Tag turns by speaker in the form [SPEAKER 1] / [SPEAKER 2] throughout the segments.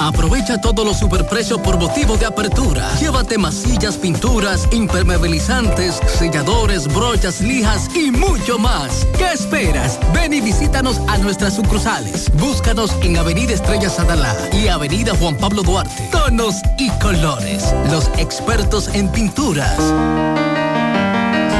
[SPEAKER 1] Aprovecha todos los superprecios por motivo de apertura. Llévate masillas, pinturas, impermeabilizantes, selladores, brochas, lijas y mucho más. ¿Qué esperas? Ven y visítanos a nuestras sucursales. Búscanos en Avenida Estrella Sadalá y Avenida Juan Pablo Duarte. Tonos y colores. Los expertos en pinturas.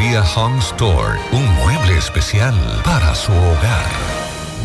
[SPEAKER 2] Home Store, un mueble especial para su hogar.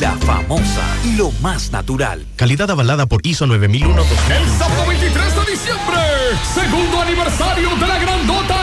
[SPEAKER 3] La famosa, lo más natural.
[SPEAKER 4] Calidad avalada por ISO 9001
[SPEAKER 5] El sábado 23 de diciembre, segundo aniversario de la grandota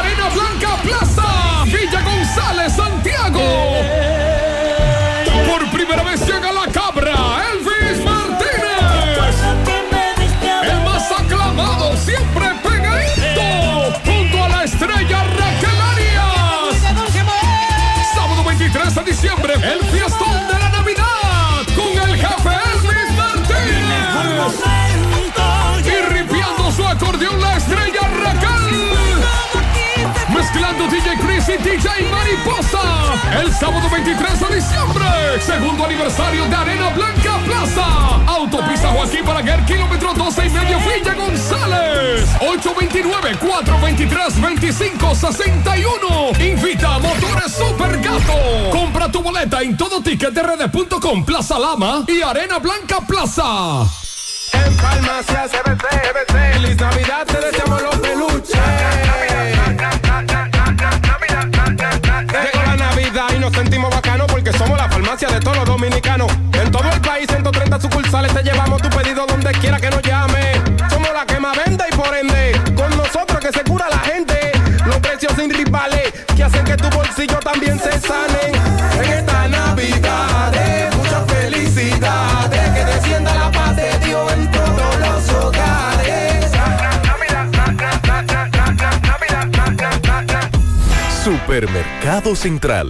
[SPEAKER 5] El sábado 23 de diciembre. Segundo aniversario de Arena Blanca Plaza. Autopista Joaquín Balaguer, kilómetro 12 y medio Villa González. 829-423-2561. Invita a Motores Super Gato. Compra tu boleta en todo ticket Plaza Lama y Arena Blanca Plaza.
[SPEAKER 6] En Farmacia CBT, Feliz Navidad, te deseamos los peluches. Nos sentimos bacanos porque somos la farmacia de todos los dominicanos. En todo el país, 130 sucursales, te llevamos tu pedido donde quiera que nos llame. Somos la que más vende y por ende, con nosotros que se cura la gente. Los precios sin rivales que hacen que tu bolsillo también se sane. En esta Navidad, muchas felicidades, que descienda la paz de Dios en todos los hogares.
[SPEAKER 7] Supermercado Central.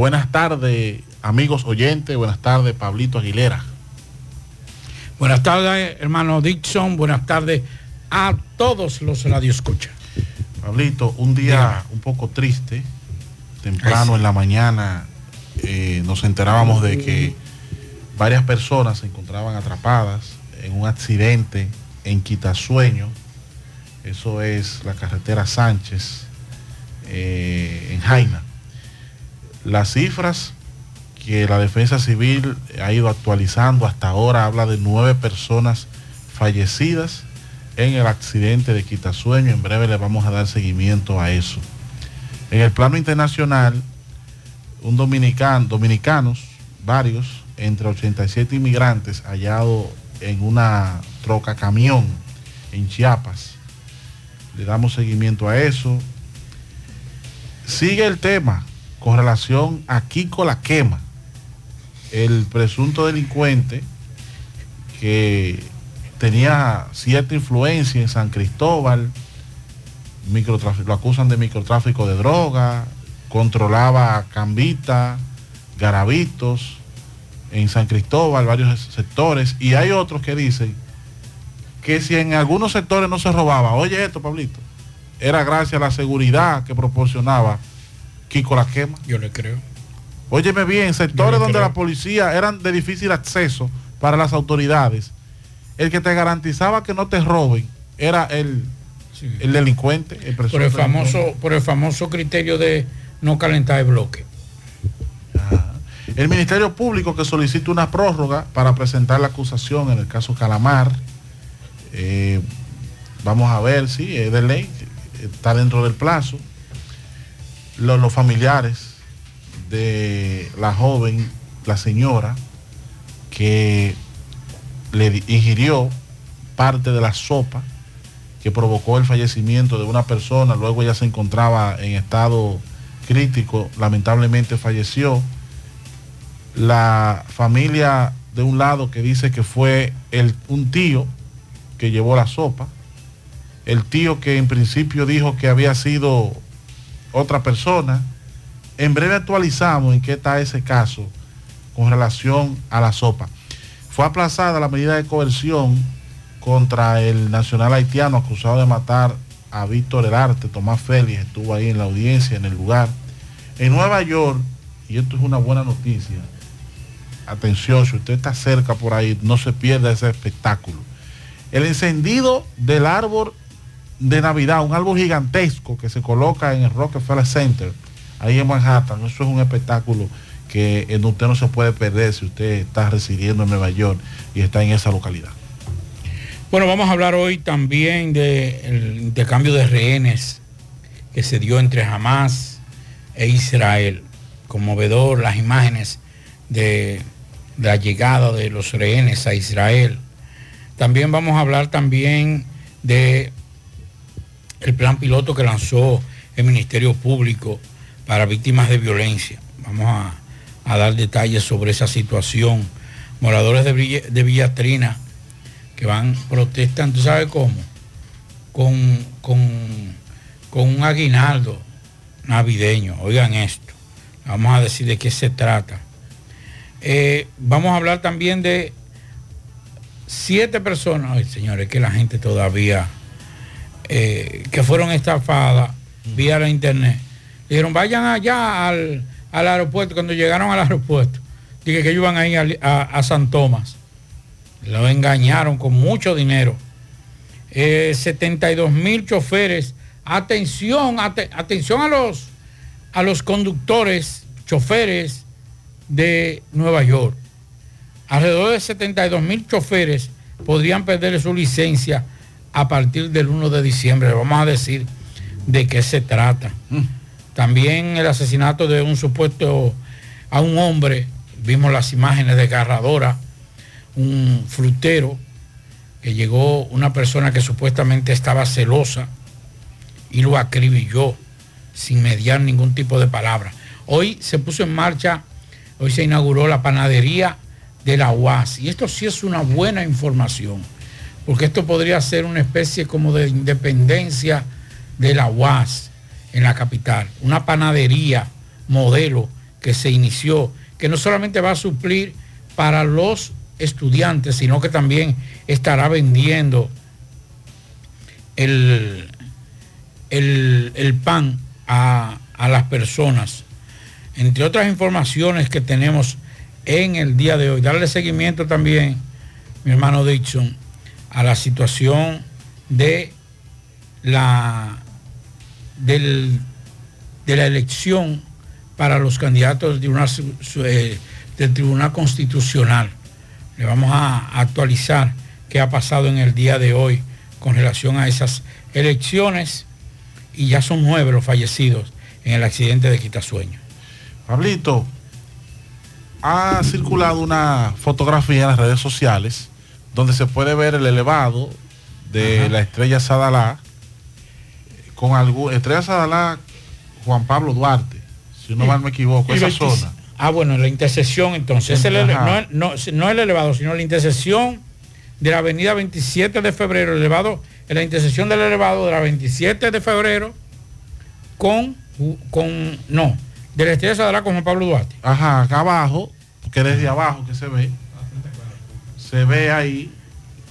[SPEAKER 8] buenas tardes, amigos oyentes. Buenas tardes, Pablito Aguilera.
[SPEAKER 9] Buenas tardes, hermano Dixon. Buenas tardes a todos los radioescuchas.
[SPEAKER 8] Pablito, un día un poco triste. Temprano en la mañana eh, nos enterábamos de que varias personas se encontraban atrapadas en un accidente en Quitasueño. Eso es la carretera Sánchez, eh, en Jaina. Las cifras que la defensa civil ha ido actualizando hasta ahora habla de nueve personas fallecidas en el accidente de Quitasueño. En breve le vamos a dar seguimiento a eso. En el plano internacional, un dominicano, dominicanos, varios, entre 87 inmigrantes hallados en una troca camión en Chiapas. Le damos seguimiento a eso. Sigue el tema con relación a Kiko La Quema, el presunto delincuente que tenía cierta influencia en San Cristóbal, lo acusan de microtráfico de droga, controlaba Cambita, Garabitos, en San Cristóbal, varios sectores, y hay otros que dicen que si en algunos sectores no se robaba, oye esto, Pablito, era gracias a la seguridad que proporcionaba Kiko la quema.
[SPEAKER 9] Yo le creo.
[SPEAKER 8] Óyeme bien, sectores donde la policía eran de difícil acceso para las autoridades. El que te garantizaba que no te roben era el, el delincuente. El
[SPEAKER 9] por, el famoso, por el famoso criterio de no calentar el bloque.
[SPEAKER 8] El Ministerio Público que solicita una prórroga para presentar la acusación en el caso Calamar. Eh, vamos a ver si es de ley, está dentro del plazo. Los, familiares de la joven, la señora, que le ingirió parte de la sopa que provocó el fallecimiento de una persona, luego ella se encontraba en estado crítico, lamentablemente falleció. La familia de un lado que dice que fue el, un tío que llevó la sopa, el tío que en principio dijo que había sido otra persona. En breve actualizamos en qué está ese caso con relación a la sopa. Fue aplazada la medida de coerción contra el nacional haitiano acusado de matar a Víctor Herarte, Tomás Félix, estuvo ahí en la audiencia, en el lugar. En Nueva York, y esto es una buena noticia, atención, si usted está cerca por ahí, no se pierda ese espectáculo. El encendido del árbol de Navidad, un árbol gigantesco que se coloca en el Rockefeller Center, ahí en Manhattan. Eso es un espectáculo que en usted no se puede perder si usted está residiendo en Nueva York y está en esa localidad.
[SPEAKER 9] Bueno, vamos a hablar hoy también del intercambio de rehenes que se dio entre Hamas e Israel. Conmovedor las imágenes de, de la llegada de los rehenes a Israel. También vamos a hablar también de el plan piloto que lanzó el Ministerio Público para víctimas de violencia. Vamos a, dar detalles sobre esa situación. Moradores de, de Villatrina que van, protestan, ¿tú sabes cómo? Con, con, un aguinaldo navideño. Oigan esto. Vamos a decir de qué se trata. Eh, vamos a hablar también de siete personas. Ay, señores, que la gente todavía eh, que fueron estafadas vía la internet. Dijeron, vayan allá al, aeropuerto. Cuando llegaron al aeropuerto, dije que iban a ir a, San Tomás. Lo engañaron con mucho dinero. 72 eh, mil choferes. Atención, atención a los, a los conductores, choferes de Nueva York. Alrededor de 72 mil choferes podrían perder su licencia a partir del 1 de diciembre. Vamos a decir de qué se trata. Mm. También el asesinato de un supuesto a un hombre, vimos las imágenes de Garradora, un frutero, que llegó una persona que supuestamente estaba celosa y lo acribilló sin mediar ningún tipo de palabra. Hoy se puso en marcha, hoy se inauguró la panadería de la UAS y esto sí es una buena información porque esto podría ser una especie como de independencia de la UAS en la capital, una panadería modelo que se inició, que no solamente va a suplir para los estudiantes, sino que también estará vendiendo el, el, pan a, a las personas. Entre otras informaciones que tenemos en el día de hoy, darle seguimiento también, mi hermano Dixon, a la situación de la, de la elección para los candidatos del Tribunal, eh, del Tribunal Constitucional. Le vamos a actualizar qué ha pasado en el día de hoy con relación a esas elecciones y ya son nueve los fallecidos en el accidente de Quitasueño.
[SPEAKER 8] Pablito, ha circulado una fotografía en las redes sociales donde se puede ver el elevado de la estrella Sadalá con algún estrella Sadalá Juan Pablo Duarte, si no mal me equivoco, esa zona.
[SPEAKER 9] Ah, bueno, la intersección entonces, el no, no, no, el elevado, sino la intersección de la avenida 27 de febrero, elevado, en la intersección del elevado de la 27 de febrero con, con no, de la estrella Sadalá con Juan Pablo Duarte.
[SPEAKER 8] Ajá, acá abajo, porque desde abajo que se ve, se ve ahí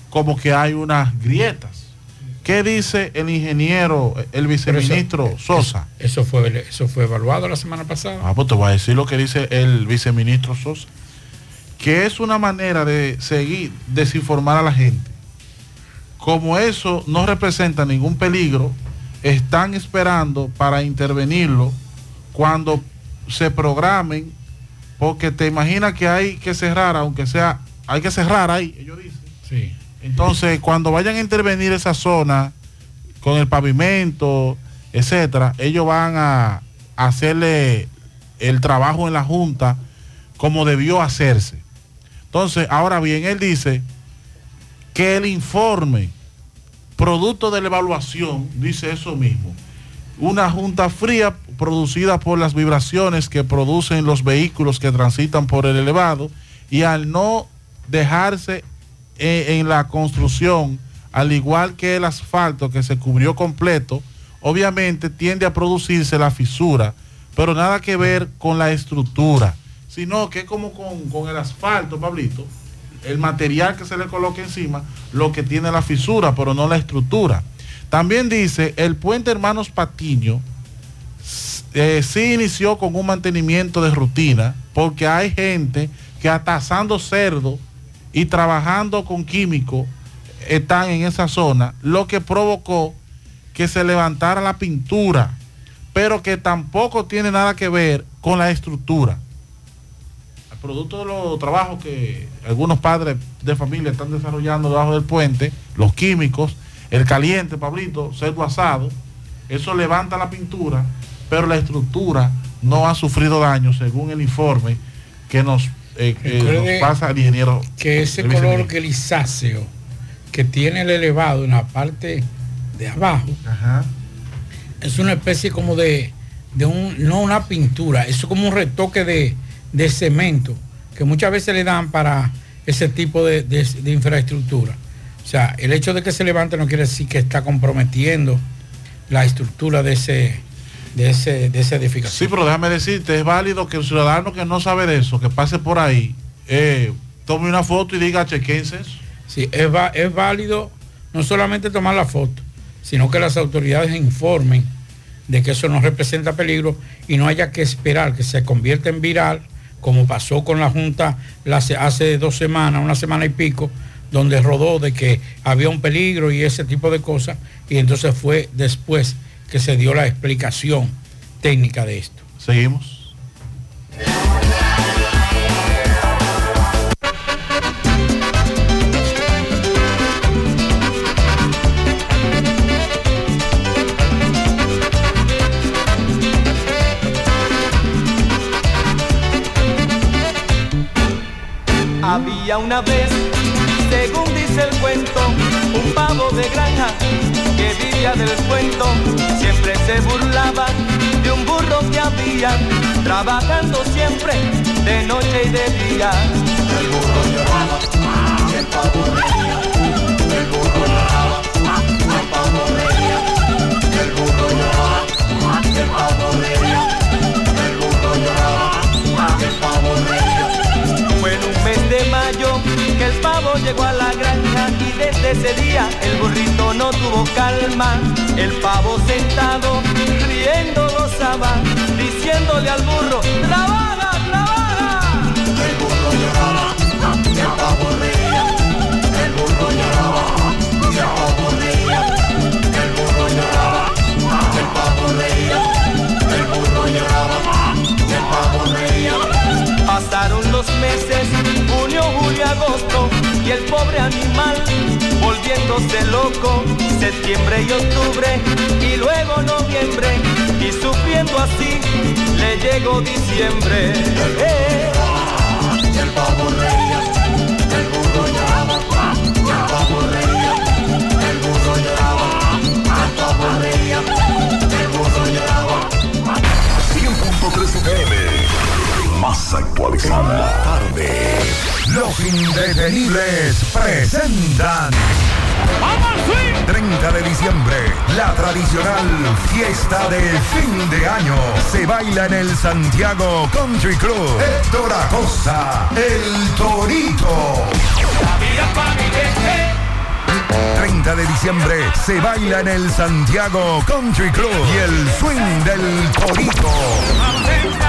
[SPEAKER 8] como que hay unas grietas. ¿Qué dice el ingeniero, el viceministro Sosa?
[SPEAKER 9] Eso, fue, eso fue evaluado la semana pasada.
[SPEAKER 8] Ah, pues te voy a decir lo que dice el viceministro Sosa. Que es una manera de seguir, desinformar a la gente. Como eso no representa ningún peligro, están esperando para intervenirlo cuando se programen, porque te imaginas que hay que cerrar, aunque sea, hay que cerrar ahí, ellos dicen.
[SPEAKER 9] Sí.
[SPEAKER 8] Entonces, cuando vayan a intervenir esa zona con el pavimento, etcétera, ellos van a hacerle el trabajo en la Junta como debió hacerse. Entonces, ahora bien, él dice que el informe, producto de la evaluación, dice eso mismo. Una junta fría producida por las vibraciones que producen los vehículos que transitan por el elevado y al no dejarse en, la construcción, al igual que el asfalto que se cubrió completo, obviamente tiende a producirse la fisura, pero nada que ver con la estructura, sino que es como con, el asfalto, Pablito, el material que se le coloca encima, lo que tiene la fisura, pero no la estructura. También dice, el puente Hermanos Patiño eh, sí inició con un mantenimiento de rutina, porque hay gente que atasando cerdo y trabajando con químicos están en esa zona, lo que provocó que se levantara la pintura, pero que tampoco tiene nada que ver con la estructura. Producto de los trabajos que algunos padres de familia están desarrollando debajo del puente, los químicos, el caliente, Pablito, cerdo asado, eso levanta la pintura, pero la estructura no ha sufrido daño según el informe que nos eh, pasa al ingeniero.
[SPEAKER 9] Que ese color grisáceo que tiene el elevado en la parte de abajo es una especie como de, de un, no una pintura, es como un retoque de, de cemento que muchas veces le dan para ese tipo de, de, infraestructura. O sea, el hecho de que se levante no quiere decir que está comprometiendo la estructura de ese, de, ese, de esa edificación.
[SPEAKER 8] Sí, pero déjame decirte, es válido que el ciudadano que no sabe de eso, que pase por ahí, eh, tome una foto y diga, chequense eso.
[SPEAKER 9] Sí, es, es válido no solamente tomar la foto, sino que las autoridades informen de que eso no representa peligro y no haya que esperar que se convierta en viral, como pasó con la Junta hace dos semanas, una semana y pico, donde rodó de que había un peligro y ese tipo de cosas, y entonces fue después que se dio la explicación técnica de esto.
[SPEAKER 8] Seguimos.
[SPEAKER 10] Había una vez, según dice el cuento, un pavo de granja que vivía del cuento, siempre se burlaba de un burro que había, trabajando siempre de noche y de día. El burro lloraba, el pavo reía, el burro lloraba, el pavo reía, el burro lloraba, el pavo reía, el burro lloraba, el pavo reía. Fue en un mes de mayo que el pavo llegó a la granja desde ese día el burrito no tuvo calma, el pavo sentado, riendo gozaba, diciéndole al burro, trabaja, trabaja. El burro lloraba, y el pavo reía, el burro lloraba, y el pavo reía, el burro lloraba, y el pavo reía, el burro lloraba, y el pavo reía. Pasaron los meses pobre animal, volviéndose loco, septiembre y octubre, y luego noviembre, y sufriendo así, le llegó diciembre. Eh.
[SPEAKER 11] Y el pavo reía, el burro lloraba, y el pavo reía, el burro lloraba, el pavo reía, el burro lloraba.
[SPEAKER 12] 100.3 FM. Más actualizada.
[SPEAKER 13] tarde. Los indetenibles presentan. 30 de diciembre, la tradicional fiesta de fin de año se baila en el Santiago Country Club. Héctor Acosta, el Torito. 30 de diciembre se baila en el Santiago Country Club y el swing del Torito.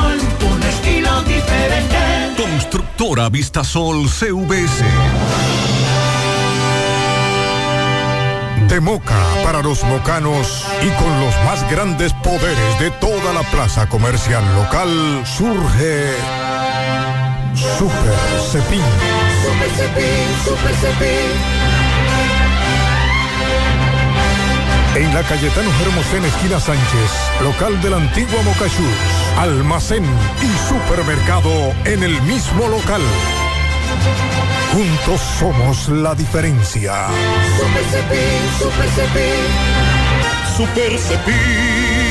[SPEAKER 11] diferente.
[SPEAKER 2] Constructora Vistasol CVS.
[SPEAKER 14] De Moca para los mocanos y con los más grandes poderes de toda la plaza comercial local surge Super Cepín.
[SPEAKER 11] Super Cepín, Super Cepín.
[SPEAKER 14] En la Cayetano Hermosén, esquina Sánchez, local del antiguo Mocachús, almacén y supermercado en el mismo local. Juntos somos la diferencia.
[SPEAKER 11] Super Cepín, Super Cepín.
[SPEAKER 14] Super Cepín.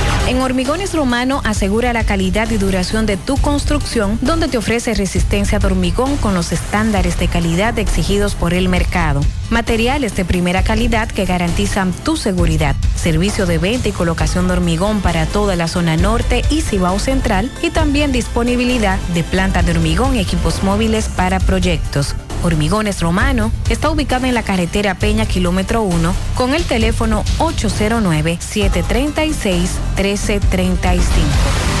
[SPEAKER 15] En Hormigones Romano asegura la calidad y duración de tu construcción, donde te ofrece resistencia de hormigón con los estándares de calidad exigidos por el mercado. Materiales de primera calidad que garantizan tu seguridad. Servicio de venta y colocación de hormigón para toda la zona norte y Cibao Central y también disponibilidad de planta de hormigón y equipos móviles para proyectos. Hormigones Romano está ubicado en la carretera Peña Kilómetro 1 con el teléfono 809-736-1335.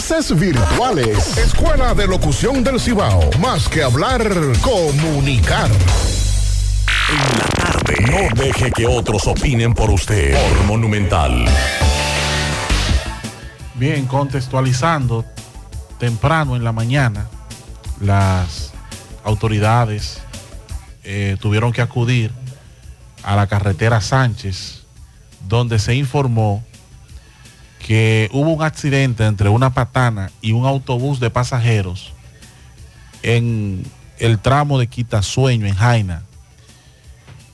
[SPEAKER 16] virtuales. Escuela de Locución del Cibao. Más que hablar, comunicar.
[SPEAKER 12] En la tarde. No deje que otros opinen por usted. Por Monumental.
[SPEAKER 8] Bien, contextualizando, temprano en la mañana, las autoridades eh, tuvieron que acudir a la carretera Sánchez, donde se informó que hubo un accidente entre una patana y un autobús de pasajeros en el tramo de Quitasueño, en Jaina,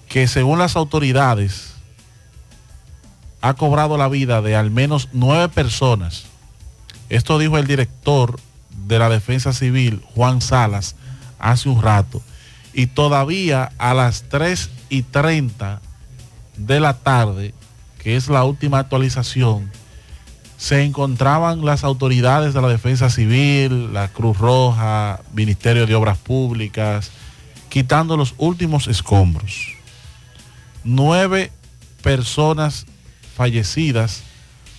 [SPEAKER 8] que según las autoridades ha cobrado la vida de al menos nueve personas. Esto dijo el director de la Defensa Civil, Juan Salas, hace un rato. Y todavía a las 3 y 30 de la tarde, que es la última actualización, se encontraban las autoridades de la Defensa Civil, la Cruz Roja, Ministerio de Obras Públicas, quitando los últimos escombros. Nueve personas fallecidas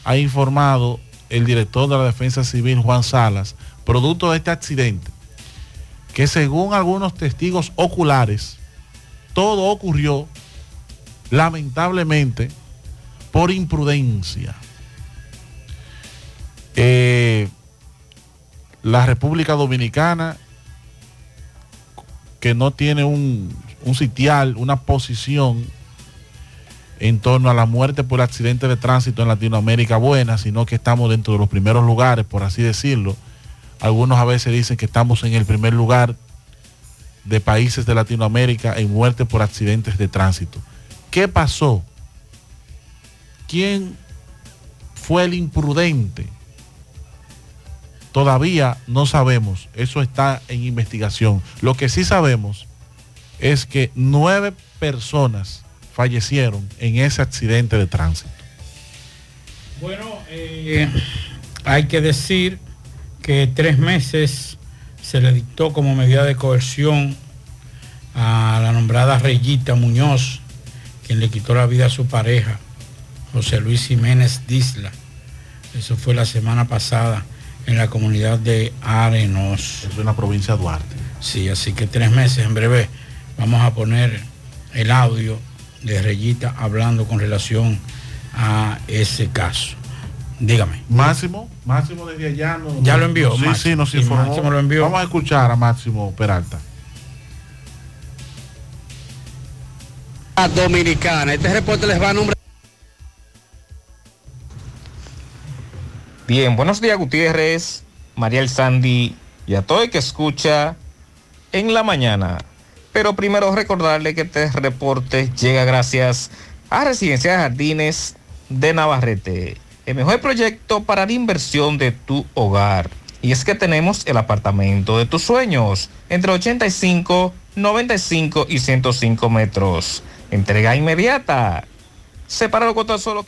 [SPEAKER 8] ha informado el director de la Defensa Civil, Juan Salas, producto de este accidente, que según algunos testigos oculares, todo ocurrió lamentablemente por imprudencia. Eh, la República Dominicana, que no tiene un, un sitial, una posición en torno a la muerte por accidente de tránsito en Latinoamérica buena, sino que estamos dentro de los primeros lugares, por así decirlo. Algunos a veces dicen que estamos en el primer lugar de países de Latinoamérica en muerte por accidentes de tránsito. ¿Qué pasó? ¿Quién fue el imprudente? Todavía no sabemos, eso está en investigación. Lo que sí sabemos es que nueve personas fallecieron en ese accidente de tránsito.
[SPEAKER 9] Bueno, eh, hay que decir que tres meses se le dictó como medida de coerción a la nombrada Reyita Muñoz, quien le quitó la vida a su pareja, José Luis Jiménez Disla. Eso fue la semana pasada en la comunidad de Arenos.
[SPEAKER 8] Es una provincia de Duarte.
[SPEAKER 9] Sí, así que tres meses en breve vamos a poner el audio de Reyita hablando con relación a ese caso. Dígame.
[SPEAKER 8] Máximo, Máximo desde allá. no-
[SPEAKER 9] Ya lo envió,
[SPEAKER 8] Sí,
[SPEAKER 9] Máximo.
[SPEAKER 8] sí, nos
[SPEAKER 9] Sí,
[SPEAKER 8] informó.
[SPEAKER 9] Máximo lo envió.
[SPEAKER 8] Vamos a escuchar a Máximo Peralta.
[SPEAKER 17] Dominicana. Este reporte les va a nombre.
[SPEAKER 18] Bien, buenos días Gutiérrez, Mariel Sandy y a todo el que escucha en la mañana. Pero primero recordarle que este reporte llega gracias a Residencia de Jardines de Navarrete, el mejor proyecto para la inversión de tu hogar. Y es que tenemos el apartamento de tus sueños, entre 85, 95 y 105 metros. Entrega inmediata. Separado con tan solo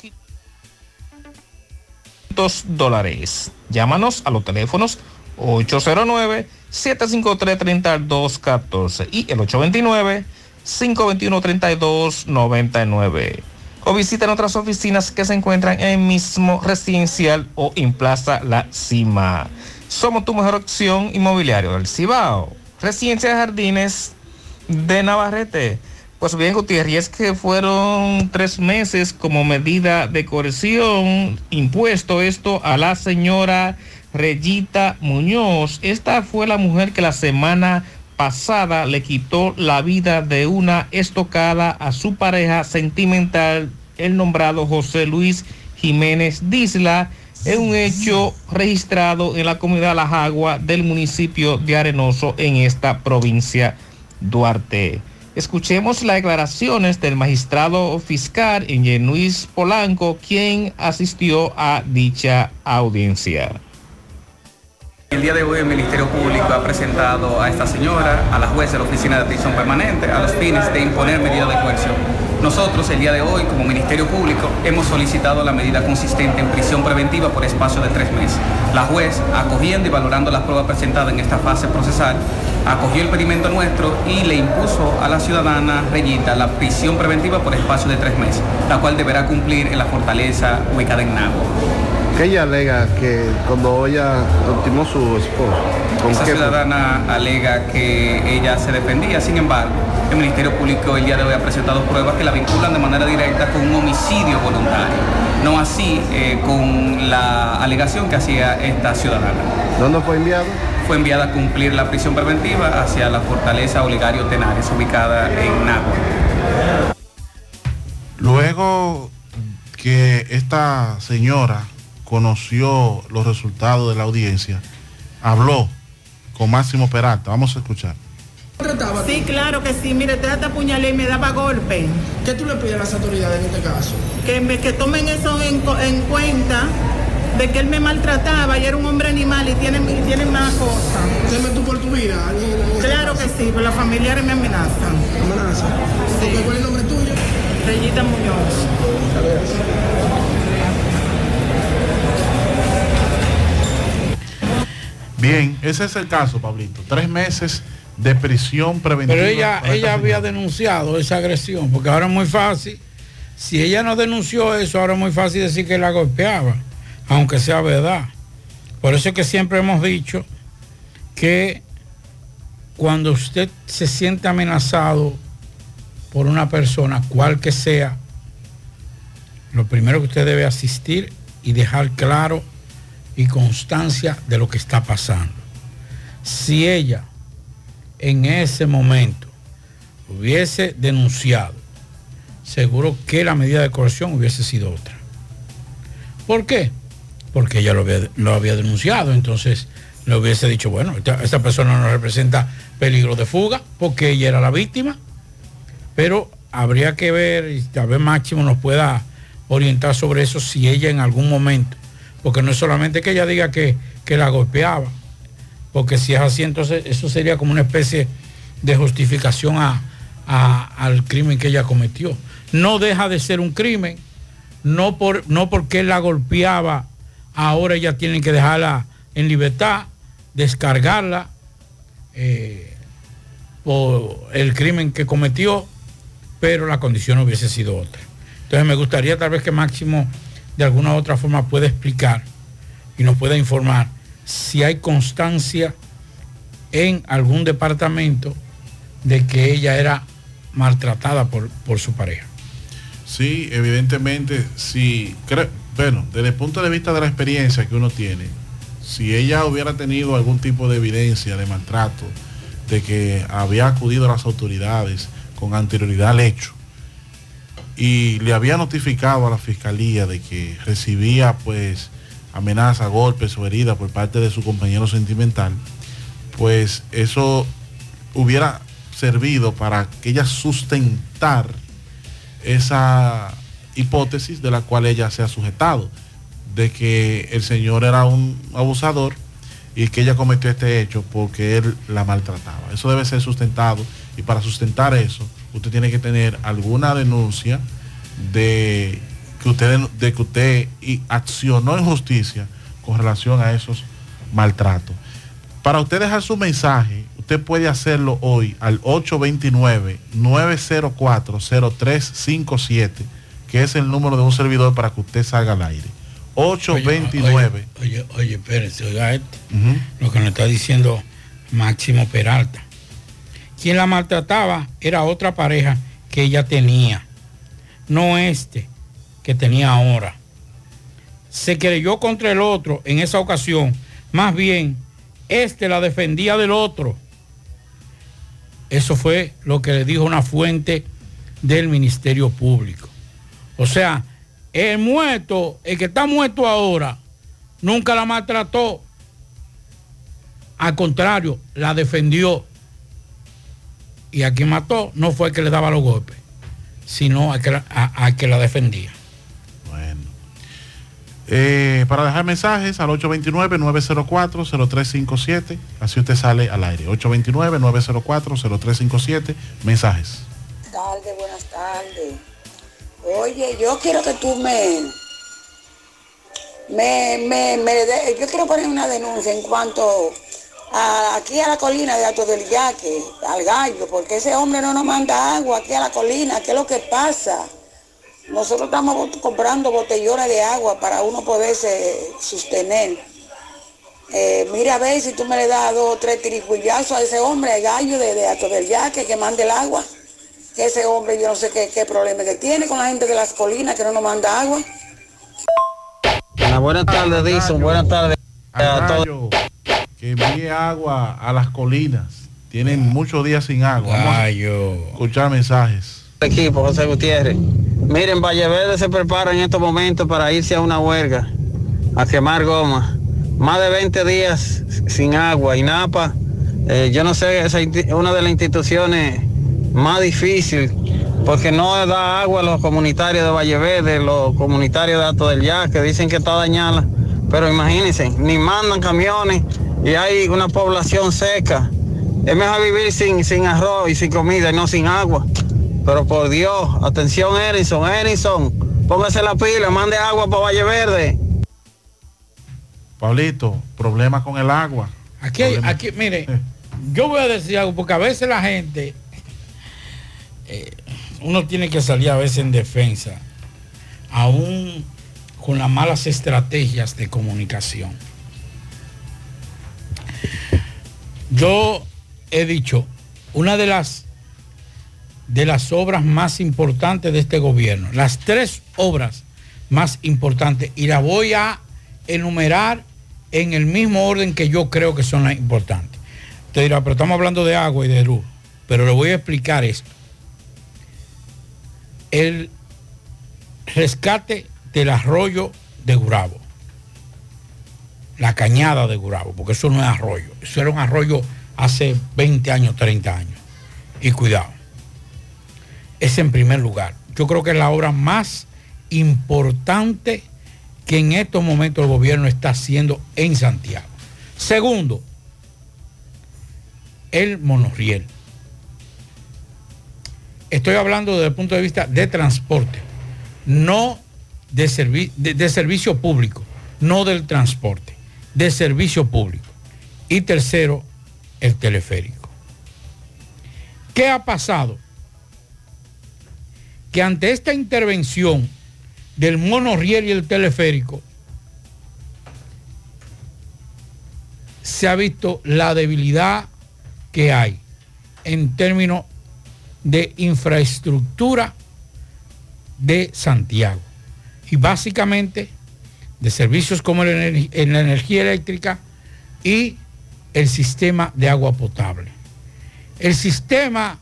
[SPEAKER 18] 500 dólares. Llámanos a los teléfonos 809-753-3214 y el 829-521-3299. O visita nuestras oficinas que se encuentran en el mismo residencial o en Plaza La Cima. Somos tu mejor opción inmobiliario del Cibao. Residencia de Jardines de Navarrete. Pues bien, Gutiérrez, y es que fueron tres meses como medida de coerción impuesto esto a la señora Reyita Muñoz. Esta fue la mujer que la semana pasada le quitó la vida de una estocada a su pareja sentimental, el nombrado José Luis Jiménez Disla, en un hecho registrado en la comunidad La Jagua del municipio de Arenoso en esta provincia Duarte. Escuchemos las declaraciones del magistrado fiscal en Luis Polanco, quien asistió a dicha audiencia.
[SPEAKER 19] El día de hoy el Ministerio Público ha presentado a esta señora, a la jueza de la Oficina de Atención Permanente, a los fines de imponer medidas de coerción. Nosotros el día de hoy, como Ministerio Público, hemos solicitado la medida consistente en prisión preventiva por espacio de tres meses. La juez, acogiendo y valorando las pruebas presentadas en esta fase procesal, acogió el pedimento nuestro y le impuso a la ciudadana Reyita la prisión preventiva por espacio de tres meses, la cual deberá cumplir en la fortaleza ubicada en.
[SPEAKER 17] Que ella alega que cuando ella ultimó su esposo, ¿con
[SPEAKER 19] Esa
[SPEAKER 17] qué?
[SPEAKER 19] ciudadana alega que ella se defendía, sin embargo, el Ministerio Público el día de hoy ha presentado pruebas que la vinculan de manera directa con un homicidio voluntario, no así eh, con la alegación que hacía esta ciudadana.
[SPEAKER 17] ¿Dónde fue enviado?
[SPEAKER 19] Fue enviada a cumplir la prisión preventiva hacia la fortaleza Oligario Tenares, ubicada en Nagua.
[SPEAKER 8] Luego que esta señora conoció los resultados de la audiencia, habló con Máximo Peralta. Vamos a escuchar.
[SPEAKER 20] Sí, claro que sí. Mire, te hasta apuñalé y me daba golpe. ¿Qué tú le pides a las autoridades en este caso? Que, me, que tomen eso en, en cuenta de que él me maltrataba y era un hombre animal y tiene, y tiene más cosas. ¿Teme tú por tu vida? Claro que sí, pero los familiares me amenazan. ¿Amenazan? Sí. ¿Cuál es el nombre tuyo? Reyita Muñoz.
[SPEAKER 8] Bien, ese es el caso, Pablito. Tres meses de prisión preventiva.
[SPEAKER 9] Pero ella, ella había
[SPEAKER 8] señora.
[SPEAKER 9] denunciado esa agresión, porque ahora es muy fácil. Si ella no denunció eso, ahora es muy fácil decir que la golpeaba, aunque sea verdad. Por eso es que siempre hemos dicho que cuando usted se siente amenazado por una persona, cual que sea, lo primero que usted debe asistir y dejar claro y constancia de lo que está pasando. Si ella en ese momento hubiese denunciado, seguro que la medida de coerción hubiese sido otra. ¿Por qué? Porque ella lo había, lo había denunciado, entonces le hubiese dicho, bueno, esta, persona no representa peligro de fuga porque ella era la víctima, pero habría que ver, y tal vez Máximo nos pueda orientar sobre eso si ella en algún momento, porque no es solamente que ella diga que, que la golpeaba, porque si es así, entonces eso sería como una especie de justificación a- al crimen que ella cometió. No deja de ser un crimen, no, por, no porque la golpeaba, ahora ella tiene que dejarla en libertad, descargarla eh, por el crimen que cometió, pero la condición hubiese sido otra. Entonces me gustaría tal vez que Máximo de alguna u otra forma pueda explicar y nos pueda informar si hay constancia en algún departamento de que ella era maltratada por, por su pareja.
[SPEAKER 8] Sí, evidentemente, sí. Bueno, desde el punto de vista de la experiencia que uno tiene, si ella hubiera tenido algún tipo de evidencia de maltrato, de que había acudido a las autoridades con anterioridad al hecho y le había notificado a la fiscalía de que recibía pues amenaza, golpes o heridas por parte de su compañero sentimental, pues eso hubiera servido para que ella sustentar esa hipótesis de la cual ella se ha sujetado, de que el señor era un abusador y que ella cometió este hecho porque él la maltrataba. Eso debe ser sustentado y para sustentar eso usted tiene que tener alguna denuncia de que usted, de que usted accionó en justicia con relación a esos maltratos. Para usted dejar su mensaje, usted puede hacerlo hoy al 829-904-0357, que es el número de un servidor para que usted salga al aire. 829.
[SPEAKER 9] Oye, oye, oye, espérese, oiga esto. Lo que nos está diciendo Máximo Peralta. Quien la maltrataba era otra pareja que ella tenía, no este que tenía ahora. Se creyó contra el otro en esa ocasión, más bien, este la defendía del otro. Eso fue lo que le dijo una fuente del Ministerio Público. O sea, el muerto, el que está muerto ahora, nunca la maltrató. Al contrario, la defendió. Y a quien mató no fue el que le daba los golpes, sino al que la, a- al que la defendía.
[SPEAKER 8] Eh, para dejar mensajes al 829-904-0357. Así usted sale al aire. 829-904-0357. Mensajes.
[SPEAKER 21] tardes, buenas tardes. Oye, yo quiero que tú me, me, me, me yo quiero poner una denuncia en cuanto a, aquí a la colina de Alto del Yaque, al gallo, porque ese hombre no nos manda agua aquí a la colina, ¿qué es lo que pasa? Nosotros estamos comprando botellones de agua para uno poderse sostener. Eh, mira a ver si tú me le das dos o tres tirigullazos a ese hombre, al gallo de, de Alto del Yaque, que mande el agua. Que ese hombre, yo no sé qué, qué problema que tiene con la gente de las colinas que no nos manda agua.
[SPEAKER 22] buenas tardes, Dison. Buenas tardes a todos.
[SPEAKER 8] Que envíe agua a las colinas. Tienen muchos días sin agua. Vamos a escuchar mensajes.
[SPEAKER 22] Equipo, José Gutiérrez. Miren, Valle Verde se prepara en estos momentos para irse a una huelga, a quemar goma. Más de 20 días sin agua. Y Napa, eh, yo no sé, es una de las instituciones más difíciles porque no da agua a los comunitarios de Valle Verde, los comunitarios de Alto del Yaque, dicen que está dañada. Pero imagínense, ni mandan camiones y hay una población seca. Es mejor vivir sin, sin arroz y sin comida y no sin agua. Pero por Dios, atención Erinson, Erinson, póngase la pila, mande agua para Valle Verde.
[SPEAKER 8] Pablito, problema con el agua.
[SPEAKER 9] Aquí, hay- aquí, mire, yo voy a decir algo, porque a veces la gente, eh, uno tiene que salir a veces en defensa, aún con las malas estrategias de comunicación. Yo he dicho, una de las de las obras más importantes de este gobierno, las tres obras más importantes, y las voy a enumerar en el mismo orden que yo creo que son las importantes. Te dirá, pero estamos hablando de agua y de luz, pero le voy a explicar esto. El rescate del arroyo de Gurabo, la cañada de Gurabo, porque eso no es arroyo, eso era un arroyo hace 20 años, 30 años. Y cuidado, es en primer lugar. Yo creo que es la obra más importante que en estos momentos el gobierno está haciendo en Santiago. Segundo, el monorriel. Estoy hablando desde el punto de vista de transporte, no de, servi- de- servicio público, no del transporte, de servicio público. Y tercero, el teleférico. ¿Qué ha pasado? Que ante esta intervención del monorriel y el teleférico, se ha visto la debilidad que hay en términos de infraestructura de Santiago. Y básicamente de servicios como la en la energía eléctrica y el sistema de agua potable. El sistema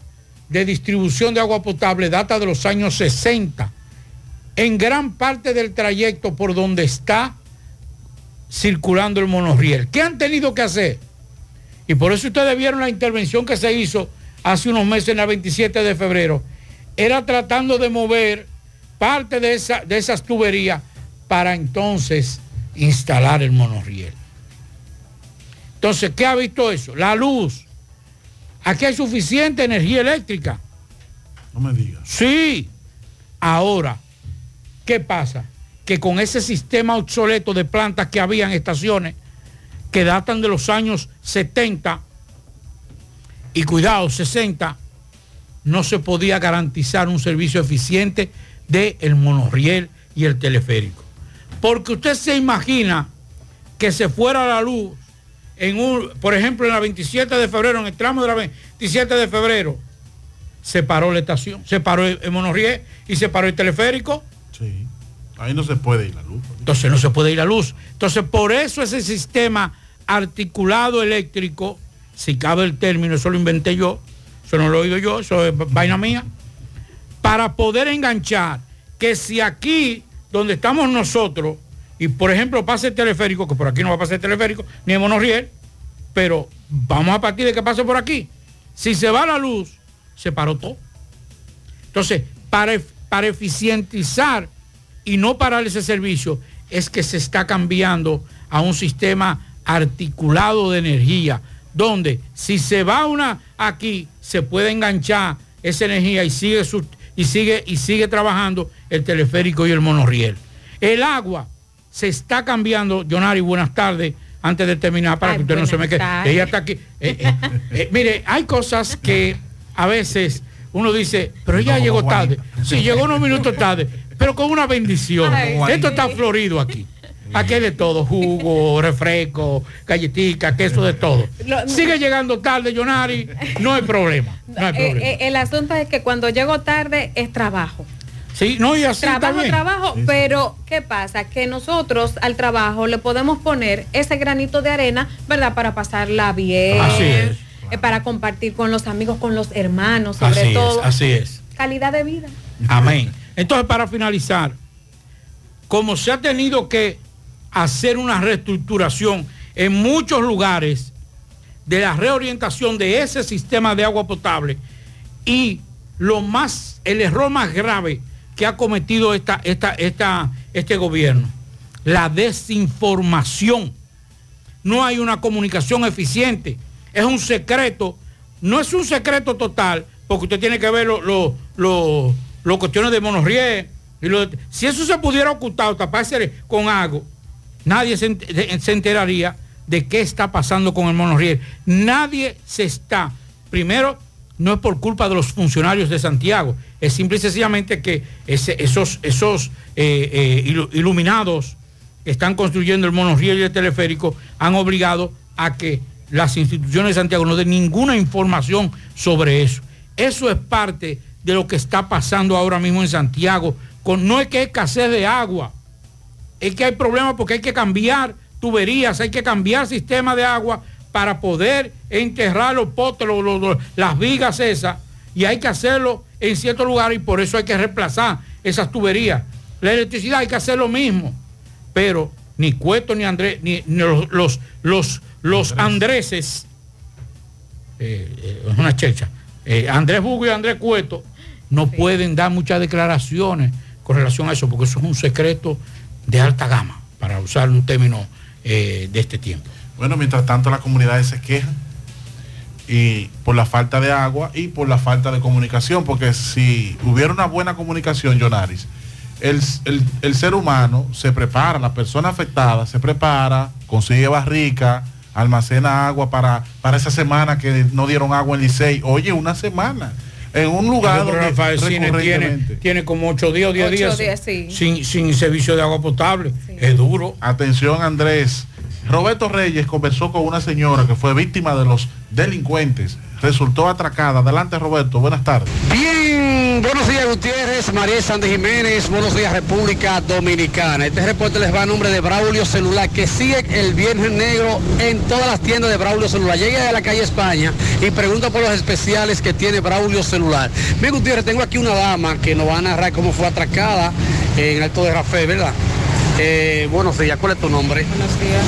[SPEAKER 9] de distribución de agua potable data de los años 60 en gran parte del trayecto por donde está circulando el monorriel. ¿Qué han tenido que hacer? Y por eso ustedes vieron la intervención que se hizo hace unos meses en la 27 de febrero. Era tratando de mover parte de, esa- de esas tuberías para entonces instalar el monorriel. Entonces, ¿qué ha visto eso? La luz. Aquí hay suficiente energía eléctrica.
[SPEAKER 8] No me digas.
[SPEAKER 9] Sí. Ahora, ¿qué pasa? Que con ese sistema obsoleto de plantas que había en estaciones que datan de los años 70 y cuidado, 60, no se podía garantizar un servicio eficiente del el monorriel y el teleférico. Porque usted se imagina que se fuera la luz en un, por ejemplo, en la 27 de febrero, en el tramo de la 27 de febrero, se paró la estación, se paró el, el monorriel y se paró el teleférico.
[SPEAKER 8] Sí. Ahí no se puede ir la luz.
[SPEAKER 9] Entonces no se puede ir la luz. Entonces por eso ese sistema articulado eléctrico, si cabe el término, eso lo inventé yo, eso no lo he oído yo, eso es vaina mía, para poder enganchar que si aquí, donde estamos nosotros, y por ejemplo pase el teleférico, que por aquí no va a pasar el teleférico, ni el monorriel, pero vamos a partir de que pase por aquí. Si se va la luz, se paró todo. Entonces, para, para eficientizar y no parar ese servicio, es que se está cambiando a un sistema articulado de energía, donde si se va una aquí, se puede enganchar esa energía y sigue, su- y sigue, y sigue trabajando el teleférico y el monorriel. El agua se está cambiando, Jonari, buenas tardes, antes de terminar, para
[SPEAKER 23] Ay,
[SPEAKER 9] que usted no se me quede. Ella está aquí. Eh, eh, eh, mire, hay cosas que a veces uno dice, pero ella llegó tarde. Sí, llegó unos minutos tarde, pero con una bendición.
[SPEAKER 23] Ay,
[SPEAKER 9] Esto está florido aquí. Aquí hay de todo, jugo, refresco, galletica, queso, de todo.
[SPEAKER 24] Lo-
[SPEAKER 9] Sigue llegando tarde, Jonari, no hay problema. No hay
[SPEAKER 24] Eh,
[SPEAKER 9] problema.
[SPEAKER 24] eh, el asunto es que cuando llego tarde es trabajo.
[SPEAKER 9] Sí, no, y así
[SPEAKER 24] trabajo,
[SPEAKER 9] bien.
[SPEAKER 24] trabajo, pero ¿qué pasa? Que nosotros al trabajo le podemos poner ese granito de arena, ¿verdad? Para pasarla bien,
[SPEAKER 9] Así es.
[SPEAKER 24] eh, para compartir con los amigos, con los hermanos, sobre
[SPEAKER 9] Así es,
[SPEAKER 24] todo.
[SPEAKER 9] así es.
[SPEAKER 24] Calidad de vida.
[SPEAKER 9] Amén. Entonces, para finalizar, como se ha tenido que hacer una reestructuración en muchos lugares de la reorientación de ese sistema de agua potable y lo más, el error más grave que ha cometido esta, esta, esta, este gobierno, la desinformación. No hay una comunicación eficiente. Es un secreto. No es un secreto total, porque usted tiene que ver los lo, lo- cuestiones de monorriel. Y si eso se pudiera ocultar o taparse con algo, nadie se, enteraría de qué está pasando con el monorriel. Nadie se está, primero, no es por culpa de los funcionarios de Santiago, es simple y sencillamente que esos, eh, eh, ilu- iluminados que están construyendo el monorriel y el teleférico han obligado a que las instituciones de Santiago no den ninguna información sobre eso. Eso es parte de lo que está pasando ahora mismo en Santiago. Con, no es que escasez de agua, es que hay problemas porque hay que cambiar tuberías, hay que cambiar sistema de agua para poder enterrar los potes, los- los- los- las vigas esas, y hay que hacerlo en ciertos lugares y por eso hay que reemplazar esas tuberías. La electricidad hay que hacer lo mismo, pero ni Cueto ni Andrés, ni, ni los, los, los, los Andreses, eh, eh, es una checha, eh, Andrés Bugo y Andrés Cueto no pueden dar muchas declaraciones con relación a eso, porque eso es un secreto de alta gama, para usar un término eh, de este tiempo.
[SPEAKER 8] Bueno, mientras tanto las comunidades se quejan y por la falta de agua y por la falta de comunicación, porque si hubiera una buena comunicación, Jonaris, el, el- el ser humano se prepara, la persona afectada se prepara, consigue barrica, almacena agua para, para esa semana que no dieron agua en Licey. Oye, una semana. En un lugar donde
[SPEAKER 9] Rafael Cine tiene, tiene como 8 días o 10
[SPEAKER 24] Ocho
[SPEAKER 9] días,
[SPEAKER 24] días, sí.
[SPEAKER 9] sin, sin servicio de agua potable. Es duro.
[SPEAKER 8] Atención Andrés. Roberto Reyes conversó con una señora que fue víctima de los delincuentes. Resultó atracada. Adelante Roberto, buenas tardes.
[SPEAKER 23] Bien, buenos días Gutiérrez, María Sandy Jiménez, buenos días República Dominicana. Este reporte les va a nombre de Braulio Celular, que sigue el Viernes Negro en todas las tiendas de Braulio Celular. Llegue a la calle España y pregunta por los especiales que tiene Braulio Celular. Bien Gutiérrez, tengo aquí una dama que nos va a narrar cómo fue atracada en Alto de Rafael, ¿verdad? Eh, buenos días, ¿cuál es tu nombre?
[SPEAKER 25] Buenos días.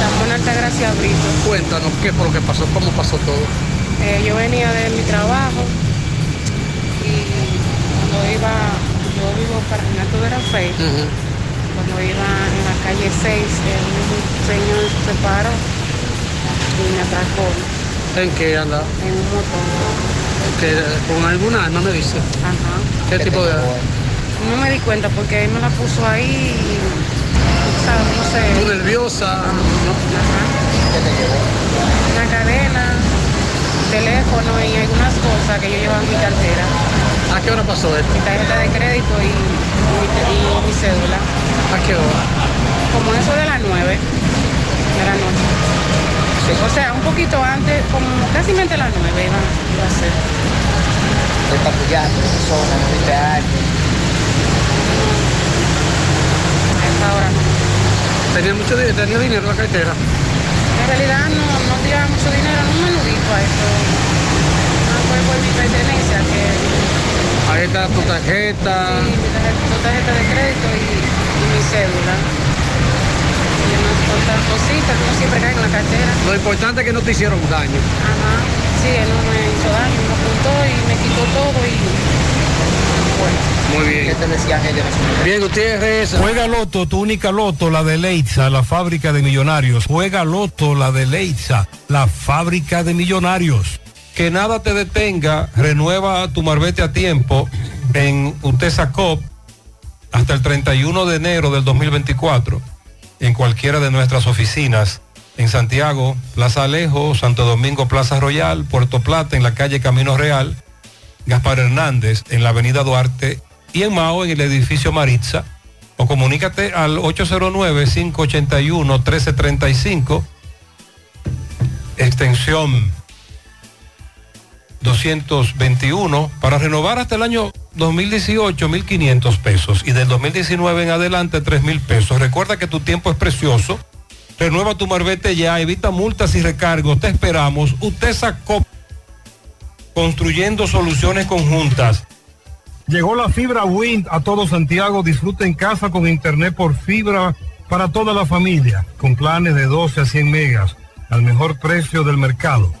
[SPEAKER 25] Ramón Altagracia Brito.
[SPEAKER 23] Cuéntanos qué fue lo que pasó, cómo pasó todo.
[SPEAKER 25] Eh, yo venía de mi trabajo iba, yo vivo para en Alto de Rafael, cuando iba en la calle 6, eh, un señor se paró y me atracó
[SPEAKER 23] ¿En qué anda?
[SPEAKER 25] en un motor.
[SPEAKER 23] Que, ¿Con alguna arma me dice?
[SPEAKER 25] Ajá.
[SPEAKER 23] ¿Qué tipo de
[SPEAKER 25] No me di cuenta porque él me la puso ahí y, ¿sabes? No sé.
[SPEAKER 23] ¿Tú nerviosa?
[SPEAKER 25] Una cadena, teléfono y algunas cosas que yo llevaba en mi cartera.
[SPEAKER 23] ¿A qué hora pasó esto?
[SPEAKER 25] Mi tarjeta de crédito y, mi, y mi cédula.
[SPEAKER 23] ¿A qué hora?
[SPEAKER 25] Como eso de las 9 de la noche. O sea, un poquito antes, como casi mente las 9 iba, iba a ser.
[SPEAKER 26] Esa zona, no viste a alguien.
[SPEAKER 25] A esa hora no.
[SPEAKER 23] ¿Tenía mucho dinero, tenía dinero en la cartera?
[SPEAKER 25] En realidad no, no tiraba mucho dinero, un menudito a eso. No fue por mi pertenencia que
[SPEAKER 23] Ahí está tu tarjeta.
[SPEAKER 25] Sí, mi tarjeta, tu tarjeta de crédito y, y mi cédula. Y unas cuantas cositas que uno siempre cae en la cartera.
[SPEAKER 23] Lo importante es que no te hicieron daño.
[SPEAKER 25] Ajá. Sí, él no me hizo daño, me apuntó y me quitó todo y
[SPEAKER 26] buena.
[SPEAKER 4] Muy bien.
[SPEAKER 26] ¿Qué te decían ellos?
[SPEAKER 23] Bien, Gutiérrez.
[SPEAKER 4] Juega Loto, tu única Loto, la de Leitza, la fábrica de millonarios. Juega Loto, la de Leitza, la fábrica de millonarios. Que nada te detenga, renueva tu marbete a tiempo en Utesa Cop hasta el 31 de enero del 2024 en cualquiera de nuestras oficinas. En Santiago, Plaza Alejo, Santo Domingo, Plaza Royal, Puerto Plata, en la calle Camino Real, Gaspar Hernández, en la avenida Duarte y en Mao, en el edificio Maritza. O comunícate al 809-581-1335, extensión 221, para renovar hasta el año 2018, 1.500 pesos y del 2019 en adelante, 3.000 pesos. Recuerda que tu tiempo es precioso. Renueva tu marbete ya, evita multas y recargos. Te esperamos. Usted sacó construyendo soluciones conjuntas. Llegó la fibra Wind a todo Santiago. Disfruta en casa con internet por fibra para toda la familia, con planes de 12 a 100 megas, al mejor precio del mercado.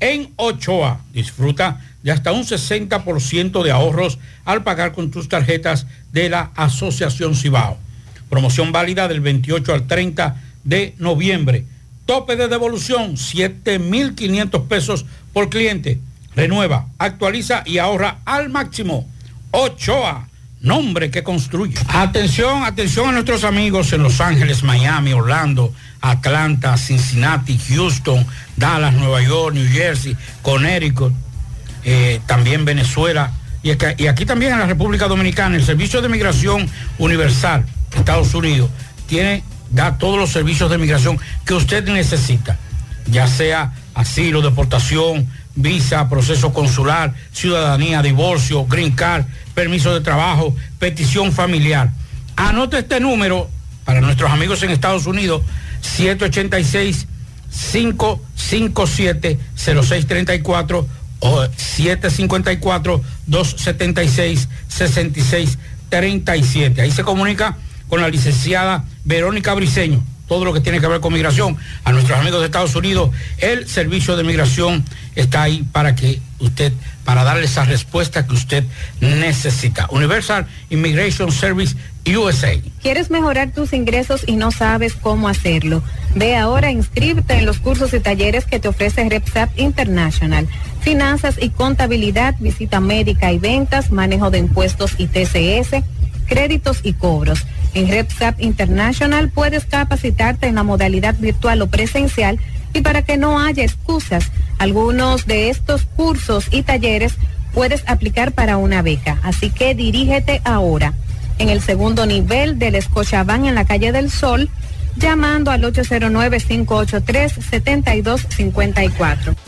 [SPEAKER 9] en Ochoa. Disfruta de hasta un 60% de ahorros al pagar con tus tarjetas de la Asociación Cibao. Promoción válida del 28 al 30 de noviembre. Tope de devolución 7.500 pesos por cliente. Renueva, actualiza y ahorra al máximo. Ochoa, nombre que construye. Atención, atención a nuestros amigos en Los Ángeles, Miami, Orlando, Atlanta, Cincinnati, Houston, Dallas, Nueva York, New Jersey, Connecticut, eh, también Venezuela y, y aquí también en la República Dominicana. El Servicio de Migración Universal, Estados Unidos, tiene, da todos los servicios de migración que usted necesita, ya sea asilo, deportación, visa, proceso consular, ciudadanía, divorcio, green card, permiso de trabajo, petición familiar. Anote este número para nuestros amigos en Estados Unidos, 786 557 0634 o 754 276 6637. Ahí se comunica con la licenciada Verónica Briceño, todo lo que tiene que ver con migración. A nuestros amigos de Estados Unidos, el servicio de migración está ahí para que usted para darle esa respuesta que usted necesita. Universal Immigration Service USA.
[SPEAKER 15] ¿Quieres mejorar tus ingresos y no sabes cómo hacerlo? Ve ahora, inscríbete en los cursos y talleres que te ofrece RepSap International. Finanzas y contabilidad, visita médica y ventas, manejo de impuestos y TCS, créditos y cobros. En RepSap International puedes capacitarte en la modalidad virtual o presencial y para que no haya excusas, algunos de estos cursos y talleres puedes aplicar para una beca. Así que dirígete ahora en el segundo nivel del Escochabán en la calle del Sol, llamando al 809-583-7254.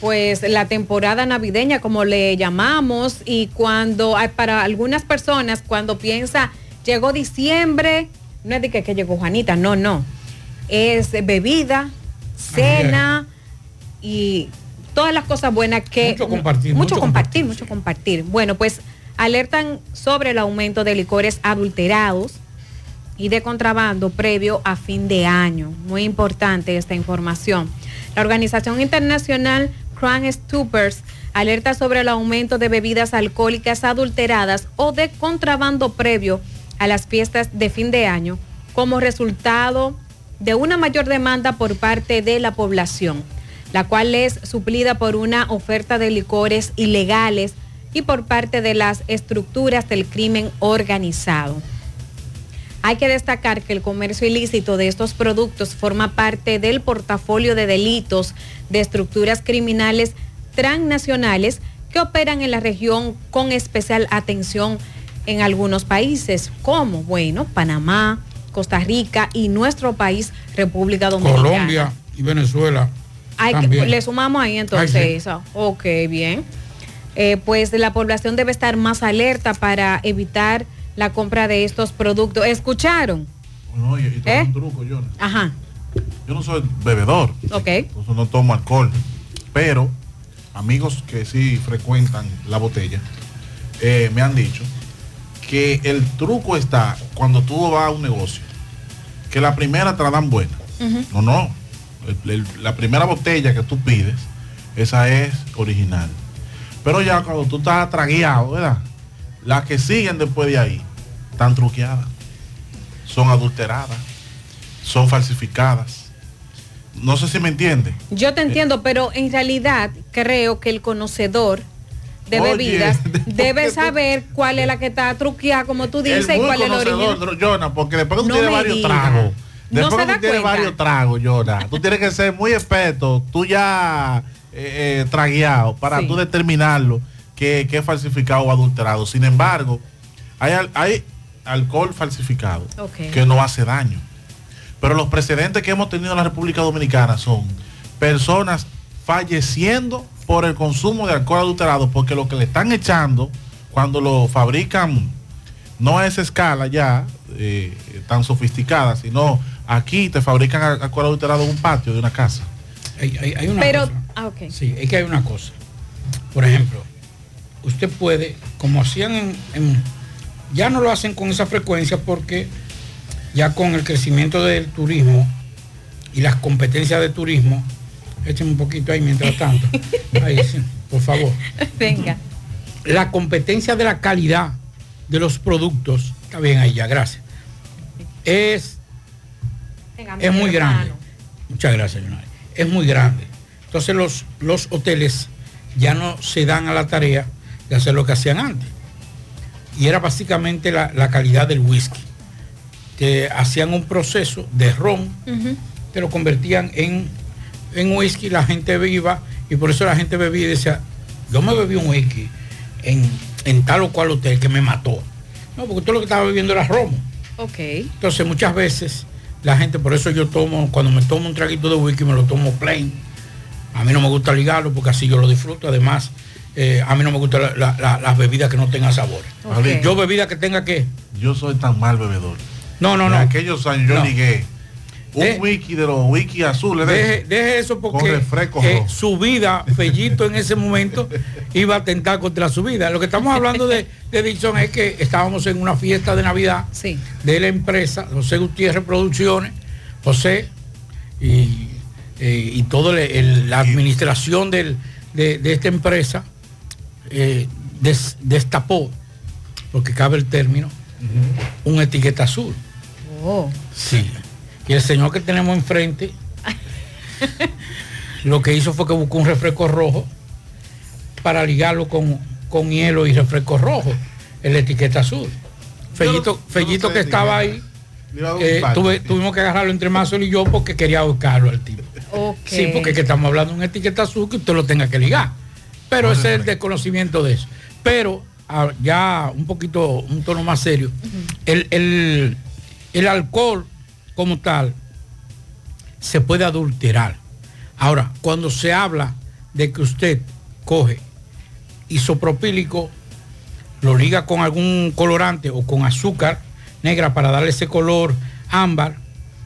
[SPEAKER 15] Pues la temporada navideña como le llamamos y cuando hay- para algunas personas cuando piensa llegó diciembre, no es de que, que llegó Juanita, no, no. Es bebida, cena y todas las cosas buenas que
[SPEAKER 9] Mucho compartir,
[SPEAKER 15] mucho,
[SPEAKER 9] mucho
[SPEAKER 15] compartir, mucho compartir. Bueno, pues alertan sobre el aumento de licores adulterados y de contrabando previo a fin de año. Muy importante esta información. La Organización Internacional Crown Stoopers alerta sobre el aumento de bebidas alcohólicas adulteradas o de contrabando previo a las fiestas de fin de año como resultado de una mayor demanda por parte de la población, la cual es suplida por una oferta de licores ilegales y por parte de las estructuras del crimen organizado. Hay que destacar que el comercio ilícito de estos productos forma parte del portafolio de delitos de estructuras criminales transnacionales que operan en la región con especial atención en algunos países como, bueno, Panamá, Costa Rica y nuestro país, República Dominicana.
[SPEAKER 9] Colombia y Venezuela.
[SPEAKER 15] Hay que-
[SPEAKER 9] también.
[SPEAKER 15] le sumamos ahí entonces
[SPEAKER 9] Ay, sí.
[SPEAKER 15] eso. Ok, bien. Eh, pues la población debe estar más alerta para evitar la compra de estos productos. ¿Escucharon?
[SPEAKER 8] Y te
[SPEAKER 15] ¿Eh?
[SPEAKER 8] un truco, yo.
[SPEAKER 15] Ajá,
[SPEAKER 8] Yo no soy bebedor,
[SPEAKER 15] ok.
[SPEAKER 8] entonces no tomo alcohol. Pero amigos que sí frecuentan la botella eh, me han dicho que el truco está cuando tú vas a un negocio, que la primera te la dan buena. No, no. El- el- la primera botella que tú pides, esa es original. Pero ya cuando tú estás tragueado, ¿verdad? Las que siguen después de ahí, están truqueadas. Son adulteradas. Son falsificadas. No sé si me entiende.
[SPEAKER 15] Yo te entiendo, pero en realidad creo que el conocedor de
[SPEAKER 8] Oye,
[SPEAKER 15] bebidas debe saber cuál es la que está truqueada, como tú dices, y cuál es la original.
[SPEAKER 8] Jonah, porque después que tú
[SPEAKER 15] No
[SPEAKER 8] tienes varios
[SPEAKER 15] diga.
[SPEAKER 8] tragos.
[SPEAKER 15] No
[SPEAKER 8] Después que
[SPEAKER 15] da
[SPEAKER 8] tú tienes
[SPEAKER 15] cuenta.
[SPEAKER 8] varios tragos, Jonah. Tú tienes que ser muy experto, tú ya eh, eh, tragueado, para
[SPEAKER 15] Sí.
[SPEAKER 8] tú determinarlo que, que es falsificado o adulterado. Sin embargo, hay, al- hay alcohol falsificado que no hace daño. Pero los precedentes que hemos tenido en la República Dominicana son personas falleciendo por el consumo de alcohol adulterado, porque lo que le están echando cuando lo fabrican no a esa escala ya eh, tan sofisticada, sino aquí te fabrican al- alcohol adulterado en un patio de una casa.
[SPEAKER 9] Hay, hay- hay una
[SPEAKER 15] Pero,
[SPEAKER 9] cosa.
[SPEAKER 15] ah.
[SPEAKER 9] Sí, es que hay una cosa. Por ejemplo, usted puede, como hacían en, en- ya no lo hacen con esa frecuencia porque ya con el crecimiento del turismo y las competencias de turismo, échenme un poquito ahí mientras tanto. Ahí, sí, por favor.
[SPEAKER 15] Venga.
[SPEAKER 9] La competencia de la calidad de los productos, está bien ahí ya, gracias. Es, es muy grande. Muchas gracias, Leonardo. Es muy grande. Entonces los, los hoteles ya no se dan a la tarea de hacer lo que hacían antes. Y era básicamente la, la calidad del whisky. Que hacían un proceso de ron, que lo convertían en, en whisky, la gente iba, y por eso la gente bebía y decía, yo me bebí un whisky en, en tal o cual hotel que me mató. No, porque todo lo que estaba bebiendo era romo.
[SPEAKER 15] Ok.
[SPEAKER 9] Entonces muchas veces la gente, por eso yo tomo, cuando me tomo un traguito de whisky me lo tomo plain. A mí no me gusta ligarlo porque así yo lo disfruto. Además, eh, a mí no me gustan la- la- la- las bebidas que no tengan sabor. Yo bebida que tenga que...
[SPEAKER 8] Yo soy tan mal bebedor.
[SPEAKER 9] No, no,
[SPEAKER 8] En
[SPEAKER 9] no.
[SPEAKER 8] aquellos años yo
[SPEAKER 9] No.
[SPEAKER 8] ligué un
[SPEAKER 9] De-
[SPEAKER 8] wiki de los wiki azules. de
[SPEAKER 9] Deje, eso porque eh, su vida, Fellito en ese momento, iba a atentar contra su vida. Lo que estamos hablando de, de Dixon es que estábamos en una fiesta de Navidad de la empresa, José Gutiérrez Producciones, José y, eh, y toda la administración del- de, de esta empresa eh, des- destapó, porque cabe el término, un etiqueta azul.
[SPEAKER 15] Oh.
[SPEAKER 9] Sí. Y el señor que tenemos enfrente, lo que hizo fue que buscó un refresco rojo para ligarlo con, con hielo y refresco rojo, el etiqueta azul. Fellito, Fellito que estaba ahí, eh, tuve- tuvimos que agarrarlo entre Mazo y yo porque quería buscarlo al tipo. Sí, porque es que estamos hablando de un etiqueta azul que usted lo tenga que ligar. Pero ese es el desconocimiento de eso. Pero ah, ya un poquito, un tono más serio, el, el- el alcohol como tal se puede adulterar. Ahora, cuando se habla de que usted coge isopropílico, lo liga con algún colorante o con azúcar negra para darle ese color ámbar,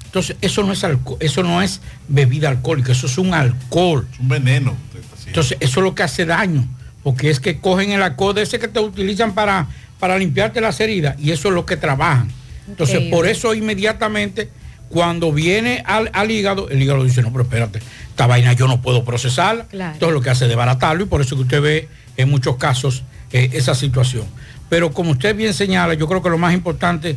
[SPEAKER 9] entonces eso no es eso no es bebida alcohólica, eso es un alcohol.
[SPEAKER 8] un veneno.
[SPEAKER 9] Entonces, eso es lo que hace daño, porque es que cogen el alcohol de ese que te utilizan para, para limpiarte las heridas y eso es lo que trabajan. Entonces, por eso inmediatamente, cuando viene al, al hígado, el hígado dice, no, pero espérate, esta vaina yo no puedo procesarla.
[SPEAKER 15] Claro.
[SPEAKER 9] Entonces, lo que hace es desbaratarlo y por eso que usted ve en muchos casos eh, esa situación. Pero como usted bien señala, yo creo que lo más importante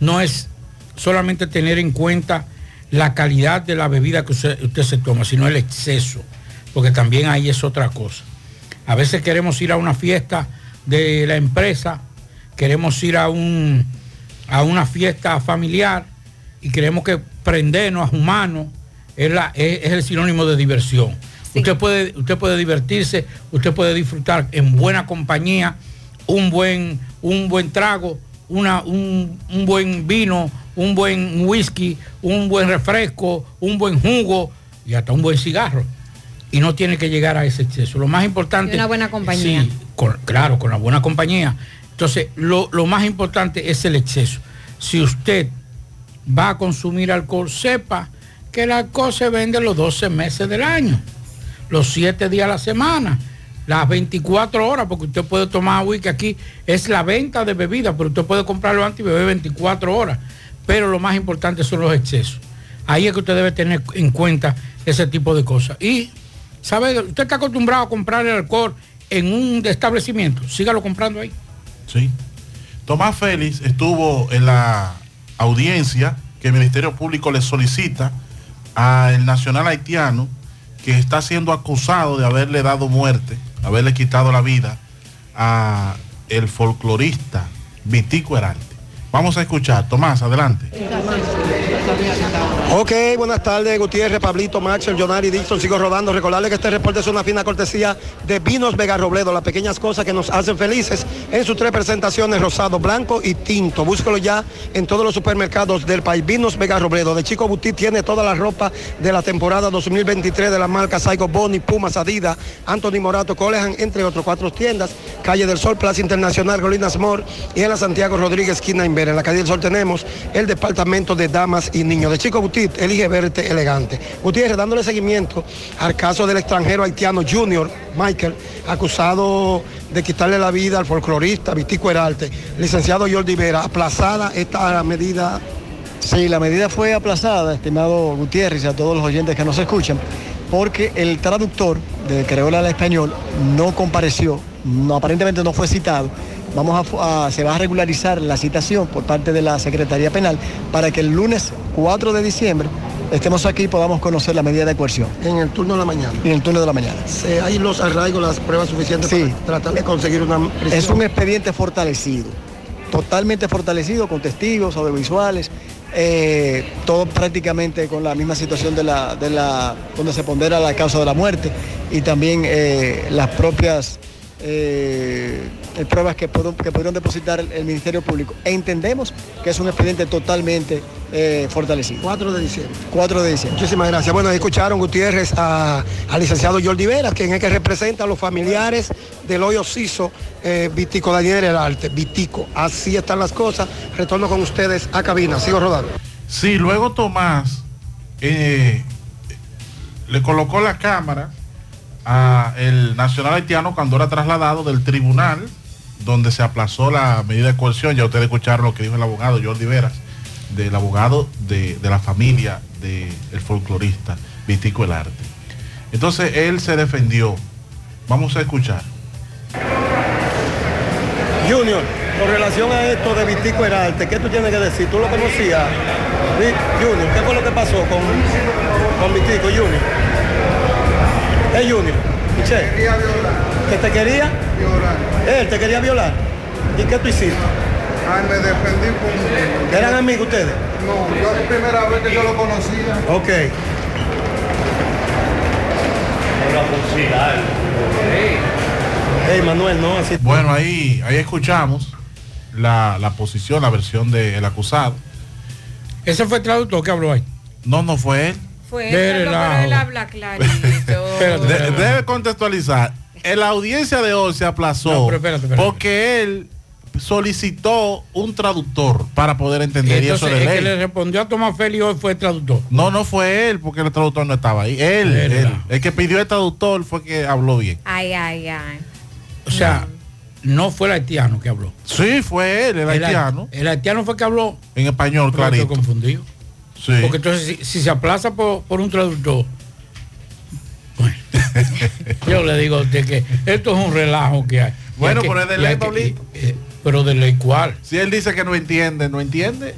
[SPEAKER 9] no es solamente tener en cuenta la calidad de la bebida que usted, usted se toma, sino el exceso, porque también ahí es otra cosa. A veces queremos ir a una fiesta de la empresa, queremos ir a, un, a una fiesta familiar y queremos que prendernos a humanos es, la- es- es el sinónimo de diversión. Usted, puede, usted puede divertirse, usted puede disfrutar en buena compañía, un buen, un buen trago, una, un, un buen vino, un buen whisky, un buen refresco, un buen jugo y hasta un buen cigarro. Y no tiene que llegar a ese exceso. Lo más importante...
[SPEAKER 15] Y una buena compañía.
[SPEAKER 9] Sí, con- claro, con la buena compañía. Entonces, lo, lo más importante es el exceso. Si usted va a consumir alcohol, sepa que el alcohol se vende los 12 meses del año, los 7 días a la semana, las 24 horas, porque usted puede tomar whisky aquí, es la venta de bebidas, pero usted puede comprarlo antes y beber 24 horas. Pero lo más importante son los excesos. Ahí es que usted debe tener en cuenta ese tipo de cosas. Y, ¿sabe? Usted está acostumbrado a comprar el alcohol en un establecimiento, sígalo comprando ahí.
[SPEAKER 8] Sí. Tomás Félix estuvo en la audiencia que el Ministerio Público le solicita al nacional haitiano que está siendo acusado de haberle dado muerte, haberle quitado la vida a el folclorista Vitico Herarte. Vamos a escuchar. Tomás, adelante.
[SPEAKER 27] Ok, buenas tardes, Gutiérrez, Pablito, Maxel, Jonari, Dixon, sigo rodando. Recordarle que este reporte es una fina cortesía de Vinos Vega Robledo, las pequeñas cosas que nos hacen felices en sus tres presentaciones, rosado, blanco y tinto. Búscalo ya en todos los supermercados del país. Vinos Vega Robledo, de Chico Butit tiene toda la ropa de la temporada 2023 de la marca Saigo Boni, Pumas, Adidas, Anthony Morato, Colehan, entre otros cuatro tiendas. Calle del Sol, Plaza Internacional, Rolinas Mor y en la Santiago Rodríguez, esquina Invera. En la calle del Sol tenemos el departamento de damas y niños. De Chico Butit Elige verte elegante. Gutiérrez, dándole seguimiento al caso del extranjero haitiano Junior Michael, acusado de quitarle la vida al folclorista Vitico Heralte, licenciado Jordi Vera, aplazada esta medida.
[SPEAKER 28] Sí, la medida fue aplazada, estimado Gutiérrez, a todos los oyentes que nos escuchan, porque el traductor de creola al español no compareció, no, aparentemente no fue citado. Vamos a, a- se va a regularizar la citación por parte de la Secretaría Penal para que el lunes 4 de diciembre estemos aquí y podamos conocer la medida de coerción.
[SPEAKER 27] En el turno de la mañana.
[SPEAKER 28] En el turno de la mañana.
[SPEAKER 27] ¿Hay los arraigos, las pruebas suficientes
[SPEAKER 28] Sí.
[SPEAKER 27] para tratar de conseguir una prisión?
[SPEAKER 28] Es un expediente fortalecido, totalmente fortalecido con testigos audiovisuales, eh, todo prácticamente con la misma situación de la, de la, donde se pondera la causa de la muerte y también eh, las propias eh, pruebas que, pudieron depositar el, el Ministerio Público. Entendemos que es un expediente totalmente eh, fortalecido.
[SPEAKER 27] 4 de diciembre.
[SPEAKER 28] 4 de diciembre.
[SPEAKER 27] Muchísimas gracias. Bueno, escucharon Gutiérrez a- al licenciado Jordi Vera, quien es que representa a los familiares del hoyo Ciso, eh, Vitico Daniel Herarte, Vitico. Así están las cosas. Retorno con ustedes a cabina. Sigo rodando.
[SPEAKER 8] Sí, luego Tomás eh, le colocó la cámara a el nacional haitiano cuando era trasladado del tribunal donde se aplazó la medida de coerción. Ya ustedes escucharon lo que dijo el abogado Jordi Veras, del abogado de, de la familia del folclorista Vitico El Arte. Entonces él se defendió. Vamos a escuchar.
[SPEAKER 27] Junior, con relación a esto de Vitico Herarte, ¿qué tú tienes que decir? ¿Tú lo conocías? Junior, ¿qué fue lo que pasó con, con Vitico Junior? ¿Eh, Junior? Michelle, ¿Que te quería? Violar. ¿Él te quería violar? ¿Y qué tú hiciste?
[SPEAKER 17] Ay, me defendí con...
[SPEAKER 27] ¿Eran amigos ustedes?
[SPEAKER 17] No, yo es la primera vez que yo lo conocía.
[SPEAKER 27] Ok. Hey, Manuel, no, así.
[SPEAKER 8] Bueno, ahí, ahí escuchamos la, la posición, la versión del acusado.
[SPEAKER 9] ¿Ese fue el traductor que habló ahí?
[SPEAKER 8] No, no fue él.
[SPEAKER 15] Fue
[SPEAKER 8] De
[SPEAKER 15] él, pero
[SPEAKER 8] relajo.
[SPEAKER 15] él habla
[SPEAKER 8] De- debe contextualizar. En la audiencia de hoy se aplazó
[SPEAKER 9] No, pero espérate, espérate.
[SPEAKER 8] porque él solicitó un traductor para poder entender y eso de
[SPEAKER 9] el que
[SPEAKER 8] ley.
[SPEAKER 9] le respondió a Tomás Félix hoy fue el traductor.
[SPEAKER 8] No, no fue él porque el traductor no estaba ahí. Él,
[SPEAKER 9] Él,
[SPEAKER 8] el que pidió el traductor fue que habló bien.
[SPEAKER 15] Ay, ay, ay.
[SPEAKER 9] O sea, no fue el haitiano que habló.
[SPEAKER 8] Sí, fue él, el haitiano.
[SPEAKER 9] El haitiano fue que habló.
[SPEAKER 8] En español,
[SPEAKER 9] estoy confundido.
[SPEAKER 8] Sí.
[SPEAKER 9] Porque entonces, si, si se aplaza por, por un traductor, yo le digo a usted que esto es un relajo que hay.
[SPEAKER 8] Bueno, pero es de ley, Pablito.
[SPEAKER 9] eh, pero de ley cuál.
[SPEAKER 8] Si él dice que no entiende, no entiende.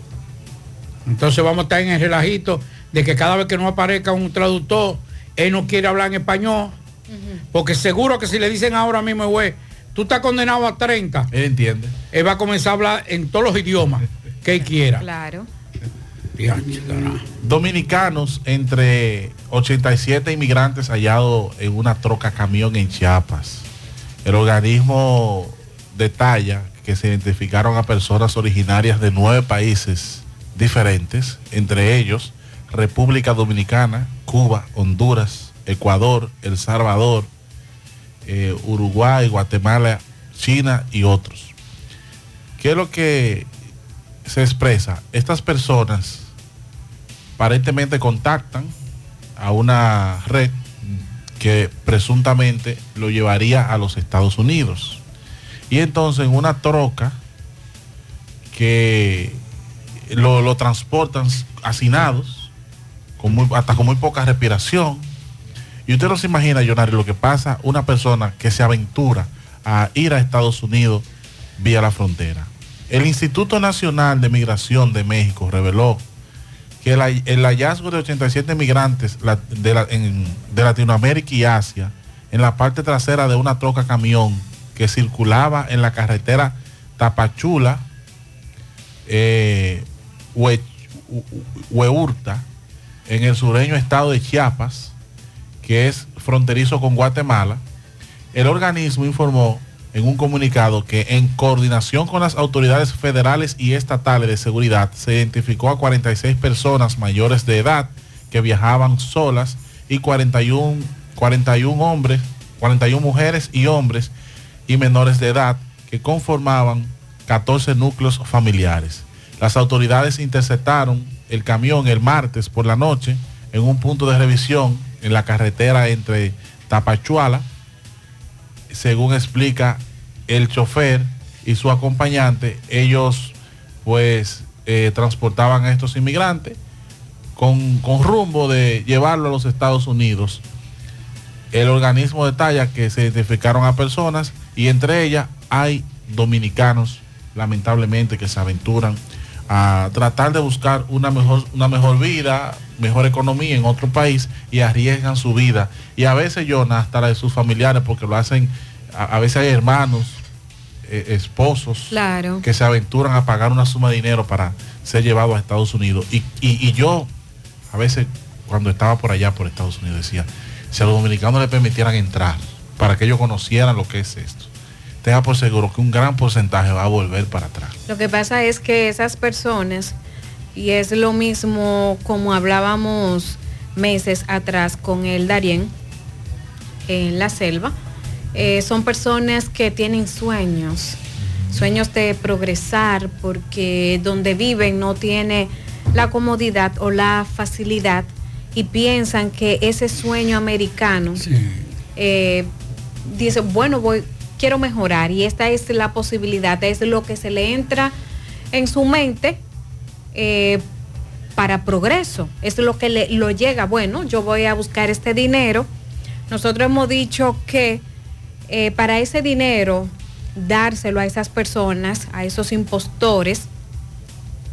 [SPEAKER 9] Entonces vamos a estar en el relajito de que cada vez que no aparezca un traductor, él no quiere hablar en español. Porque seguro que si le dicen ahora mismo, güey, tú estás condenado a 30.
[SPEAKER 8] Él entiende.
[SPEAKER 9] Él va a comenzar a hablar en todos los idiomas que él quiera.
[SPEAKER 15] Claro.
[SPEAKER 8] Dominicanos entre 87 inmigrantes hallados en una troca camión en Chiapas. El organismo detalla que se identificaron a personas originarias de nueve países diferentes, entre ellos República Dominicana, Cuba, Honduras, Ecuador, El Salvador, eh, Uruguay, Guatemala, China y otros. ¿Qué es lo que se expresa? Estas personas aparentemente contactan a una red que presuntamente lo llevaría a los Estados Unidos. Y entonces en una troca que lo, lo transportan hacinados, con muy- hasta con muy poca respiración. Y usted no se imagina, Jonari, lo que pasa una persona que se aventura a ir a Estados Unidos vía la frontera. El Instituto Nacional de Migración de México reveló que el, hallazgo de 87 migrantes de, la- de Latinoamérica y Asia en la parte trasera de una troca camión que circulaba en la carretera Tapachula, eh, en el sureño estado de Chiapas, que es fronterizo con Guatemala, el organismo informó en un comunicado que en coordinación con las autoridades federales y estatales de seguridad se identificó a 46 personas mayores de edad que viajaban solas y 41, 41 hombres, 41 mujeres y hombres y menores de edad que conformaban 14 núcleos familiares. Las autoridades interceptaron el camión el martes por la noche en un punto de revisión en la carretera entre Tapachuala, según explica el chofer y su acompañante, ellos pues eh, transportaban a estos inmigrantes con, con rumbo de llevarlo a los Estados Unidos. El organismo detalla que se identificaron a personas y entre ellas hay dominicanos, lamentablemente, que se aventuran a tratar de buscar una mejor, una mejor vida, mejor economía en otro país y arriesgan su vida. Y a veces, Jonah, hasta la de sus familiares, porque lo hacen, a, a veces hay hermanos, eh, esposos,
[SPEAKER 15] Claro.
[SPEAKER 8] que se aventuran a pagar una suma de dinero para ser llevados a Estados Unidos. Y, y- y yo, a veces, cuando estaba por allá, por Estados Unidos, decía, si a los dominicanos les permitieran entrar, para que ellos conocieran lo que es esto, tenga por seguro que un gran porcentaje va a volver para atrás.
[SPEAKER 15] Lo que pasa es que esas personas, y es lo mismo como hablábamos meses atrás con el Darién en la selva, eh, son personas que tienen sueños, sueños de progresar, porque donde viven no tiene la comodidad o la facilidad y piensan que ese sueño americano eh, dice, bueno, voy, quiero mejorar y esta es la posibilidad, es lo que se le entra en su mente eh, para progreso, es lo que le, lo llega, bueno, yo voy a buscar este dinero. Nosotros hemos dicho que eh, para ese dinero, dárselo a esas personas, a esos impostores,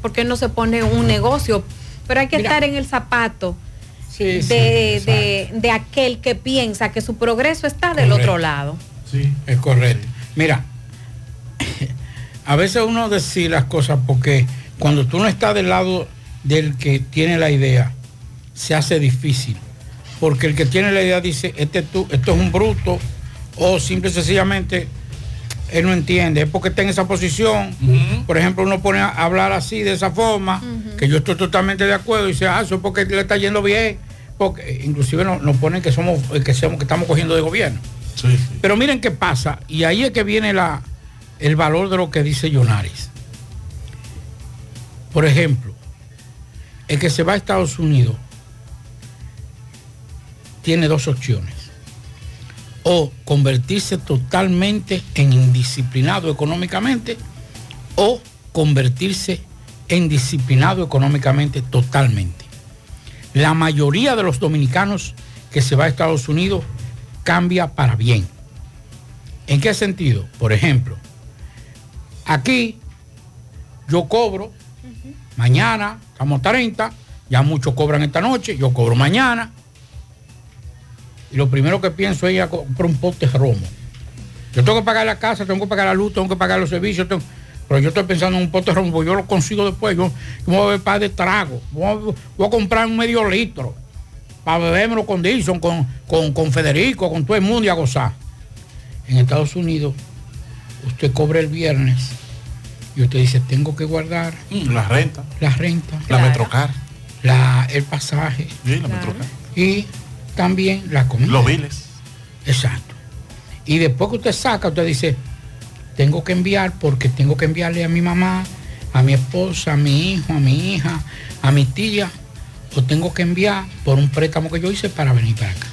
[SPEAKER 15] porque no se pone un negocio, pero hay que
[SPEAKER 9] Mira.
[SPEAKER 15] estar en el zapato
[SPEAKER 9] Sí,
[SPEAKER 15] de,
[SPEAKER 9] sí,
[SPEAKER 15] de- de aquel que piensa que su progreso está del otro lado.
[SPEAKER 8] Sí.
[SPEAKER 9] Es correcto. Mira, a veces uno decide las cosas porque cuando tú no estás del lado del que tiene la idea, se hace difícil. Porque el que tiene la idea dice, este tú, esto es un bruto, o simple y sencillamente él no entiende, es porque está en esa posición. Por ejemplo, uno pone a hablar así, de esa forma, que yo estoy totalmente de acuerdo, y dice, ah, eso es porque le está yendo bien, porque inclusive nos, nos ponen que somos, que somos, que estamos cogiendo de gobierno. Pero miren qué pasa, y ahí es que viene la, el valor de lo que dice Yonaris. Por ejemplo, el que se va a Estados Unidos tiene dos opciones. O convertirse totalmente en indisciplinado económicamente o convertirse en disciplinado económicamente totalmente. La mayoría de los dominicanos que se va a Estados Unidos cambia para bien. ¿En qué sentido? Por ejemplo, aquí yo cobro mañana, estamos 30, ya muchos cobran esta noche, yo cobro mañana. Y lo primero que pienso es ir a comprar un pote de romo. Yo tengo que pagar la casa, tengo que pagar la luz, tengo que pagar los servicios, pero yo estoy pensando en un pote de romo, yo lo consigo después, yo, voy a beber par de trago, voy a, comprar un medio litro para bebérmelo con Dixon, con, con, con Federico, con todo el mundo y a gozar. En Estados Unidos, usted cobra el viernes y usted dice, tengo que guardar
[SPEAKER 8] La renta,
[SPEAKER 9] la renta,
[SPEAKER 8] la Metrocar,
[SPEAKER 9] la, el pasaje
[SPEAKER 8] sí, la Metrocar.
[SPEAKER 9] y también la comida.
[SPEAKER 8] Los biles.
[SPEAKER 9] Exacto. Y después que usted saca, usted dice, tengo que enviar porque tengo que enviarle a mi mamá, a mi esposa, a mi hijo, a mi hija, a mi tía, o tengo que enviar por un préstamo que yo hice para venir para acá.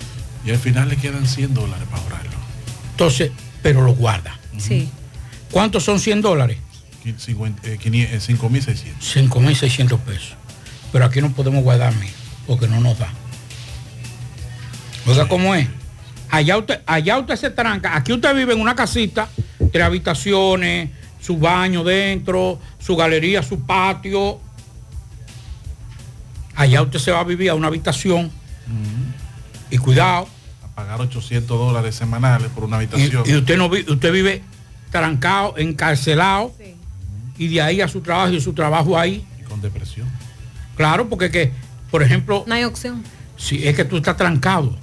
[SPEAKER 8] Y al final le quedan 100 dólares para ahorrarlo.
[SPEAKER 9] Entonces, pero lo guarda.
[SPEAKER 15] Sí.
[SPEAKER 9] ¿Cuántos son 100 dólares?
[SPEAKER 8] 5.600. eh,
[SPEAKER 9] 5.600 pesos. Pero aquí no podemos guardar mil, porque no nos da. Oiga cómo es. Allá usted, allá usted se tranca. Aquí usted vive en una casita, tres habitaciones, su baño dentro, su galería, su patio. Allá usted se va a vivir a una habitación. Y cuidado.
[SPEAKER 8] A pagar 800 dólares semanales por una habitación.
[SPEAKER 9] Y, y usted no vi- usted vive trancado, encarcelado. Y de ahí a su trabajo y su trabajo ahí.
[SPEAKER 8] Y con depresión.
[SPEAKER 9] Claro, porque que, por ejemplo,
[SPEAKER 15] No hay opción.
[SPEAKER 9] si es que tú estás trancado.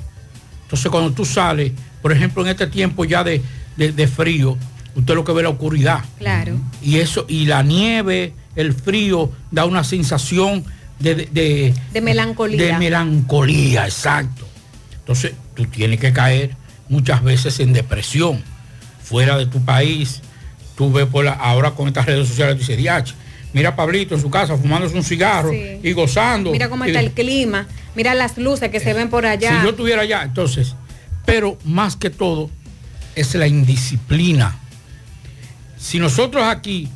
[SPEAKER 9] Entonces cuando tú sales, por ejemplo, en este tiempo ya de, de- de frío, usted lo que ve es la oscuridad.
[SPEAKER 15] Claro.
[SPEAKER 9] Y eso, y la nieve, el frío, da una sensación de, de- de-
[SPEAKER 15] De melancolía.
[SPEAKER 9] de melancolía, exacto. Entonces, tú tienes que caer muchas veces en depresión, fuera de tu país. Tú ves por la, ahora con estas redes sociales, dices, "Diache, Mira a Pablito en su casa fumándose un cigarro
[SPEAKER 15] Sí.
[SPEAKER 9] y gozando.
[SPEAKER 15] Mira cómo
[SPEAKER 9] Y-
[SPEAKER 15] está el clima, mira las luces que se ven por allá.
[SPEAKER 9] Si yo estuviera allá, entonces, pero más que todo es la indisciplina. Si nosotros aquí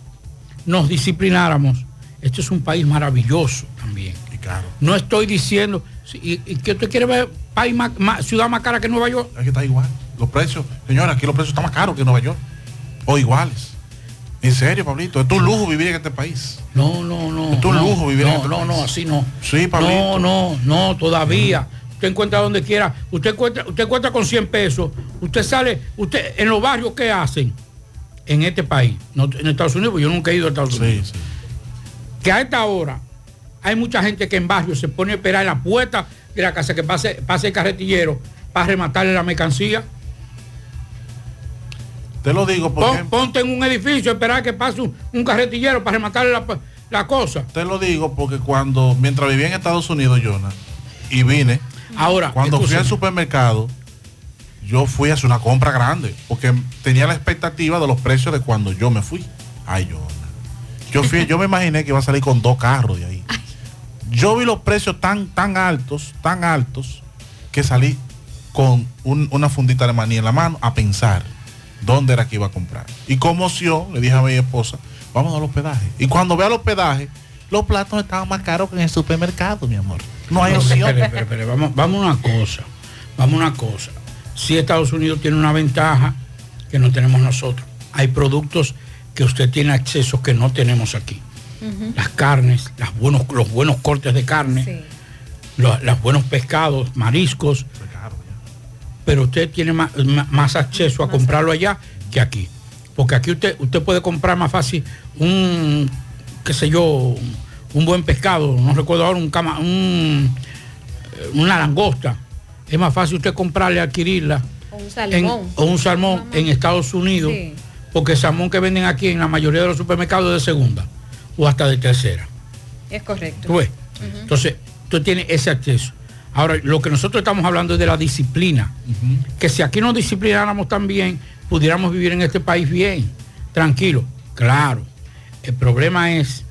[SPEAKER 9] nos disciplináramos, este es un país maravilloso también. No estoy diciendo, si- y, y que usted quiere ver país más- más- ciudad más cara que Nueva York.
[SPEAKER 8] Que está igual. Los precios, señora, aquí los precios están más caros que Nueva York. O iguales. En serio, Pablito, es tu lujo vivir en este país.
[SPEAKER 9] No, no, no.
[SPEAKER 8] Es tu
[SPEAKER 9] no,
[SPEAKER 8] lujo vivir en
[SPEAKER 9] no,
[SPEAKER 8] este
[SPEAKER 9] no,
[SPEAKER 8] país.
[SPEAKER 9] no, así no.
[SPEAKER 8] Sí, Pablito.
[SPEAKER 9] No, no, no, todavía. Usted encuentra donde quiera. Usted encuentra, usted encuentra con 100 pesos. Usted sale, usted en los barrios ¿qué hacen? En este país, no, en Estados Unidos, porque yo nunca he ido a Estados Unidos. Que a esta hora hay mucha gente que en barrios se pone a esperar en la puerta de la casa que pase, pase el carretillero para rematarle la mercancía.
[SPEAKER 8] Te lo digo porque...
[SPEAKER 9] Pon- ponte en un edificio, esperar que pase un, un carretillero para rematarle la, la cosa.
[SPEAKER 8] Te lo digo porque cuando, mientras vivía en Estados Unidos, Jonah, y vine,
[SPEAKER 9] ahora
[SPEAKER 8] cuando fui al supermercado, yo fui a hacer una compra grande, porque tenía la expectativa de los precios de cuando yo me fui. Ay, Jonah. Yo fui, yo me imaginé que iba a salir con dos carros de ahí. Yo vi los precios tan, tan altos, tan altos, que salí con un- una fundita de maní en la mano a pensar dónde era que iba a comprar. Y como opción, le dije a mi esposa, vamos al hospedaje. Y cuando ve al hospedaje, los platos estaban más caros que en el supermercado, mi amor. No hay opción.
[SPEAKER 9] Espere, espere, Vamos, vamos a una cosa. Vamos a una cosa. Si Estados Unidos tiene una ventaja que no tenemos nosotros. Hay productos que usted tiene acceso que no tenemos aquí. Las carnes, las buenos, los buenos cortes de carne, los, los buenos pescados, mariscos. Pero usted tiene más, más acceso a comprarlo allá que aquí. Porque aquí usted, usted puede comprar más fácil un, qué sé yo, un, buen pescado, no recuerdo ahora, un, cama, un eh, una langosta. Es más fácil usted comprarle, adquirirla.
[SPEAKER 15] O un
[SPEAKER 9] en-
[SPEAKER 15] salmón.
[SPEAKER 9] o un salmón en Estados Unidos.
[SPEAKER 15] Sí.
[SPEAKER 9] Porque el salmón que venden aquí en la mayoría de los supermercados es de segunda o hasta de tercera.
[SPEAKER 15] Es correcto.
[SPEAKER 9] ¿Tú ves? Entonces, tú tienes ese acceso. Ahora, lo que nosotros estamos hablando es de la disciplina. Que si aquí nos disciplináramos también, pudiéramos vivir en este país bien, tranquilo. Claro. El problema es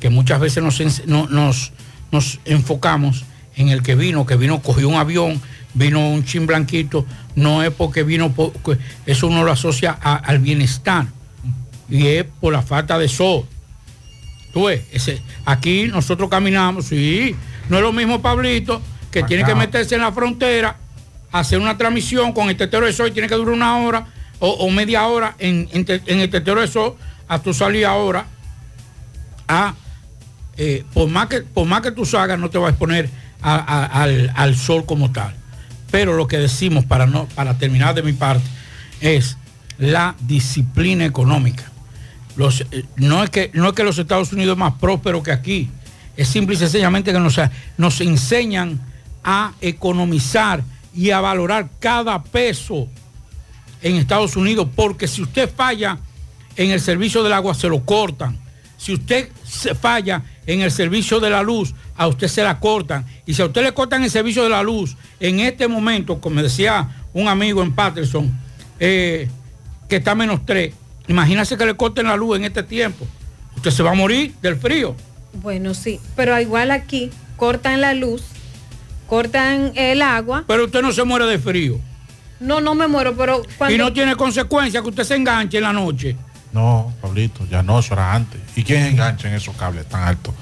[SPEAKER 9] que muchas veces nos, no- nos, nos enfocamos en el que vino, que vino, cogió un avión, vino un chin blanquito, no es porque vino, eso uno lo asocia a- al bienestar y es por la falta de sol. Tú ves, ese- aquí nosotros caminamos, sí, no es lo mismo Pablito, que tiene que meterse en la frontera, hacer una transmisión con el tetero de sol y tiene que durar una hora o, o media hora en, en te- en el tetero de sol, a tu salir ahora, a, eh, por, más que, por más que tú salgas, no te vas a exponer a- a- al, al sol como tal. Pero lo que decimos, para, no, para terminar de mi parte, es la disciplina económica. Los, eh, no, es que, no es que los Estados Unidos es más próspero que aquí, es simple y sencillamente que nos, nos enseñan a economizar y a valorar cada peso en Estados Unidos, porque si usted falla en el servicio del agua, se lo cortan. Si usted se falla en el servicio de la luz, a usted se la cortan. Y si a usted le cortan el servicio de la luz, en este momento, como decía un amigo en Patterson, eh, que está menos 3, imagínese que le corten la luz en este tiempo. Usted se va a morir del frío.
[SPEAKER 15] Bueno, sí, pero igual aquí cortan la luz, cortan el agua.
[SPEAKER 9] Pero usted no se muere de frío.
[SPEAKER 15] No, no me muero, pero cuando...
[SPEAKER 9] Y no tiene consecuencia que usted se enganche en la noche.
[SPEAKER 8] No, Pablito, ya no, eso era antes. ¿Y quién engancha en esos cables tan altos?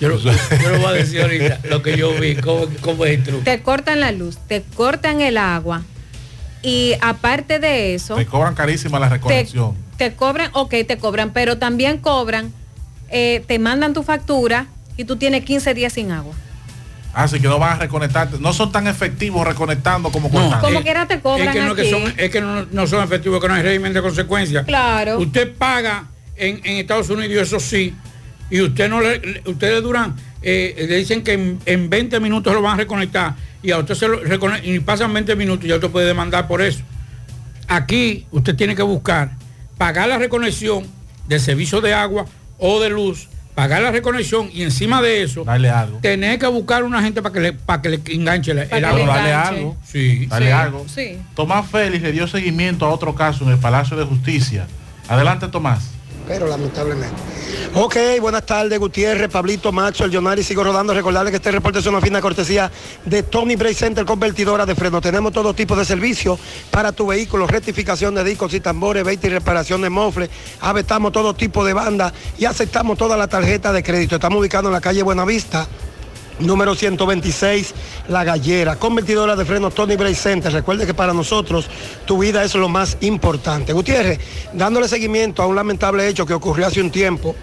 [SPEAKER 9] Yo lo, yo lo voy a decir ahorita, lo que yo vi, cómo, cómo es el truco.
[SPEAKER 15] Te cortan la luz, te cortan el agua y aparte de eso,
[SPEAKER 8] Te cobran carísima la reconexión.
[SPEAKER 15] te cobran, ok, te cobran, pero también cobran, eh, te mandan tu factura y tú tienes 15 días sin agua.
[SPEAKER 8] Así que no van a reconectarte. No son tan efectivos reconectando como cortando.
[SPEAKER 15] Como quiera te cobran
[SPEAKER 9] es que, no, que son, es que no, no son efectivos, que no hay régimen de consecuencias.
[SPEAKER 15] Claro.
[SPEAKER 9] Usted paga en, en Estados Unidos, eso sí, y usted no le, ustedes duran, eh, le dicen que en, en 20 minutos lo van a reconectar y a usted se lo recone- y pasan 20 minutos y ya usted puede demandar por eso. Aquí usted tiene que buscar, pagar la reconexión del servicio de agua o de luz, pagar la reconexión y encima de eso,
[SPEAKER 8] Dale algo.
[SPEAKER 9] tener que buscar una gente para que le, para que le enganche el agua.
[SPEAKER 8] dale algo.
[SPEAKER 9] Sí.
[SPEAKER 8] Dale
[SPEAKER 9] Sí,
[SPEAKER 8] algo.
[SPEAKER 15] Sí.
[SPEAKER 8] Tomás Félix le dio seguimiento a otro caso en el Palacio de Justicia. Adelante, Tomás.
[SPEAKER 27] Pero lamentablemente. Ok, buenas tardes, Gutiérrez, Pablito, Macho, el Jonari, sigo rodando. Recordarle que este reporte es una fina cortesía de Tony Bray Center, convertidora de freno. Tenemos todo tipo de servicios para tu vehículo, rectificación de discos y tambores, veinte y reparación de mofle. Aceptamos todo tipo de banda y aceptamos toda la tarjeta de crédito. Estamos ubicados en la calle Buenavista número 126, La Gallera, convertidora de frenos Tony Center. Recuerde que para nosotros tu vida es lo más importante. Gutiérrez, dándole seguimiento a un lamentable hecho que ocurrió hace un tiempo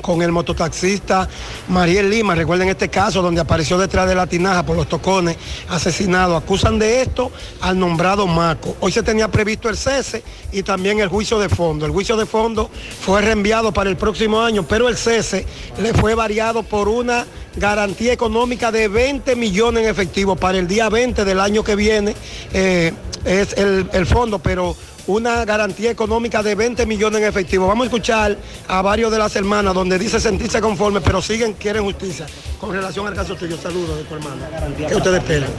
[SPEAKER 27] con el mototaxista Mariel Lima. Recuerden este caso donde apareció detrás de la tinaja por los tocones, asesinado. Acusan de esto al nombrado Maco. Hoy se tenía previsto el cese y también el juicio de fondo. El juicio de fondo fue reenviado para el próximo año, pero el cese le fue variado por una garantía económica de 20 millones en efectivo para el día 20 del año que viene. eh, es el, el fondo, pero una garantía económica de 20 millones en efectivo. Vamos a escuchar a varios de las hermanas donde dice sentirse conforme, pero siguen, quieren justicia. Con relación al caso tuyo, saludos de tu hermana. ¿Qué ustedes esperan?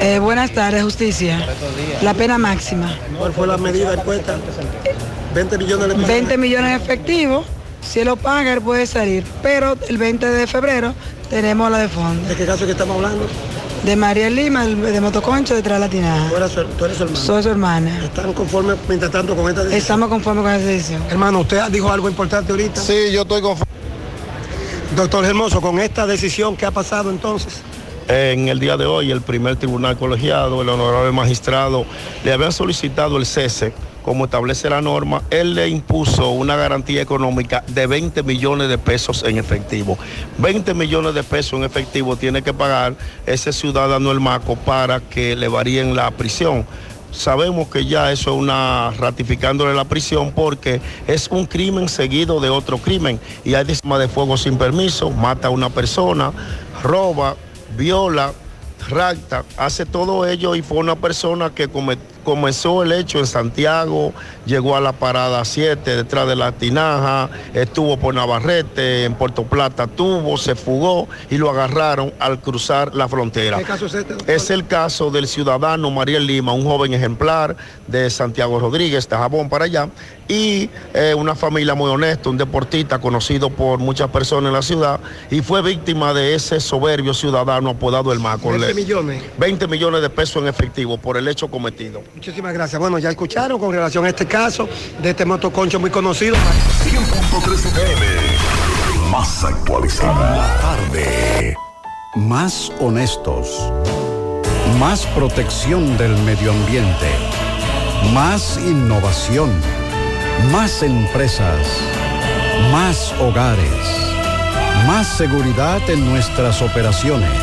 [SPEAKER 29] Eh, buenas tardes, justicia. La pena máxima.
[SPEAKER 27] ¿Cuál fue la medida impuesta? 20 millones de
[SPEAKER 29] 20 millones en efectivo. Si él lo paga, él puede salir. Pero el 20 de febrero tenemos la de fondo.
[SPEAKER 27] ¿De qué caso que estamos hablando?
[SPEAKER 29] De María Lima, de Motoconcho, detrás de la tinaja.
[SPEAKER 27] ¿Tú eres su, tú eres su hermana?
[SPEAKER 29] Soy su hermana.
[SPEAKER 27] ¿Están conformes mientras tanto con esta decisión?
[SPEAKER 29] Estamos conformes con esa decisión.
[SPEAKER 27] Hermano, usted dijo algo importante ahorita.
[SPEAKER 30] Sí, yo estoy conforme.
[SPEAKER 27] Doctor Hermoso, con esta decisión, ¿qué ha pasado entonces?
[SPEAKER 30] En el día de hoy, el primer tribunal colegiado, el honorable magistrado, le había solicitado el cese, como establece la norma, él le impuso una garantía económica de 20 millones de pesos en efectivo. 20 millones de pesos en efectivo tiene que pagar ese ciudadano el Maco para que le varíen la prisión. Sabemos que ya eso es una ratificándole la prisión porque es un crimen seguido de otro crimen y hay arma de fuego sin permiso, mata a una persona, roba, viola, rapta, hace todo ello y fue una persona que come- comenzó el hecho en Santiago, llegó a la parada 7 detrás de la tinaja, estuvo por Navarrete, en Puerto Plata tuvo, se fugó y lo agarraron al cruzar la frontera.
[SPEAKER 27] ¿Qué caso es este?
[SPEAKER 30] Es el caso del ciudadano Mariel Lima, un joven ejemplar de Santiago Rodríguez, de Jabón para allá, y eh, una familia muy honesta, un deportista conocido por muchas personas en la ciudad, y fue víctima de ese soberbio ciudadano apodado el Maco.
[SPEAKER 27] 20
[SPEAKER 30] Le-
[SPEAKER 27] millones.
[SPEAKER 30] 20 millones de pesos en efectivo por el hecho cometido.
[SPEAKER 27] Muchísimas gracias. Bueno, ya escucharon con relación a este caso de este motoconcho muy conocido.
[SPEAKER 12] 100.3 FM. Más actualizada. Tarde.
[SPEAKER 31] Más honestos. Más protección del medio ambiente. Más innovación. Más empresas. Más hogares. Más seguridad en nuestras operaciones.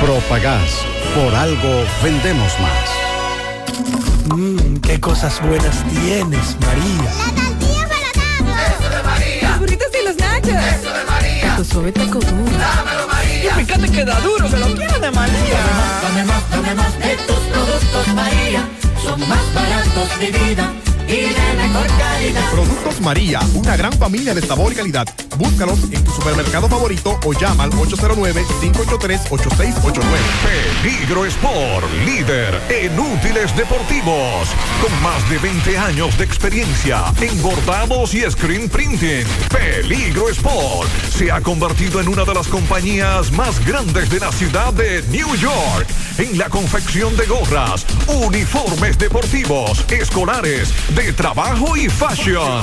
[SPEAKER 31] Propagás. Por algo vendemos más.
[SPEAKER 32] Mmm, qué cosas buenas tienes, María.
[SPEAKER 11] Eso de María.
[SPEAKER 33] Los burritos y los nachos.
[SPEAKER 11] Eso de María.
[SPEAKER 33] Tu suave taco duro.
[SPEAKER 11] Dámelo, María.
[SPEAKER 33] Y fíjate que da duro, que lo quiero de María.
[SPEAKER 11] Dame más, dame más de tus productos, María. Son más baratos de vida y de mejor calidad.
[SPEAKER 34] Productos María, una gran familia de sabor y calidad. Búscalos en tu supermercado favorito o llama al 809-583-8689.
[SPEAKER 12] Peligro Sport, líder en útiles deportivos, con más de 20 años de experiencia en bordados y screen printing. Peligro Sport se ha convertido en una de las compañías más grandes de la ciudad de New York en la confección de gorras, uniformes deportivos, escolares, de trabajo y fashion.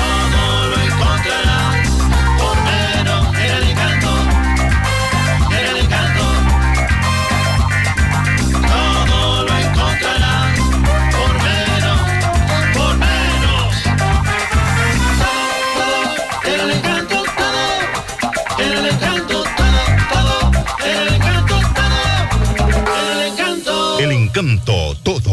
[SPEAKER 11] Santos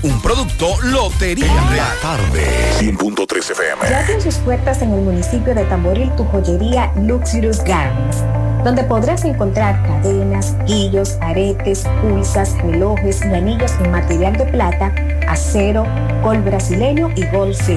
[SPEAKER 13] Un producto Lotería Real.
[SPEAKER 12] Tarde, 100.3 FM.
[SPEAKER 15] Ya abre sus puertas en el municipio de Tamboril tu joyería Luxurious Garments, donde podrás encontrar cadenas, guillos, aretes, pulsas, relojes y anillos en material de plata, acero, gol brasileño y gol C.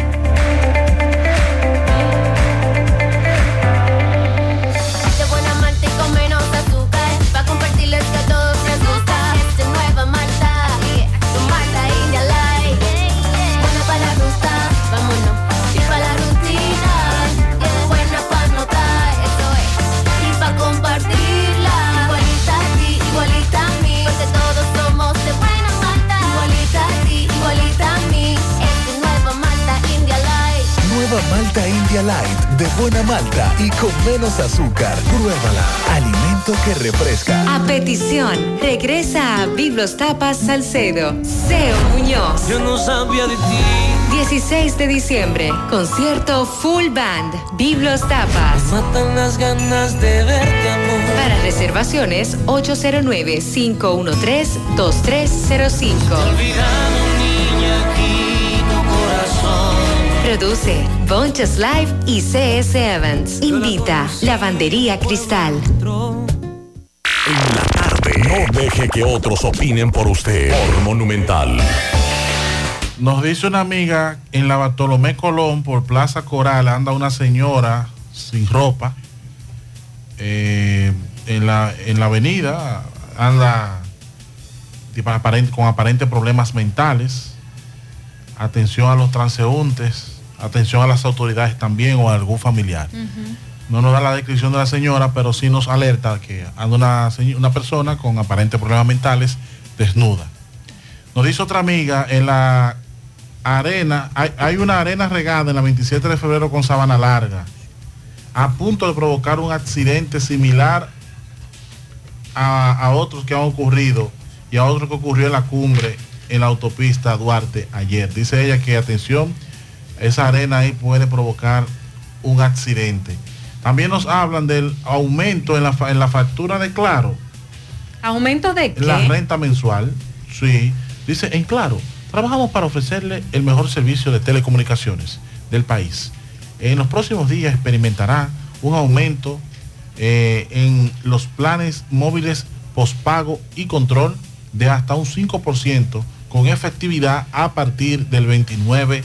[SPEAKER 35] Light, de buena malta
[SPEAKER 36] y con menos azúcar. Pruébala. Alimento que refresca.
[SPEAKER 37] A petición, regresa a Biblos Tapas Salcedo. Seo Muñoz.
[SPEAKER 11] Yo no sabía de ti.
[SPEAKER 37] 16 de diciembre, concierto full band, Biblos Tapas.
[SPEAKER 11] Matan las ganas de verte, amor.
[SPEAKER 37] Para reservaciones, 809-513-2305. Produce Bonches Live y CS Evans. Invita Lavandería Cristal.
[SPEAKER 12] En la tarde. No deje que otros opinen por usted. Por Monumental.
[SPEAKER 8] Nos dice una amiga en la Bartolomé Colón por Plaza Coral anda una señora sin ropa eh, en, la, en la avenida anda con aparentes problemas mentales. Atención a los transeúntes, atención a las autoridades también o a algún familiar. No nos da la descripción de la señora, pero sí nos alerta que anda una, una persona con aparentes problemas mentales desnuda. Nos dice otra amiga, en la arena, hay, hay una arena regada en la 27 de febrero con Sabana Larga, a punto de provocar un accidente similar a, a otros que han ocurrido y a otro que ocurrió en la cumbre en la autopista Duarte ayer. Dice ella que atención, esa arena ahí puede provocar un accidente. También nos hablan del aumento en la, en la factura de Claro.
[SPEAKER 38] ¿Aumento de qué?
[SPEAKER 8] La renta mensual, sí. Dice, en claro, trabajamos para ofrecerle el mejor servicio de telecomunicaciones del país. En los próximos días experimentará un aumento eh, en los planes móviles pospago y control de hasta un 5% con efectividad a partir del 29 de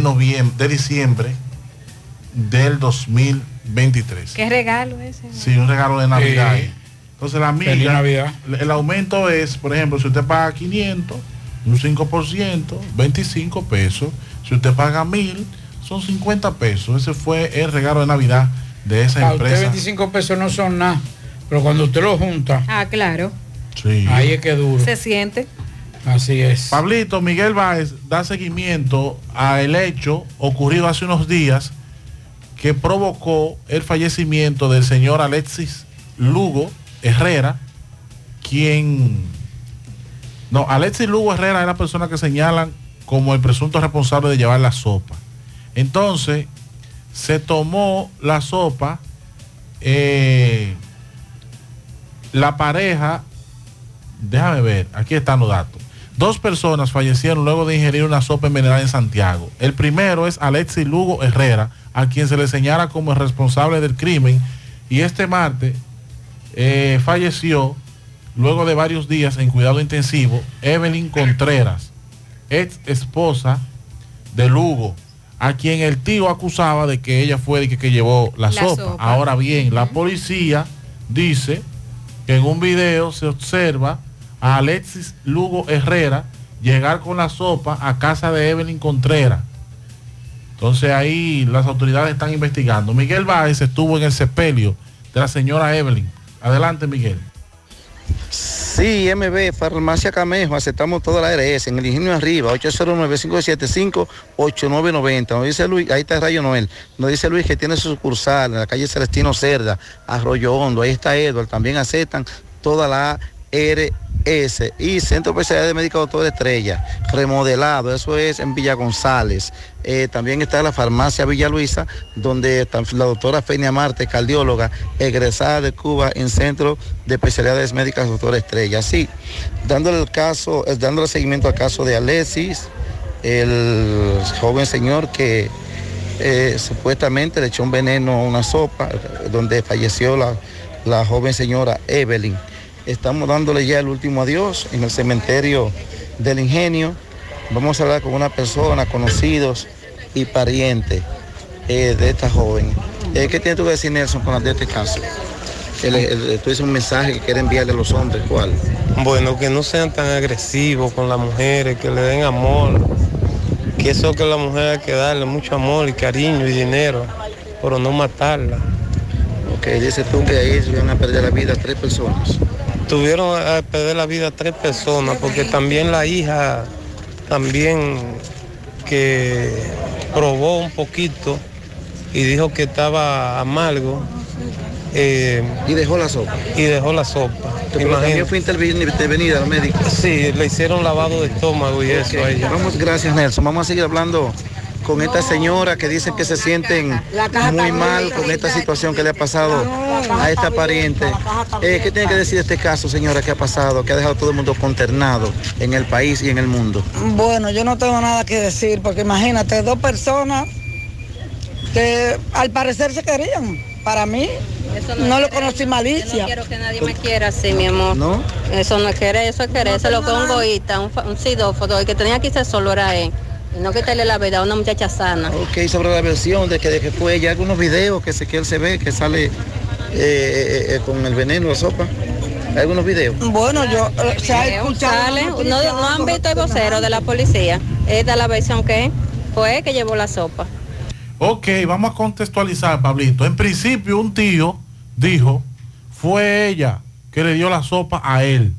[SPEAKER 8] noviembre, de diciembre del 2023.
[SPEAKER 38] ¿Qué regalo ese?
[SPEAKER 8] Sí, un regalo de Navidad. Entonces la
[SPEAKER 39] Feliz
[SPEAKER 8] milla,
[SPEAKER 39] Navidad.
[SPEAKER 8] el aumento es, por ejemplo, si usted paga 500, un 5%, 25 pesos. Si usted paga 1000, son 50 pesos. Ese fue el regalo de Navidad de esa
[SPEAKER 39] Para usted
[SPEAKER 8] empresa.
[SPEAKER 39] 25 pesos no son nada, pero cuando usted lo junta,
[SPEAKER 15] Ah, claro.
[SPEAKER 8] Sí.
[SPEAKER 39] ahí es que duro.
[SPEAKER 15] Se siente.
[SPEAKER 39] Así es.
[SPEAKER 8] Pablito, Miguel Báez da seguimiento al hecho ocurrido hace unos días que provocó el fallecimiento del señor Alexis Lugo Herrera, quien... No, Alexis Lugo Herrera es la persona que señalan como el presunto responsable de llevar la sopa. Entonces, se tomó la sopa, eh, la pareja, déjame ver, aquí están los datos. Dos personas fallecieron luego de ingerir una sopa envenenada en Santiago. El primero es Alexis Lugo Herrera, a quien se le señala como el responsable del crimen. Y este martes eh, falleció, luego de varios días en cuidado intensivo, Evelyn Contreras, ex esposa de Lugo, a quien el tío acusaba de que ella fue el que, que llevó la,
[SPEAKER 15] La
[SPEAKER 8] sopa.
[SPEAKER 15] sopa.
[SPEAKER 8] Ahora bien, la policía dice que en un video se observa a Alexis Lugo Herrera llegar con la sopa a casa de Evelyn Contreras. Entonces ahí las autoridades están investigando. Miguel Báez estuvo en el sepelio de la señora Evelyn. Adelante, Miguel.
[SPEAKER 17] Sí, MB, Farmacia Camejo, aceptamos toda la ARS en el ingenio arriba, 809-575-8990. Nos dice Luis, ahí está Rayo Noel. Nos dice Luis que tiene su sucursal en la calle Celestino Cerda, Arroyo Hondo, ahí está Edward, también aceptan toda la ARS y Centro Especial de Médico Doctor Estrella, remodelado, eso es en Villa González. Eh, también está la farmacia Villa Luisa, donde está la doctora Fenia Marte, cardióloga, egresada de Cuba en Centro de Especialidades Médicas Doctor Estrella. Sí, dándole el caso, eh, dándole seguimiento al caso de Alexis, el joven señor que eh, supuestamente le echó un veneno a una sopa, donde falleció la, la joven señora Evelyn. Estamos dándole ya el último adiós en el cementerio del ingenio. Vamos a hablar con una persona, conocidos y parientes eh, de esta joven. Eh, ¿Qué tiene tú que decir, Nelson, con de este caso? Él- tú dices un mensaje que quiere enviarle a los hombres, ¿cuál?
[SPEAKER 40] Bueno, que no sean tan agresivos con las mujeres, que le den amor. Que eso que la mujer hay que darle mucho amor y cariño y dinero, pero no matarla.
[SPEAKER 17] Ok, dice tú que ahí se van a perder la vida tres personas.
[SPEAKER 40] Tuvieron a perder la vida tres personas, porque también la hija, también que probó un poquito y dijo que estaba amargo. eh,
[SPEAKER 17] y dejó la sopa.
[SPEAKER 40] Y dejó la sopa.
[SPEAKER 17] Pero también fue intervenida la médica.
[SPEAKER 40] Sí, le hicieron lavado de estómago y eso a ella.
[SPEAKER 17] Vamos, gracias Nelson. Vamos a seguir hablando con esta señora que dice que se sienten muy mal con esta situación que le ha pasado a esta pariente. Eh, ¿Qué tiene que decir de este caso, señora, que ha pasado, que ha dejado a todo el mundo consternado en el país y en el mundo?
[SPEAKER 41] Bueno, yo no tengo nada que decir, porque imagínate, dos personas que al parecer se querían. Para mí, no, lo conocí malicia.
[SPEAKER 42] no quiero que nadie me quiera así, mi amor.
[SPEAKER 17] ¿No?
[SPEAKER 42] Eso no es querer, eso es querer. Eso es lo que un goísta, un, un sidófono. El que tenía que ser solo era él. No quitarle la vida a una muchacha sana.
[SPEAKER 17] Ok, sobre la versión de que, de que fue ella, algunos videos que, se, que él se ve que sale eh, eh, eh, con el veneno, la sopa. ¿Hay algunos videos?
[SPEAKER 41] Bueno, yo eh, se ha escuchado
[SPEAKER 42] no, no han visto el vocero de la policía. Esta es la versión que fue él que llevó la sopa.
[SPEAKER 8] Ok, vamos a contextualizar, Pablito. En principio, un tío dijo, fue ella que le dio la sopa a él.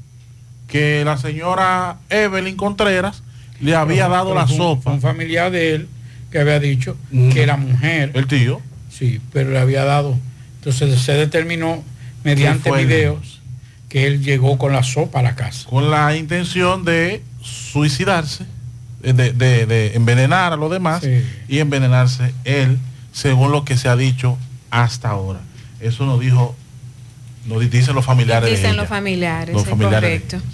[SPEAKER 8] Que la señora Evelyn Contreras le había dado la
[SPEAKER 39] un-
[SPEAKER 8] sopa.
[SPEAKER 39] Un familiar de él que había dicho que la mujer.
[SPEAKER 8] El tío.
[SPEAKER 39] Sí, pero le había dado. Entonces se determinó mediante videos que él llegó con la sopa a la casa.
[SPEAKER 8] Con la intención de suicidarse, eh, de, de- de envenenar a los demás y envenenarse él, según lo que se ha dicho hasta ahora. Eso nos dijo, nos di- dicen los familiares de ella.
[SPEAKER 15] los familiares,
[SPEAKER 8] Los
[SPEAKER 15] es
[SPEAKER 8] familiares de
[SPEAKER 15] correcto.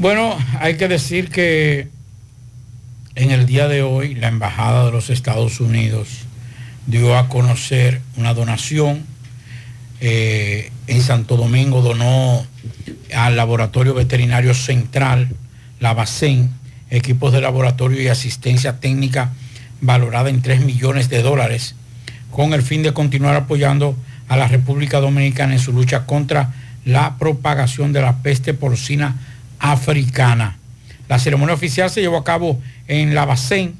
[SPEAKER 39] Bueno, hay que decir que en el día de hoy la Embajada de los Estados Unidos dio a conocer una donación. eh, en Santo Domingo donó al Laboratorio Veterinario Central, la BACEN, equipos de laboratorio y asistencia técnica valorada en 3 millones de dólares, con el fin de continuar apoyando
[SPEAKER 9] a la República Dominicana en su lucha contra la propagación de la peste porcina africana. La ceremonia oficial se llevó a cabo en La Bacén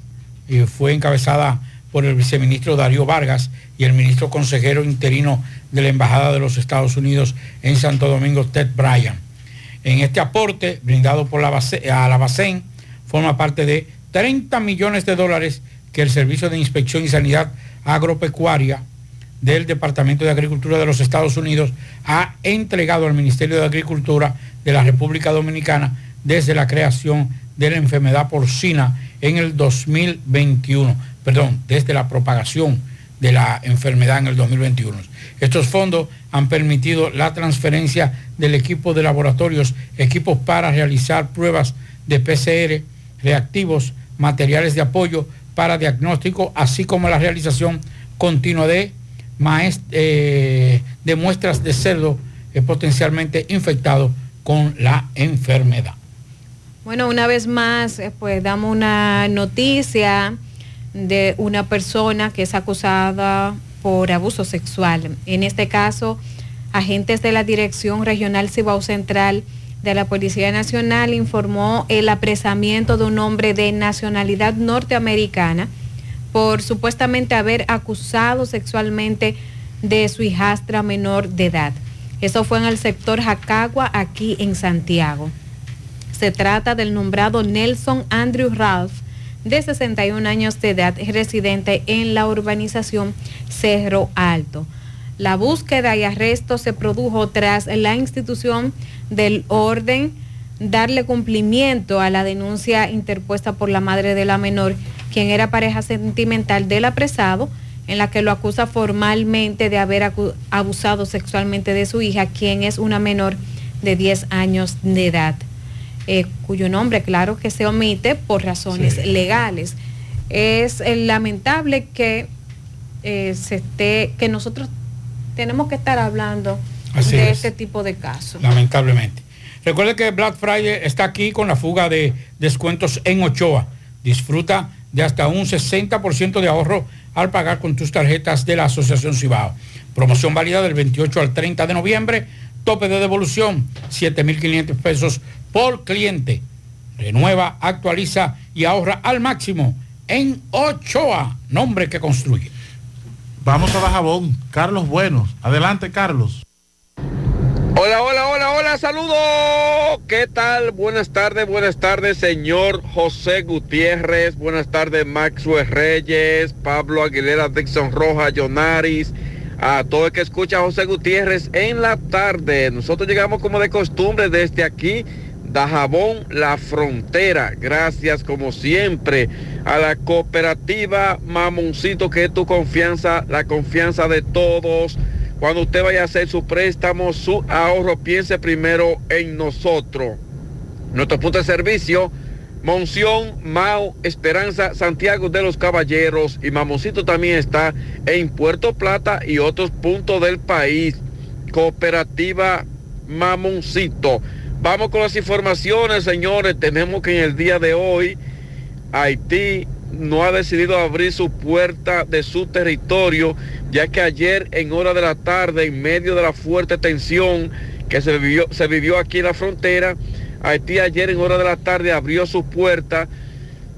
[SPEAKER 9] y fue encabezada por el viceministro Darío Vargas y el ministro consejero interino de la Embajada de los Estados Unidos en Santo Domingo, Ted Bryan. En este aporte brindado por la a la Bacén forma parte de 30 millones de dólares que el Servicio de Inspección y Sanidad Agropecuaria del Departamento de Agricultura de los Estados Unidos ha entregado al Ministerio de Agricultura de la República Dominicana desde la creación de la enfermedad porcina en el 2021, perdón, desde la propagación de la enfermedad en el 2021. Estos fondos han permitido la transferencia del equipo de laboratorios, equipos para realizar pruebas de PCR, reactivos, materiales de apoyo para diagnóstico, así como la realización continua de, eh, muestras de cerdo eh, potencialmente infectados con la enfermedad.
[SPEAKER 15] Bueno, una vez más, eh, pues damos una noticia de una persona que es acusada por abuso sexual. En este caso, agentes de la Dirección Regional Cibao Central de la Policía Nacional informó el apresamiento de un hombre de nacionalidad norteamericana por supuestamente haber acusado sexualmente de su hijastra menor de edad. Eso fue en el sector Jacagua, aquí en Santiago. Se trata del nombrado Nelson Andrew Ralph, de 61 años de edad, residente en la urbanización Cerro Alto. La búsqueda y arresto se produjo tras la institución del orden darle cumplimiento a la denuncia interpuesta por la madre de la menor, quien era pareja sentimental del apresado, en la que lo acusa formalmente de haber abusado sexualmente de su hija, quien es una menor de 10 años de edad, eh, cuyo nombre, claro que se omite por razones
[SPEAKER 43] Sí.
[SPEAKER 15] legales. Es eh, lamentable que eh, se esté, que nosotros tenemos que estar hablando
[SPEAKER 9] Así
[SPEAKER 15] de
[SPEAKER 9] es.
[SPEAKER 15] este tipo de casos.
[SPEAKER 9] lamentablemente. Recuerde que Black Friday está aquí con la fuga de descuentos en Ochoa. Disfruta de hasta un 60% de ahorro al pagar con tus tarjetas de la Asociación Cibao. Promoción válida del 28 al 30 de noviembre. Tope de devolución, 7.500 pesos por cliente. Renueva, actualiza y ahorra al máximo en Ochoa, nombre que construye.
[SPEAKER 8] Vamos a Dajabón. Carlos Buenos. Adelante, Carlos.
[SPEAKER 44] Hola, hola, hola, hola, saludos. ¿Qué tal? Buenas tardes, buenas tardes, señor José Gutiérrez. Buenas tardes, Maxwell Reyes, Pablo Aguilera, Dixon Roja, Jonaris. A todo el que escucha José Gutiérrez en la tarde. Nosotros llegamos como de costumbre desde aquí, Dajabón, la frontera. Gracias como siempre a la cooperativa Mamoncito, que es tu confianza, la confianza de todos. Cuando usted vaya a hacer su préstamo, su ahorro, piense primero en nosotros. Nuestro punto de servicio, Monción, Mao, Esperanza, Santiago de los Caballeros y Mamoncito también está en Puerto Plata y otros puntos del país. Cooperativa Mamoncito. Vamos con las informaciones, señores. Tenemos que en el día de hoy Haití no ha decidido abrir su puerta de su territorio, ya que ayer en hora de la tarde, en medio de la fuerte tensión que se vivió, se vivió aquí en la frontera, Haití ayer en hora de la tarde abrió su puerta,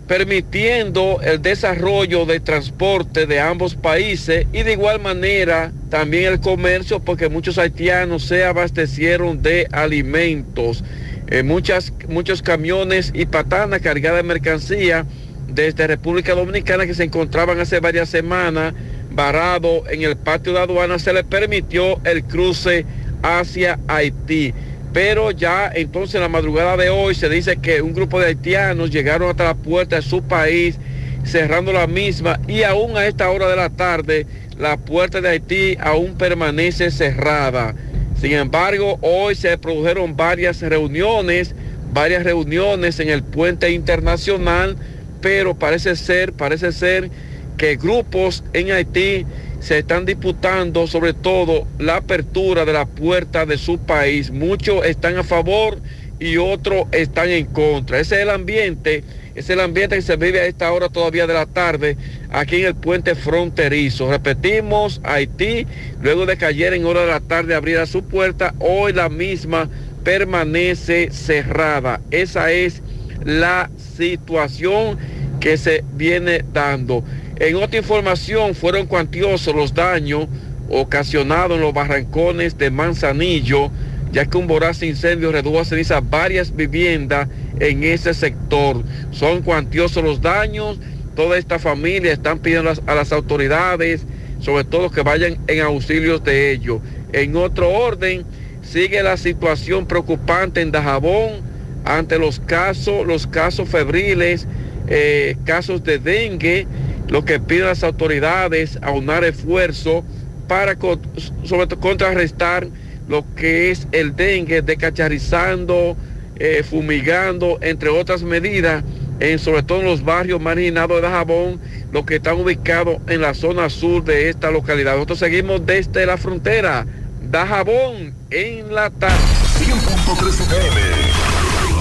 [SPEAKER 44] permitiendo el desarrollo de transporte de ambos países y de igual manera también el comercio, porque muchos haitianos se abastecieron de alimentos. Eh, muchas, muchos camiones y patanas cargadas de mercancía desde República Dominicana que se encontraban hace varias semanas varados en el patio de aduana, se les permitió el cruce hacia Haití. Pero ya entonces en la madrugada de hoy se dice que un grupo de haitianos llegaron hasta la puerta de su país, cerrando la misma y aún a esta hora de la tarde la puerta de Haití aún permanece cerrada. Sin embargo, hoy se produjeron varias reuniones, varias reuniones en el puente internacional, pero parece ser, parece ser que grupos en Haití se están disputando sobre todo la apertura de la puerta de su país. Muchos están a favor y otros están en contra. Ese es el ambiente Es el ambiente que se vive a esta hora todavía de la tarde aquí en el puente fronterizo. Repetimos, Haití, luego de que ayer en hora de la tarde abriera su puerta, hoy la misma permanece cerrada. Esa es la situación que se viene dando. En otra información, fueron cuantiosos los daños ocasionados en los barrancones de Manzanillo, ya que un voraz incendio redujo a ceniza varias viviendas en ese sector. Son cuantiosos los daños. Toda esta familia están pidiendo a las, a las autoridades, sobre todo que vayan en auxilios de ellos. En otro orden, sigue la situación preocupante en Dajabón ante los casos, los casos febriles, eh, casos de dengue, lo que piden las autoridades aunar esfuerzo para sobre todo contrarrestar lo que es el dengue, descacharrizando, eh, fumigando, entre otras medidas, en, sobre todo en los barrios marginados de Dajabón, los que están ubicados en la zona sur de esta localidad. Nosotros seguimos desde la frontera, Dajabón, en la tarde.
[SPEAKER 16] 100.3 FM.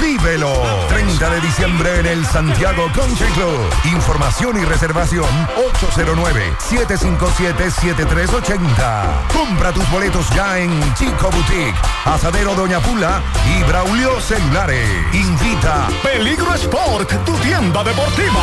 [SPEAKER 13] Vívelo. 30 de diciembre en el Santiago Country Club. Información y reservación 809-757-7380. Compra tus boletos ya en Chico Boutique, Asadero Doña Pula y Braulio Celulares. Invita
[SPEAKER 16] Peligro Sport, tu tienda deportiva.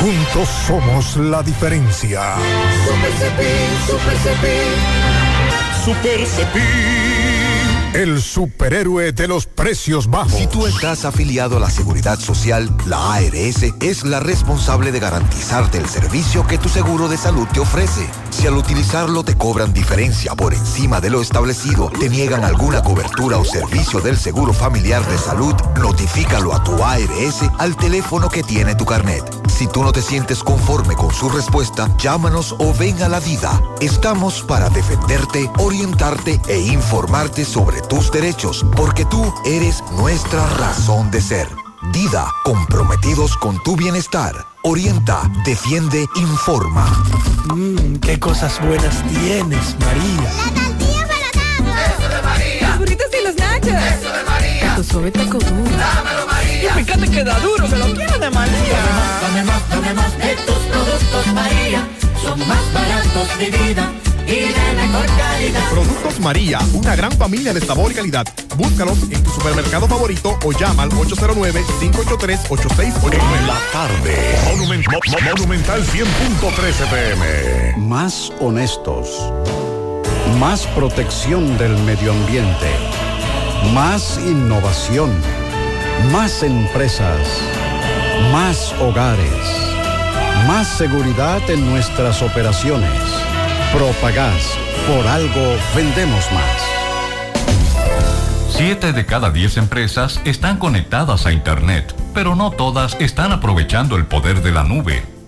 [SPEAKER 16] Juntos somos la diferencia.
[SPEAKER 11] Super Cepín, Super Cepín.
[SPEAKER 16] Super Cepín. El superhéroe de los precios bajos.
[SPEAKER 45] Si tú estás afiliado a la Seguridad Social, la ARS es la responsable de garantizarte el servicio que tu seguro de salud te ofrece. Si al utilizarlo te cobran diferencia por encima de lo establecido, te niegan alguna cobertura o servicio del Seguro Familiar de Salud, notifícalo a tu ARS al teléfono que tiene tu carnet. Si tú no te sientes conforme con su respuesta, llámanos o ven a la vida. Estamos para defenderte, orientarte e informarte sobre tus derechos, porque tú eres nuestra razón de ser. Dida, comprometidos con tu bienestar. Orienta, defiende, informa.
[SPEAKER 46] Mmm, qué cosas buenas tienes, María.
[SPEAKER 11] Eso de María.
[SPEAKER 47] Los burritos y los nachos.
[SPEAKER 11] Eso de María.
[SPEAKER 47] Tu suave taco duro.
[SPEAKER 11] María.
[SPEAKER 47] Y fíjate que da duro, que lo quiero de María.
[SPEAKER 11] Dame más, dame más de tus productos, María. Son más baratos de vida y de mejor calidad.
[SPEAKER 34] Productos María, una gran familia de sabor y calidad. Búscalos en tu supermercado favorito o llama al 809-583-8689.
[SPEAKER 16] En la tarde. Monument- Mo- Mo- Monumental 100.13 pm.
[SPEAKER 48] Más honestos. Más protección del medio ambiente. Más innovación. Más empresas. Más hogares. Más seguridad en nuestras operaciones. Propagás. Por algo vendemos más.
[SPEAKER 2] Siete de cada diez empresas están conectadas a Internet, pero no todas están aprovechando el poder de la nube.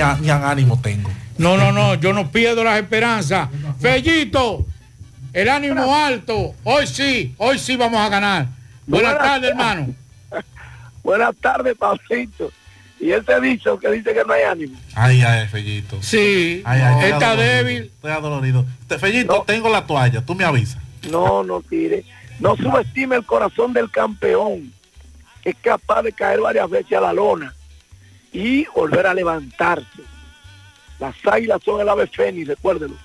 [SPEAKER 8] Ni, a- ni a ánimo tengo.
[SPEAKER 39] No, no, no, yo no pierdo las esperanzas. Fellito, el ánimo alto. Hoy sí, hoy sí vamos a ganar. Buenas
[SPEAKER 49] Buenas
[SPEAKER 39] tardes, hermano.
[SPEAKER 49] Buenas tardes, Pablito. Y ese dicho que dice que no hay ánimo.
[SPEAKER 8] Ay, ay, Fellito.
[SPEAKER 39] Sí,
[SPEAKER 8] Ay, ay, estoy
[SPEAKER 39] está
[SPEAKER 8] adolorido,
[SPEAKER 39] débil.
[SPEAKER 8] Estoy adolorido. Te- Fellito, tengo la toalla, tú me avisas.
[SPEAKER 49] No, no tire. No subestime el corazón del campeón, es capaz de caer varias veces a la lona y volver a levantarse. Las águilas son el ave fénix, recuérdenlo.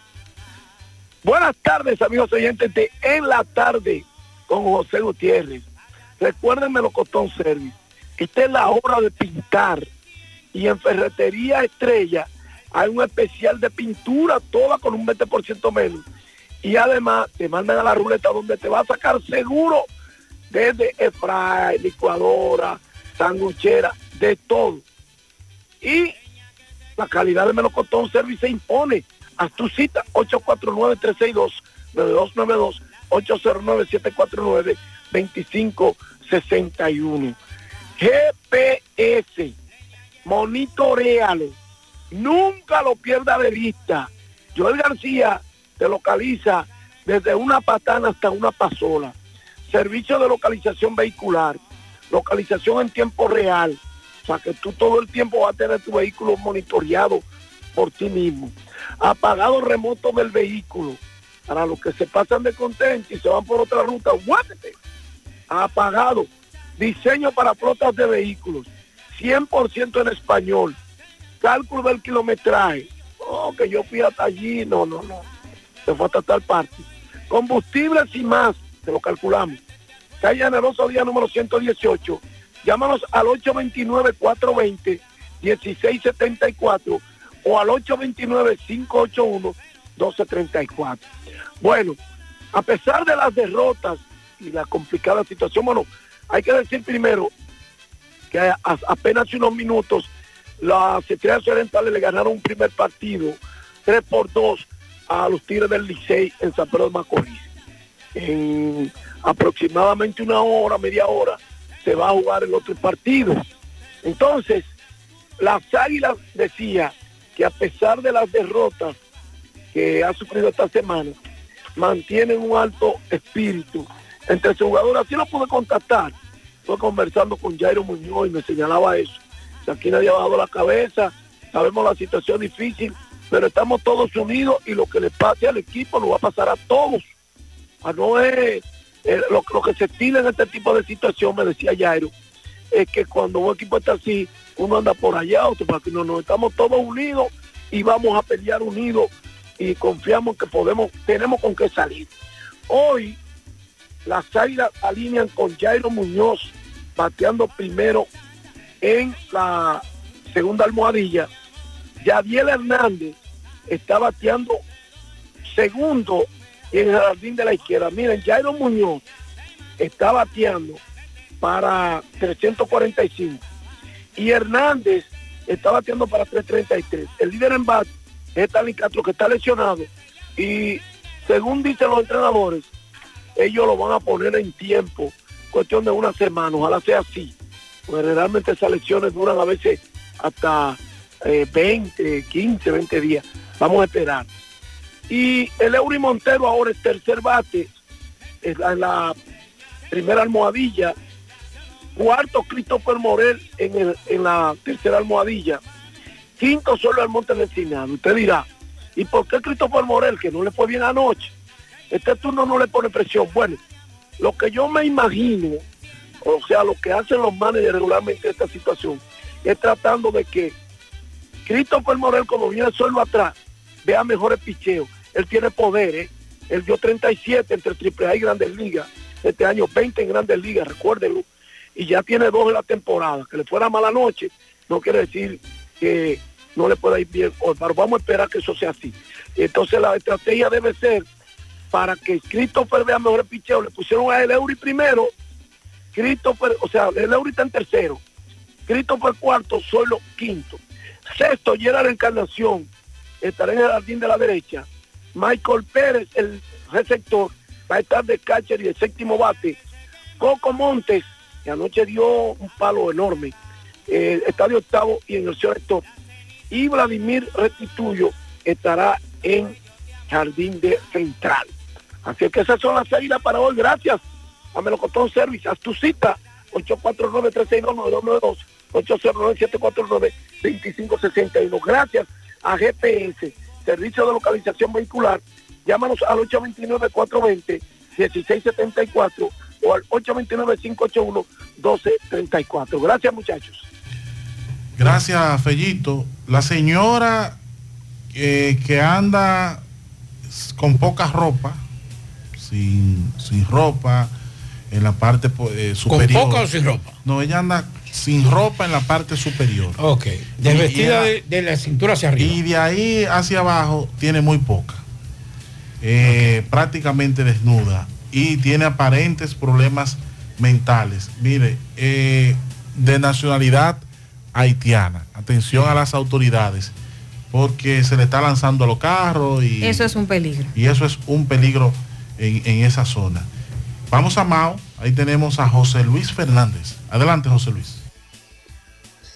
[SPEAKER 49] Buenas tardes, amigos oyentes de En la Tarde con José Gutiérrez. Recuerden Melocotón Service. Esta es la hora de pintar. Y en Ferretería Estrella hay un especial de pintura, toda con un 20% menos. Y además te mandan a la ruleta donde te va a sacar seguro desde spray, licuadora, sanguchera, de todo. Y la calidad de Melocotón Service se impone. Haz tu cita 849-362-9292, 809-749-2561. GPS, monitorealo, nunca lo pierda de vista. Joel García te localiza desde una patana hasta una pasola. Servicio de localización vehicular, localización en tiempo real. O sea que tú todo el tiempo vas a tener tu vehículo monitoreado por ti mismo. Apagado remoto del vehículo. Para los que se pasan de contento y se van por otra ruta, guárdate. Apagado. Diseño para flotas de vehículos. 100% en español. Cálculo del kilometraje. Oh, que yo fui hasta allí. No, no, no. Se fue hasta tal parte. Combustibles y más. Te lo calculamos. Calle Generoso Día número 118. Llámanos al 829-420-1674 o al 829-581-1234. Bueno, a pesar de las derrotas y la complicada situación, bueno, hay que decir primero que a- apenas unos minutos las Estrellas Orientales le ganaron un primer partido 3 por 2 a los Tigres del Licey en San Pedro de Macorís. En aproximadamente una hora, media hora, se va a jugar el otro partido. Entonces, las Águilas decía que a pesar de las derrotas que ha sufrido esta semana, mantienen un alto espíritu entre sus jugadores. Así lo pude contactar. Estuve conversando con Jairo Muñoz y me señalaba eso. Aquí nadie ha bajado la cabeza, sabemos la situación difícil, pero estamos todos unidos y lo que le pase al equipo lo va a pasar a todos. Ah, no es eh, lo, que se estila en este tipo de situación, me decía Jairo, es que cuando un equipo está así, uno anda por allá, otro para aquí. No, no, estamos todos unidos y vamos a pelear unidos y confiamos que podemos, tenemos con qué salir. Hoy las águilas alinean con Jairo Muñoz bateando primero en la segunda almohadilla. Yadiel Hernández está bateando segundo en el jardín de la izquierda. Miren, Jairo Muñoz está bateando para 345 y Hernández está bateando para 333. El líder en bate es Stanley Castro que está lesionado y según dicen los entrenadores, ellos lo van a poner en tiempo, cuestión de una semana, ojalá sea así, porque realmente esas lesiones duran a veces hasta eh, 20, 15, 20 días. Vamos a esperar. Y el Eury Montero ahora es tercer bate, en la primera almohadilla. Cuarto, Christopher Morel en, el- en la tercera almohadilla. Quinto, solo el Monte Encinar. Usted dirá, ¿y por qué Christopher Morel, que no le fue bien anoche? Este turno no le pone presión. Bueno, lo que yo me imagino, o sea, lo que hacen los managers regularmente en esta situación, es tratando de que Christopher Morel, como viene solo atrás, vea mejores picheos. Él tiene poder, ¿eh? Él dio 37 entre AAA y Grandes Ligas. Este año 20 en Grandes Ligas, recuérdenlo. Y ya tiene dos en la temporada. Que le fuera mala noche no quiere decir que no le pueda ir bien. Pero vamos a esperar que eso sea así. Entonces la estrategia debe ser para que Christopher vea mejores picheos. Le pusieron a el Eury primero. Christopher, o sea, el Eury está en tercero. Christopher cuarto, solo quinto. Sexto, Gerard Encarnación, estará en el jardín de la derecha. Michael Pérez, el receptor, va a estar de catcher y de séptimo bate. Coco Montes, que anoche dio un palo enorme, eh, está octavo y en el sector. y Vladimir Restituyo estará en Jardín de Central. Así que esas son las salidas para hoy. Gracias a Melocotón Service. Haz tu cita 849-362-992, 809-749-2561. Gracias a GPS, Servicio de Localización Vehicular. Llámanos al 829-420-1674 o al 829-581-1234. Gracias muchachos.
[SPEAKER 8] Gracias, Fellito. La señora eh, que anda con poca ropa, sin, sin ropa, en la parte eh, superior.
[SPEAKER 39] poca o sin ropa?
[SPEAKER 8] No, ella anda sin ropa en la parte superior.
[SPEAKER 39] Ok. Desvestida de, de la cintura hacia arriba.
[SPEAKER 8] Y de ahí hacia abajo tiene muy poca. Eh, Prácticamente desnuda. Y tiene aparentes problemas mentales. Mire, eh, de nacionalidad haitiana. Atención a las autoridades. Porque se le está lanzando a los carros y
[SPEAKER 15] Eso es un peligro.
[SPEAKER 8] y eso es un peligro en, en esa zona. Vamos a Mao, ahí tenemos a José Luis Fernández. Adelante, José Luis.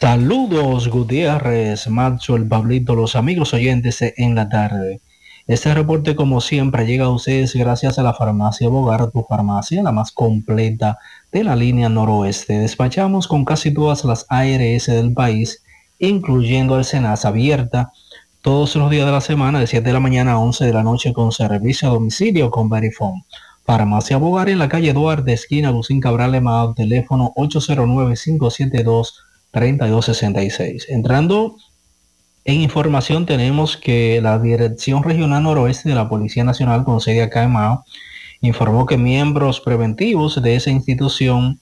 [SPEAKER 50] Saludos Gutiérrez, Macho, el Pablito, los amigos oyentes en la tarde. Este reporte como siempre llega a ustedes gracias a la farmacia Bogar, tu farmacia, la más completa de la línea noroeste. Despachamos con casi todas las ARS del país, incluyendo el Senasa abierta todos los días de la semana de 7 de la mañana a 11 de la noche con servicio a domicilio con Verifone. Farmacia Bogar en la calle Duarte, esquina Lucín Cabral Emao, teléfono 809-572-3266. Entrando en información tenemos que la Dirección Regional Noroeste de la Policía Nacional con sede acá en Mao informó que miembros preventivos de esa institución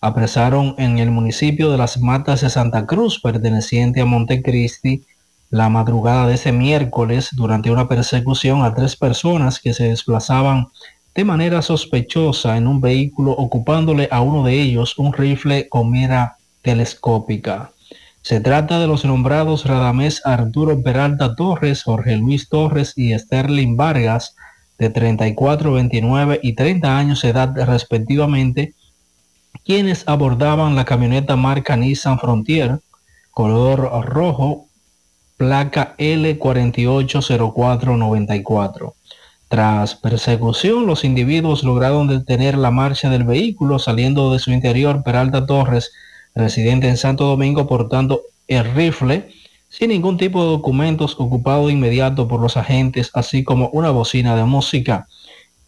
[SPEAKER 50] apresaron en el municipio de Las Matas de Santa Cruz, perteneciente a Montecristi, la madrugada de ese miércoles durante una persecución a tres personas que se desplazaban de manera sospechosa en un vehículo ocupándole a uno de ellos un rifle con mira telescópica. Se trata de los nombrados Radamés Arturo Peralta Torres, Jorge Luis Torres y Sterling Vargas, de 34, 29 y 30 años de edad respectivamente, quienes abordaban la camioneta marca Nissan Frontier, color rojo, placa L480494. Tras persecución, los individuos lograron detener la marcha del vehículo saliendo de su interior Peralta Torres, residente en Santo Domingo, portando el rifle sin ningún tipo de documentos ocupado inmediato por los agentes, así como una bocina de música.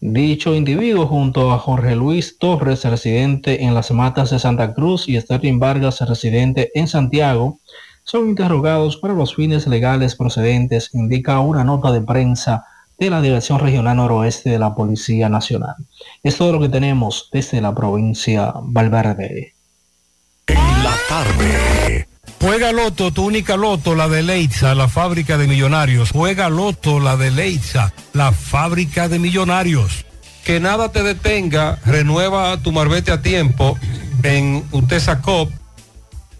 [SPEAKER 50] Dicho individuo junto a Jorge Luis Torres, residente en las Matas de Santa Cruz, y Sterling Vargas, residente en Santiago, son interrogados para los fines legales procedentes, indica una nota de prensa de la Dirección Regional Noroeste de la Policía Nacional. Es todo lo que tenemos desde la provincia Valverde.
[SPEAKER 12] La tarde.
[SPEAKER 4] Juega Loto, tu única Loto, la de Leitza, la fábrica de millonarios. Juega Loto, la de Leitza, la fábrica de millonarios. Que nada te detenga, renueva tu marbete a tiempo en Utesa Cop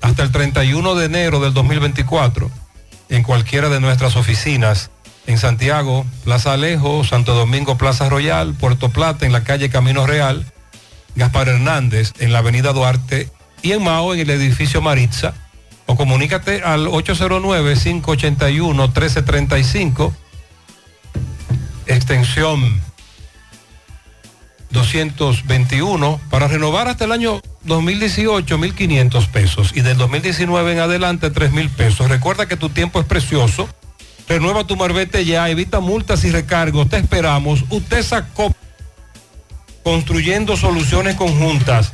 [SPEAKER 4] hasta el 31 de enero del 2024 en cualquiera de nuestras oficinas en Santiago, Plaza Alejo, Santo Domingo, Plaza Royal, Puerto Plata, en la calle Camino Real, Gaspar Hernández, en la avenida Duarte y en Mao, en el edificio Maritza o comunícate al 809-581-1335, extensión 221, para renovar hasta el año 2018, 1.500 pesos y del 2019 en adelante, 3.000 pesos. Recuerda que tu tiempo es precioso. Renueva tu marbete ya, evita multas y recargos. Te esperamos. Usted sacó construyendo soluciones conjuntas.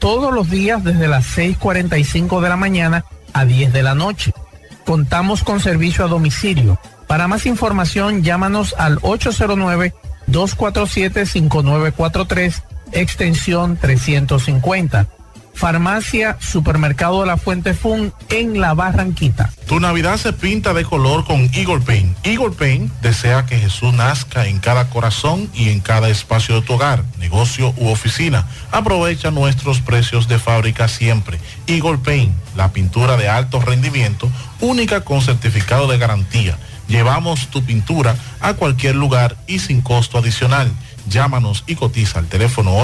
[SPEAKER 51] todos los días desde las 6.45 de la mañana a 10 de la noche. Contamos con servicio a domicilio. Para más información llámanos al 809-247-5943 extensión 350. Farmacia Supermercado de la Fuente Fun en La Barranquita.
[SPEAKER 8] Tu Navidad se pinta de color con Eagle Paint. Eagle Paint desea que Jesús nazca en cada corazón y en cada espacio de tu hogar, negocio u oficina. Aprovecha nuestros precios de fábrica siempre. Eagle Paint, la pintura de alto rendimiento, única con certificado de garantía. Llevamos tu pintura a cualquier lugar y sin costo adicional. Llámanos y cotiza al teléfono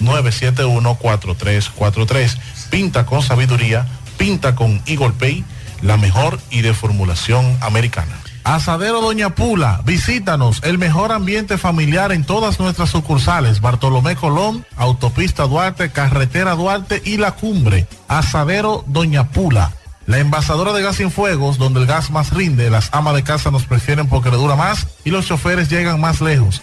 [SPEAKER 8] 809-971-4343. Pinta con sabiduría, pinta con Eagle Pay, la mejor y de formulación americana. Asadero Doña Pula, visítanos, el mejor ambiente familiar en todas nuestras sucursales, Bartolomé Colón, Autopista Duarte, Carretera Duarte y La Cumbre. Asadero Doña Pula. La envasadora de gas sin fuegos, donde el gas más rinde, las amas de casa nos prefieren porque le dura más y los choferes llegan más lejos.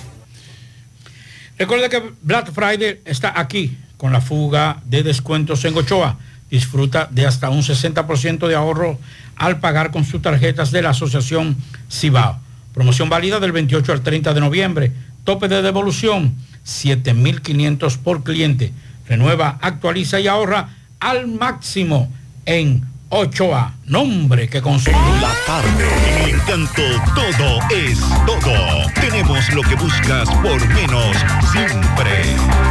[SPEAKER 9] Recuerda que Black Friday está aquí con la fuga de descuentos en Ochoa. Disfruta de hasta un 60% de ahorro al pagar con sus tarjetas de la Asociación Cibao. Promoción válida del 28 al 30 de noviembre. Tope de devolución 7.500 por cliente. Renueva, actualiza y ahorra al máximo en Ochoa. Nombre que consume.
[SPEAKER 36] La tarde, en el encanto todo es todo. Tenemos lo que buscas por menos siempre.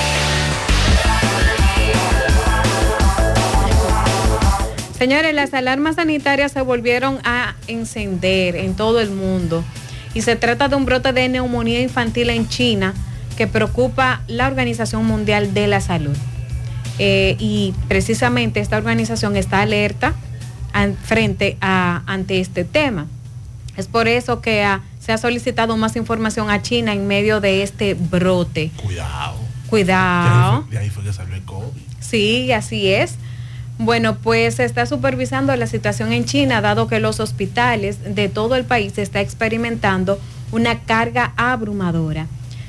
[SPEAKER 15] Señores, las alarmas sanitarias se volvieron a encender en todo el mundo y se trata de un brote de neumonía infantil en China que preocupa la Organización Mundial de la Salud. Eh, y precisamente esta organización está alerta an- frente a, ante este tema. Es por eso que se ha solicitado más información a China en medio de este brote.
[SPEAKER 8] Cuidado.
[SPEAKER 15] Cuidado.
[SPEAKER 8] De ahí fue que salió el COVID.
[SPEAKER 15] Sí, así es. Bueno, pues se está supervisando la situación en China, dado que los hospitales de todo el país está experimentando una carga abrumadora.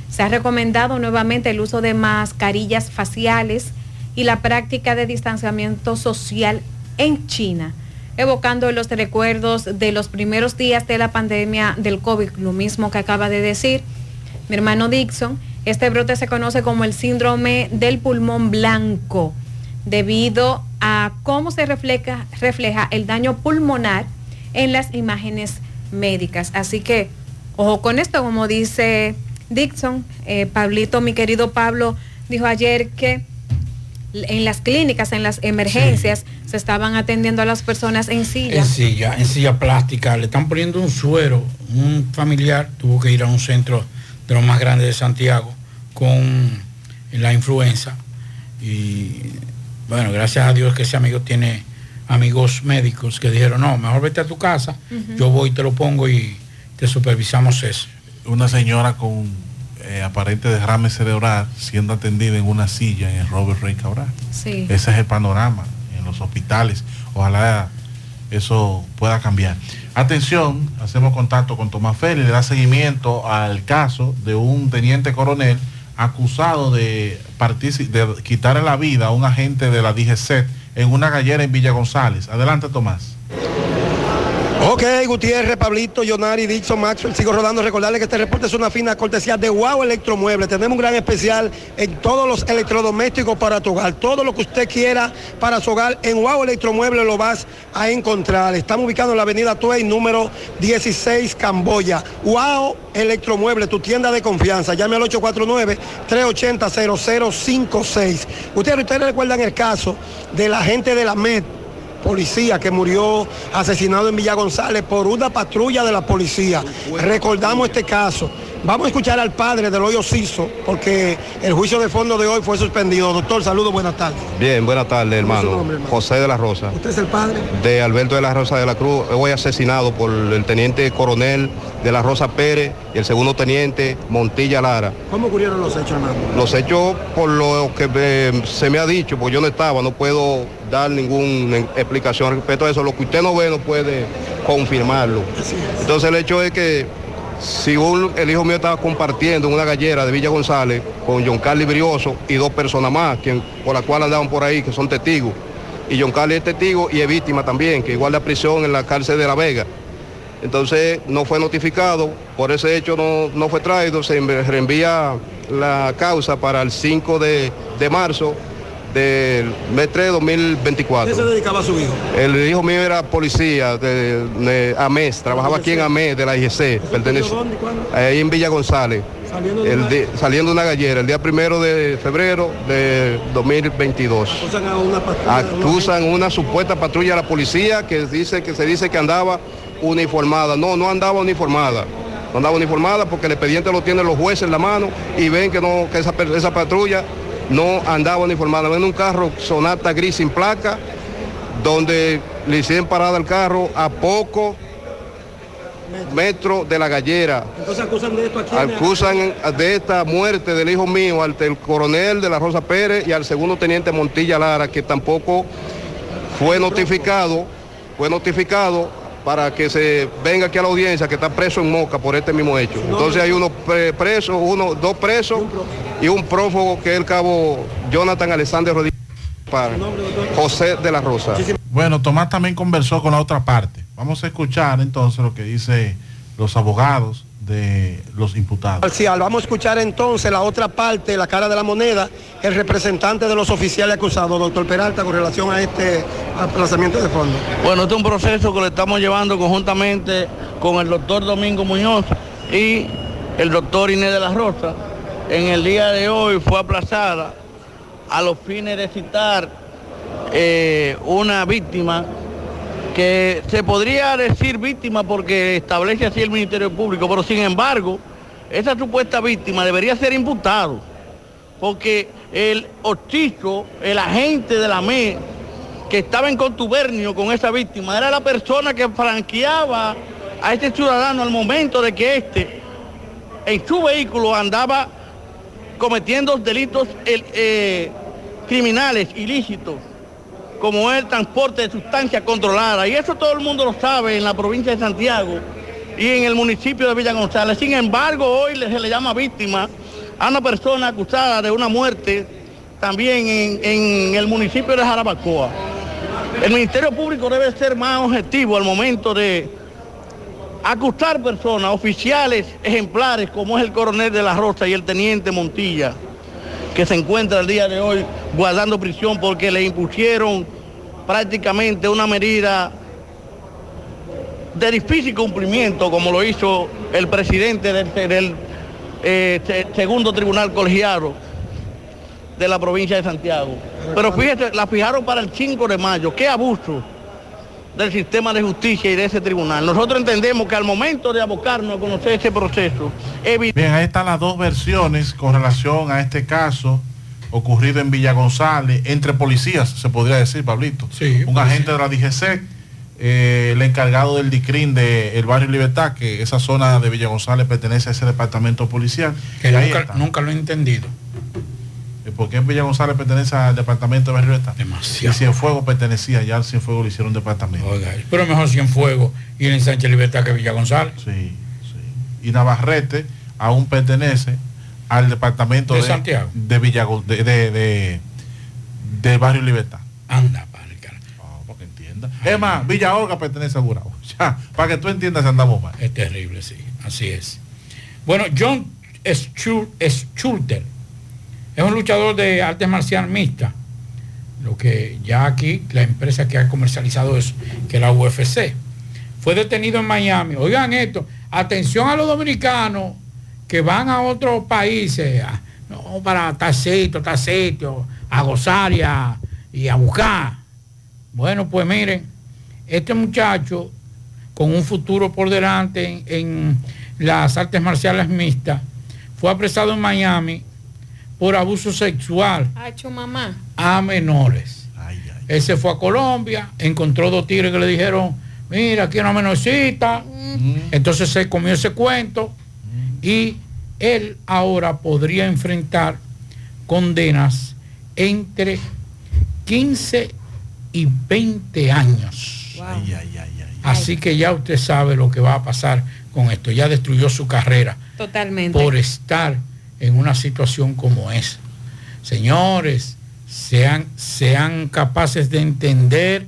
[SPEAKER 15] Se ha recomendado nuevamente el uso de mascarillas faciales y la práctica de distanciamiento social en China, evocando los recuerdos de los primeros días de la pandemia del COVID, lo mismo que acaba de decir mi hermano Dixon. Este brote se conoce como el síndrome del pulmón blanco debido a cómo se refleja, refleja el daño pulmonar en las imágenes médicas. Así que, ojo con esto, como dice Dixon, eh, Pablito, mi querido Pablo, dijo ayer que en las clínicas, en las emergencias, se estaban atendiendo a las personas en silla.
[SPEAKER 9] En silla, en silla plástica. Le están poniendo un suero. Un familiar tuvo que ir a un centro de los más grandes de Santiago con la influenza. Y bueno, gracias a Dios que ese amigo tiene amigos médicos que dijeron, no, mejor vete a tu casa, yo voy y te lo pongo y te supervisamos eso.
[SPEAKER 8] Una señora con eh, aparente derrame cerebral siendo atendida en una silla en el Robert Rey Cabral.
[SPEAKER 15] Sí.
[SPEAKER 8] Ese es el panorama en los hospitales. Ojalá eso pueda cambiar. Atención, hacemos contacto con Tomás Félix, le da seguimiento al caso de un teniente coronel acusado de, de quitarle la vida a un agente de la DGC en una gallera en Villa González. Adelante, Tomás.
[SPEAKER 27] Ok, Gutiérrez, Pablito, Jonari, Dixon, Maxwell, sigo rodando. Recordarle que este reporte es una fina cortesía de Wow Electromuebles. Tenemos un gran especial en todos los electrodomésticos para tu hogar. Todo lo que usted quiera para su hogar, en Wow Electromuebles lo vas a encontrar. Estamos ubicados en la avenida Tuey, número 16, Camboya. Wow Electromuebles, tu tienda de confianza. Llame al 849-380-0056. Ustedes, ustedes recuerdan el caso de la gente de la MED policía que murió asesinado en Villa González por una patrulla de la policía. Recordamos este caso. Vamos a escuchar al padre del hoyo Ciso, porque el juicio de fondo de hoy fue suspendido. Doctor, saludos, buenas tardes.
[SPEAKER 52] Bien, buenas tardes,
[SPEAKER 27] ¿Cómo es su
[SPEAKER 52] hermano.
[SPEAKER 27] nombre, hermano?
[SPEAKER 52] José de la Rosa.
[SPEAKER 27] ¿Usted es el padre?
[SPEAKER 52] De Alberto de la Rosa de la Cruz, hoy asesinado por el teniente coronel de la Rosa Pérez y el segundo teniente Montilla Lara.
[SPEAKER 27] ¿Cómo ocurrieron los hechos, hermano?
[SPEAKER 52] Los hechos por lo que me- se me ha dicho, pues yo no estaba, no puedo dar ninguna explicación respecto a eso. Lo que usted no ve no puede confirmarlo. Entonces el hecho es que según el hijo mío estaba compartiendo en una gallera de Villa González con John Carlos Brioso y dos personas más, quien, por las cuales andaban por ahí, que son testigos. Y John Carlos es testigo y es víctima también, que igual de prisión en la cárcel de La Vega. Entonces no fue notificado, por ese hecho no, no fue traído, se env- reenvía la causa para el 5 de, de marzo del mes 3 de 2024.
[SPEAKER 27] ¿Qué se dedicaba a su hijo?
[SPEAKER 52] El hijo mío era policía de, de AMES, trabajaba aquí en AMES de la IGC, pertenece
[SPEAKER 27] ¿Dónde
[SPEAKER 52] ahí en Villa González,
[SPEAKER 27] Saliendo de
[SPEAKER 52] el
[SPEAKER 27] una-
[SPEAKER 52] di- saliendo de una gallera, el día primero de febrero de 2022.
[SPEAKER 27] Acusan a una patrulla.
[SPEAKER 52] Acusan una supuesta patrulla de la policía que dice que se dice que andaba uniformada. No, no andaba uniformada. No andaba uniformada porque el expediente lo tienen los jueces en la mano y ven que no que esa patrulla no andaba uniformada. Ven un carro Sonata gris sin placa donde le hicieron parada el carro a poco metros de la gallera.
[SPEAKER 27] Entonces acusan de esto aquí.
[SPEAKER 52] Acusan de esta muerte del hijo mío al del coronel de la Rosa Pérez y al segundo teniente Montilla Lara, que tampoco fue notificado, fue notificado para que se venga aquí a la audiencia que está preso en Moca por este mismo hecho. Entonces hay unos pre- presos, uno, dos presos y un prófugo que es el cabo Jonathan Alexander Rodríguez para José de la Rosa.
[SPEAKER 8] Bueno, Tomás también conversó con la otra parte. Vamos a escuchar entonces lo que dice los abogados de los imputados.
[SPEAKER 27] Parcial. Vamos a escuchar entonces la otra parte, la cara de la moneda, el representante de los oficiales acusados, doctor Peralta, con relación a este aplazamiento de fondo.
[SPEAKER 53] Bueno, este es un proceso que le estamos llevando conjuntamente con el doctor Domingo Muñoz y el doctor Inés de la Rosa. En el día de hoy fue aplazada a los fines de citar eh, una víctima que se podría decir víctima porque establece así el Ministerio Público, pero sin embargo, esa supuesta víctima debería ser imputado, porque el hostizo, el agente de la ME, que estaba en contubernio con esa víctima, era la persona que franqueaba a este ciudadano al momento de que éste en su vehículo andaba cometiendo delitos el- eh, criminales ilícitos como el transporte de sustancias controladas. Y eso todo el mundo lo sabe en la provincia de Santiago y en el municipio de Villa González. Sin embargo, hoy se le llama víctima a una persona acusada de una muerte también en, en el municipio de Jarabacoa. El Ministerio Público debe ser más objetivo al momento de acusar personas, oficiales ejemplares como es el coronel de la Rosa y el teniente Montilla. Que se encuentra el día de hoy guardando prisión porque le impusieron prácticamente una medida de difícil cumplimiento, como lo hizo el presidente del, eh, se- segundo tribunal colegiado de la provincia de Santiago. Pero fíjese, la fijaron para el 5 de mayo. Qué abuso del sistema de justicia y de ese tribunal. Nosotros entendemos que al momento de abocarnos a conocer ese proceso,
[SPEAKER 8] Bien, ahí están las dos versiones con relación a este caso ocurrido en Villa González, entre policías, se podría decir, Pablito. Un agente de la DGC, eh, el encargado del DICRIN del barrio Libertad, que esa zona de Villa González pertenece a ese departamento policial.
[SPEAKER 9] Que nunca lo he entendido.
[SPEAKER 8] Eh, ¿Por qué Villa González pertenece al departamento de barrio Libertad?
[SPEAKER 9] Demasiado.
[SPEAKER 8] Y Cienfuegos pertenecía, ya al Cienfuegos le hicieron departamento.
[SPEAKER 9] Pero mejor Cienfuegos y el ensanche Libertad que Villa González.
[SPEAKER 8] Sí, sí. Y Navarrete aún pertenece al departamento
[SPEAKER 9] De
[SPEAKER 8] de,
[SPEAKER 9] Santiago.
[SPEAKER 8] de Villa de, de, de- del barrio Libertad.
[SPEAKER 9] Anda,
[SPEAKER 8] Oh, para que entienda. Es más, Villa Olga pertenece a Gurabo. Ya, para que tú entiendas andamos mal.
[SPEAKER 9] Es terrible, sí, así es. Bueno, John Schul- Schulter es un luchador de artes marcial mixta. Lo que ya aquí, la empresa que ha comercializado eso, que es la UFC, fue detenido en Miami. Oigan esto, atención a los dominicanos que van a otros países, no para tal sitio, tal sitio, a gozar y a, buscar. Bueno, pues miren, este muchacho con un futuro por delante en las artes marciales mixtas, fue apresado en Miami por abuso sexual
[SPEAKER 15] mamá.
[SPEAKER 9] a menores. Él se fue a Colombia, encontró dos tigres que le dijeron, mira, aquí hay una menorcita. Entonces se comió ese cuento y él ahora podría enfrentar condenas entre 15 y 20 años. Así que ya usted sabe lo que va a pasar con esto. Ya destruyó su carrera
[SPEAKER 15] Totalmente.
[SPEAKER 9] por estar en una situación como esa. Señores, sean, sean capaces de entender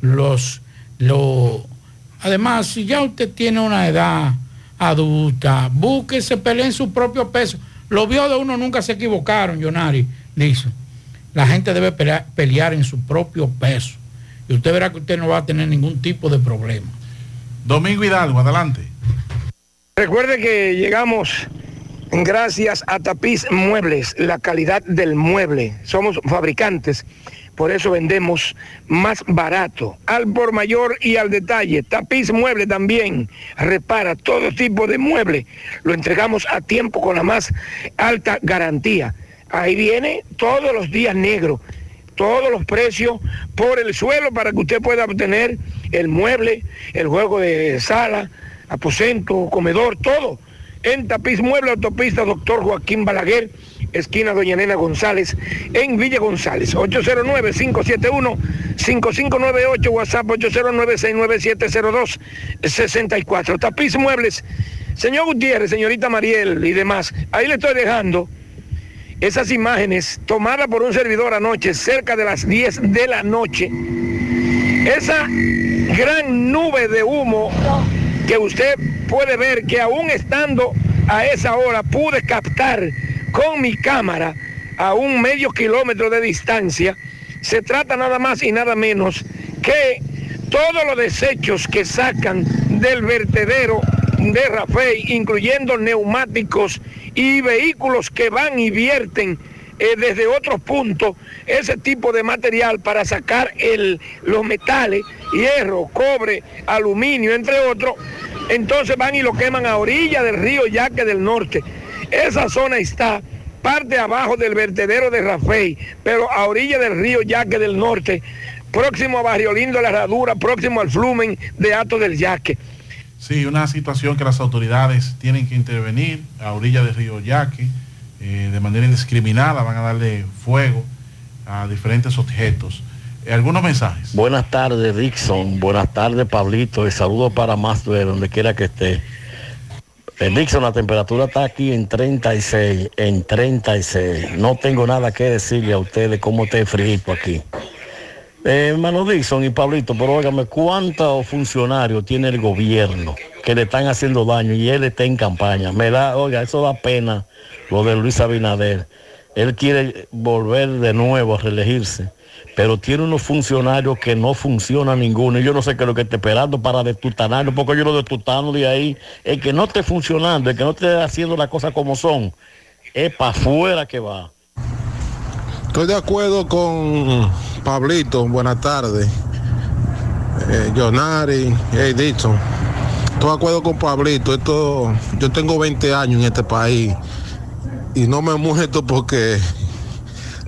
[SPEAKER 9] los, lo, además, si ya usted tiene una edad adulta, búsquese, pelee en su propio peso. Los vio de uno nunca se equivocaron, Yonari, dice. La gente debe pelear, pelear en su propio peso. Y usted verá que usted no va a tener ningún tipo de problema.
[SPEAKER 8] Domingo Hidalgo, adelante.
[SPEAKER 49] Recuerde que llegamos gracias a Tapiz Muebles, la calidad del mueble. Somos fabricantes, por eso vendemos más barato, al por mayor y al detalle. Tapiz Mueble también repara todo tipo de mueble. Lo entregamos a tiempo con la más alta garantía. Ahí viene todos los días negro todos los precios por el suelo para que usted pueda obtener el mueble, el juego de sala, aposento, comedor, todo. En Tapiz Mueble, autopista Doctor Joaquín Balaguer, esquina Doña Nena González, en Villa González. 809-571-5598, WhatsApp 809-69702-64. Tapiz Muebles. Señor Gutiérrez, señorita Mariel y demás, ahí le estoy dejando esas imágenes tomadas por un servidor anoche, cerca de las 10 de la noche, esa gran nube de humo que usted puede ver que aún estando a esa hora pude captar con mi cámara a un medio kilómetro de distancia, se trata nada más y nada menos que todos los desechos que sacan del vertedero de Rafael, incluyendo neumáticos y vehículos que van y vierten eh, desde otros puntos ese tipo de material para sacar el, los metales, hierro, cobre, aluminio, entre otros. Entonces van y lo queman a orilla del río Yaque del Norte. Esa zona está parte abajo del vertedero de Rafael, pero a orilla del río Yaque del Norte, próximo a Barrio Lindo, la Herradura, próximo al Flumen de Ato del Yaque.
[SPEAKER 8] Sí, una situación que las autoridades tienen que intervenir a orilla del río Yaque, eh, de manera indiscriminada, van a darle fuego a diferentes objetos. Eh, algunos mensajes.
[SPEAKER 54] Buenas tardes, Dixon. Buenas tardes, Pablito. Y saludos para más de donde quiera que esté. Eh, Dixon, la temperatura está aquí en 36, en 36. No tengo nada que decirle a ustedes cómo el frío aquí. Eh, hermano Dixon y Pablito, pero óigame, ¿cuántos funcionarios tiene el gobierno que le están haciendo daño y él está en campaña? Me da, oiga, eso da pena lo de Luis Abinader. él quiere volver de nuevo a reelegirse, pero tiene unos funcionarios que no funciona ninguno. Y yo no sé qué es lo que está esperando para detutanarlo, porque yo lo detutano de ahí. El que no esté funcionando, el que no esté haciendo las cosas como son, es para afuera que va.
[SPEAKER 55] Estoy de acuerdo con Pablito, buenas tardes. Eh, Jonari, hey Dixon. Estoy de acuerdo con Pablito. Esto, yo tengo 20 años en este país y no me muerto porque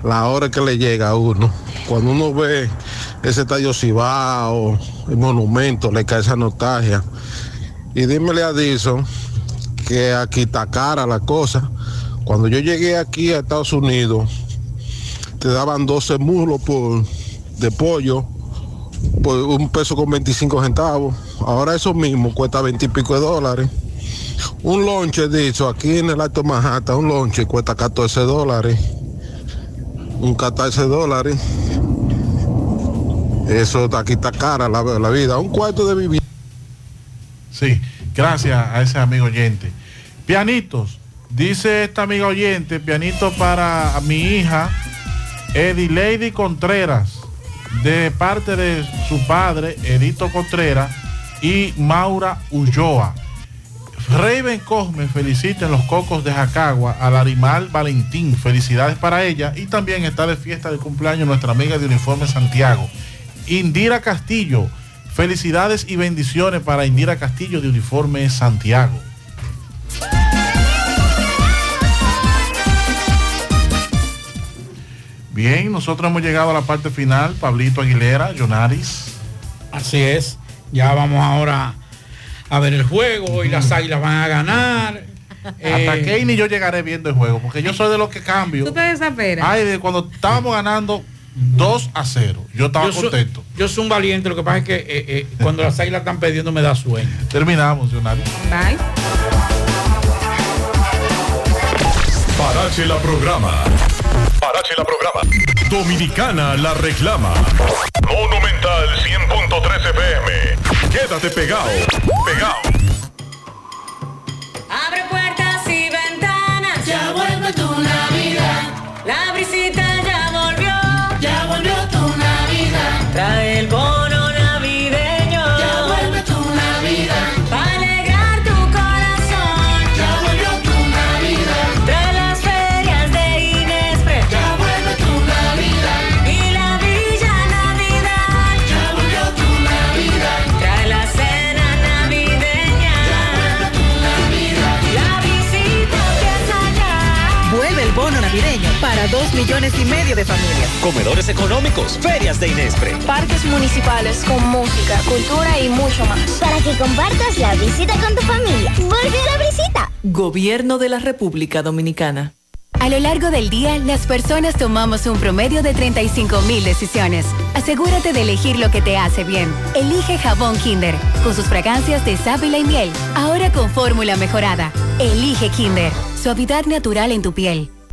[SPEAKER 55] la hora que le llega a uno. Cuando uno ve ese estadio Cibao, el monumento, le cae esa nostalgia. Y dímele a Dixon que aquí está cara la cosa. Cuando yo llegué aquí a Estados Unidos, te daban 12 muslos por, de pollo por un peso con 25 centavos. Ahora eso mismo cuesta 20 y pico de dólares. Un lonche, dicho, aquí en el Alto Manhattan, un lonche cuesta 14 dólares. Un 14 dólares. Eso aquí está cara la, vida. Un cuarto de vivienda.
[SPEAKER 8] Sí, gracias a ese amigo oyente. Pianitos, dice esta amiga oyente, pianito para mi hija, Eddie Lady Contreras, de parte de su padre, Edito Contreras, y Maura Ulloa. Raven Cosme felicita en los cocos de Jacagua al Arimal Valentín. Felicidades para ella. Y también está de fiesta de cumpleaños nuestra amiga de Uniforme Santiago. Indira Castillo. Felicidades y bendiciones para Indira Castillo de Uniforme Santiago. Bien, nosotros hemos llegado a la parte final. Pablito Aguilera, Jonaris.
[SPEAKER 9] Así es. Ya vamos ahora a ver el juego y las águilas van a ganar.
[SPEAKER 8] Hasta
[SPEAKER 9] Eh,
[SPEAKER 8] que ni yo llegaré viendo el juego, porque yo soy de los que cambio.
[SPEAKER 15] Tú te desaperas.
[SPEAKER 8] Ay, de cuando estábamos ganando 2 a 0, yo estaba
[SPEAKER 9] yo soy-
[SPEAKER 8] contento.
[SPEAKER 9] yo soy un valiente, lo que pasa es que eh, eh, cuando las águilas están perdiendo me da sueño.
[SPEAKER 8] Terminamos, Jonaris.
[SPEAKER 15] Bye.
[SPEAKER 12] Parache la programa. Parache la programa. Dominicana la reclama. Monumental 100.13 FM. Quédate pegado. Pegado.
[SPEAKER 11] Abre puertas y ventanas. Ya vuelve tu Navidad. La brisita ya volvió. Ya volvió tu Navidad. Trae
[SPEAKER 56] millones y medio de familias.
[SPEAKER 57] Comedores económicos, ferias de Inespre.
[SPEAKER 58] Parques municipales con música, cultura y mucho más.
[SPEAKER 59] Para que compartas la visita con tu familia. ¡Vuelve la visita!
[SPEAKER 56] Gobierno de la República Dominicana.
[SPEAKER 60] A lo largo del día, las personas tomamos un promedio de 35 mil decisiones. Asegúrate de elegir lo que te hace bien. Elige jabón Kinder, con sus fragancias de sábila y miel. Ahora con fórmula mejorada. Elige Kinder, suavidad natural en tu piel.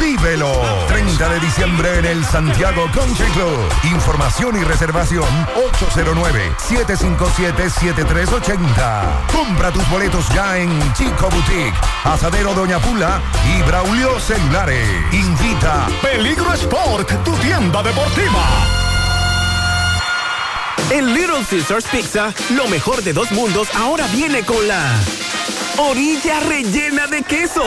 [SPEAKER 13] Vívelo. 30 de diciembre en el Santiago Country Club. Información y reservación 809-757-7380. Compra tus boletos ya en Chico Boutique, Asadero Doña Pula y Braulio Celulares. Invita Peligro Sport, tu tienda deportiva.
[SPEAKER 61] En Little Caesars Pizza, lo mejor de dos mundos ahora viene con la
[SPEAKER 62] orilla rellena de queso.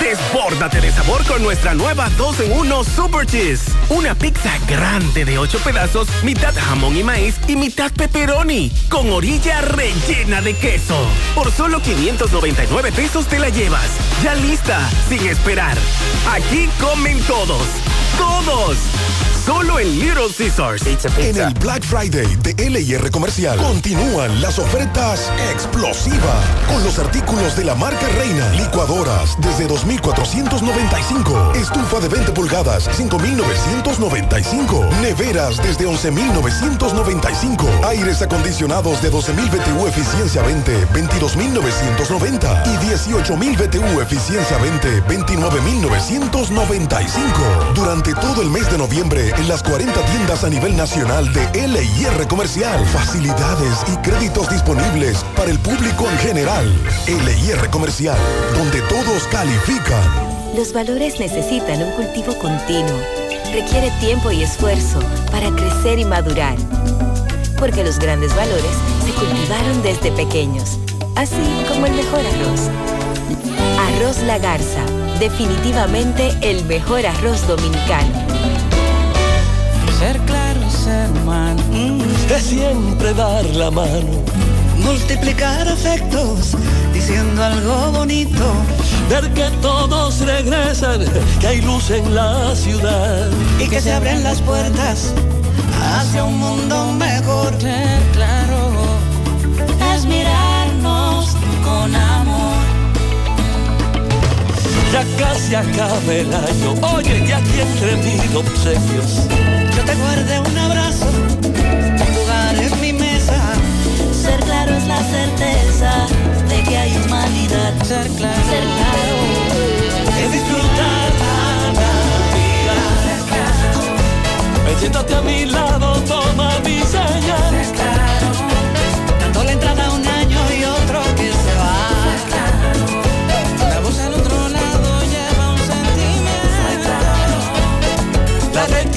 [SPEAKER 62] Desbórdate de sabor con nuestra nueva 2 en 1 Super Cheese. Una pizza grande de 8 pedazos, mitad jamón y maíz y mitad pepperoni. Con orilla rellena de queso. Por solo 599 pesos te la llevas. Ya lista, sin esperar. Aquí comen todos. ¡Todos! Solo en Little Caesars.
[SPEAKER 55] En el Black Friday de LIR Comercial continúan las ofertas explosivas con los artículos de la marca Reina. Licuadoras desde 2.495. Estufa de 20 pulgadas 5.995. Neveras desde 11.995. Aires acondicionados de 12.000 BTU eficiencia 20 22.990 y 18.000 BTU eficiencia 20 29.995. Durante todo el mes de noviembre en las 40 tiendas a nivel nacional de LIR Comercial. Facilidades y créditos disponibles para el público en general. LIR Comercial, donde todos califican.
[SPEAKER 59] Los valores necesitan un cultivo continuo. Requiere tiempo y esfuerzo para crecer y madurar. Porque los grandes valores se cultivaron desde pequeños, así como el mejor arroz. Arroz La Garza, definitivamente el mejor arroz dominicano.
[SPEAKER 63] Ser claro, ser humano.
[SPEAKER 11] Es siempre dar la mano.
[SPEAKER 63] Multiplicar afectos, diciendo algo bonito.
[SPEAKER 11] Ver que todos regresan, que hay luz en la ciudad.
[SPEAKER 63] Y que se abren las puertas hacia un mundo mejor. Ser claro, es mirarnos con amor.
[SPEAKER 11] Ya casi acaba el año. Oye, y aquí entre mil obsequios.
[SPEAKER 63] Yo te guardé un abrazo, un lugar en mi mesa.
[SPEAKER 59] Ser claro es la certeza de que hay humanidad.
[SPEAKER 63] Ser claro,
[SPEAKER 59] ser claro
[SPEAKER 11] es disfrutar la Navidad. Ven, siéntate a mi lado, toma mi señal.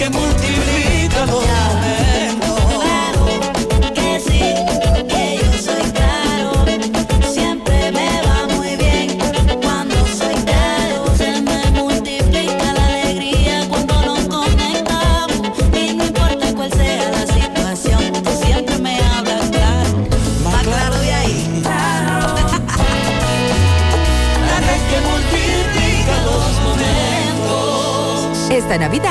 [SPEAKER 63] Que
[SPEAKER 11] multiplica los
[SPEAKER 59] Claro que sí, que yo soy claro. Siempre me va muy bien cuando soy claro. Se me multiplica la alegría cuando nos conectamos. Y no importa cuál sea la situación, tú siempre me hablas claro. Más claro de ahí.
[SPEAKER 11] La red que multiplica los momentos.
[SPEAKER 60] Esta Navidad,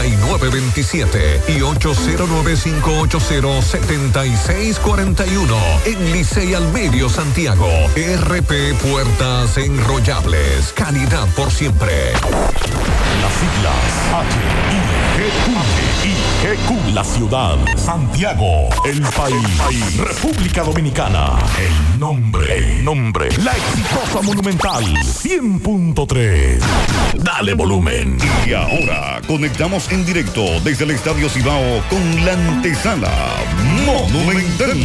[SPEAKER 2] 829-979-9927 y 809-580-7641 en Licey al Medio Santiago. RP Puertas Enrollables. Calidad por siempre.
[SPEAKER 12] Las siglas La ciudad. Santiago. El país. República Dominicana. El nombre. El nombre. La exitosa Monumental. 100.3. Dale volumen.
[SPEAKER 64] Y ahora conectamos en directo desde el Estadio Cibao con la antesala Monumental.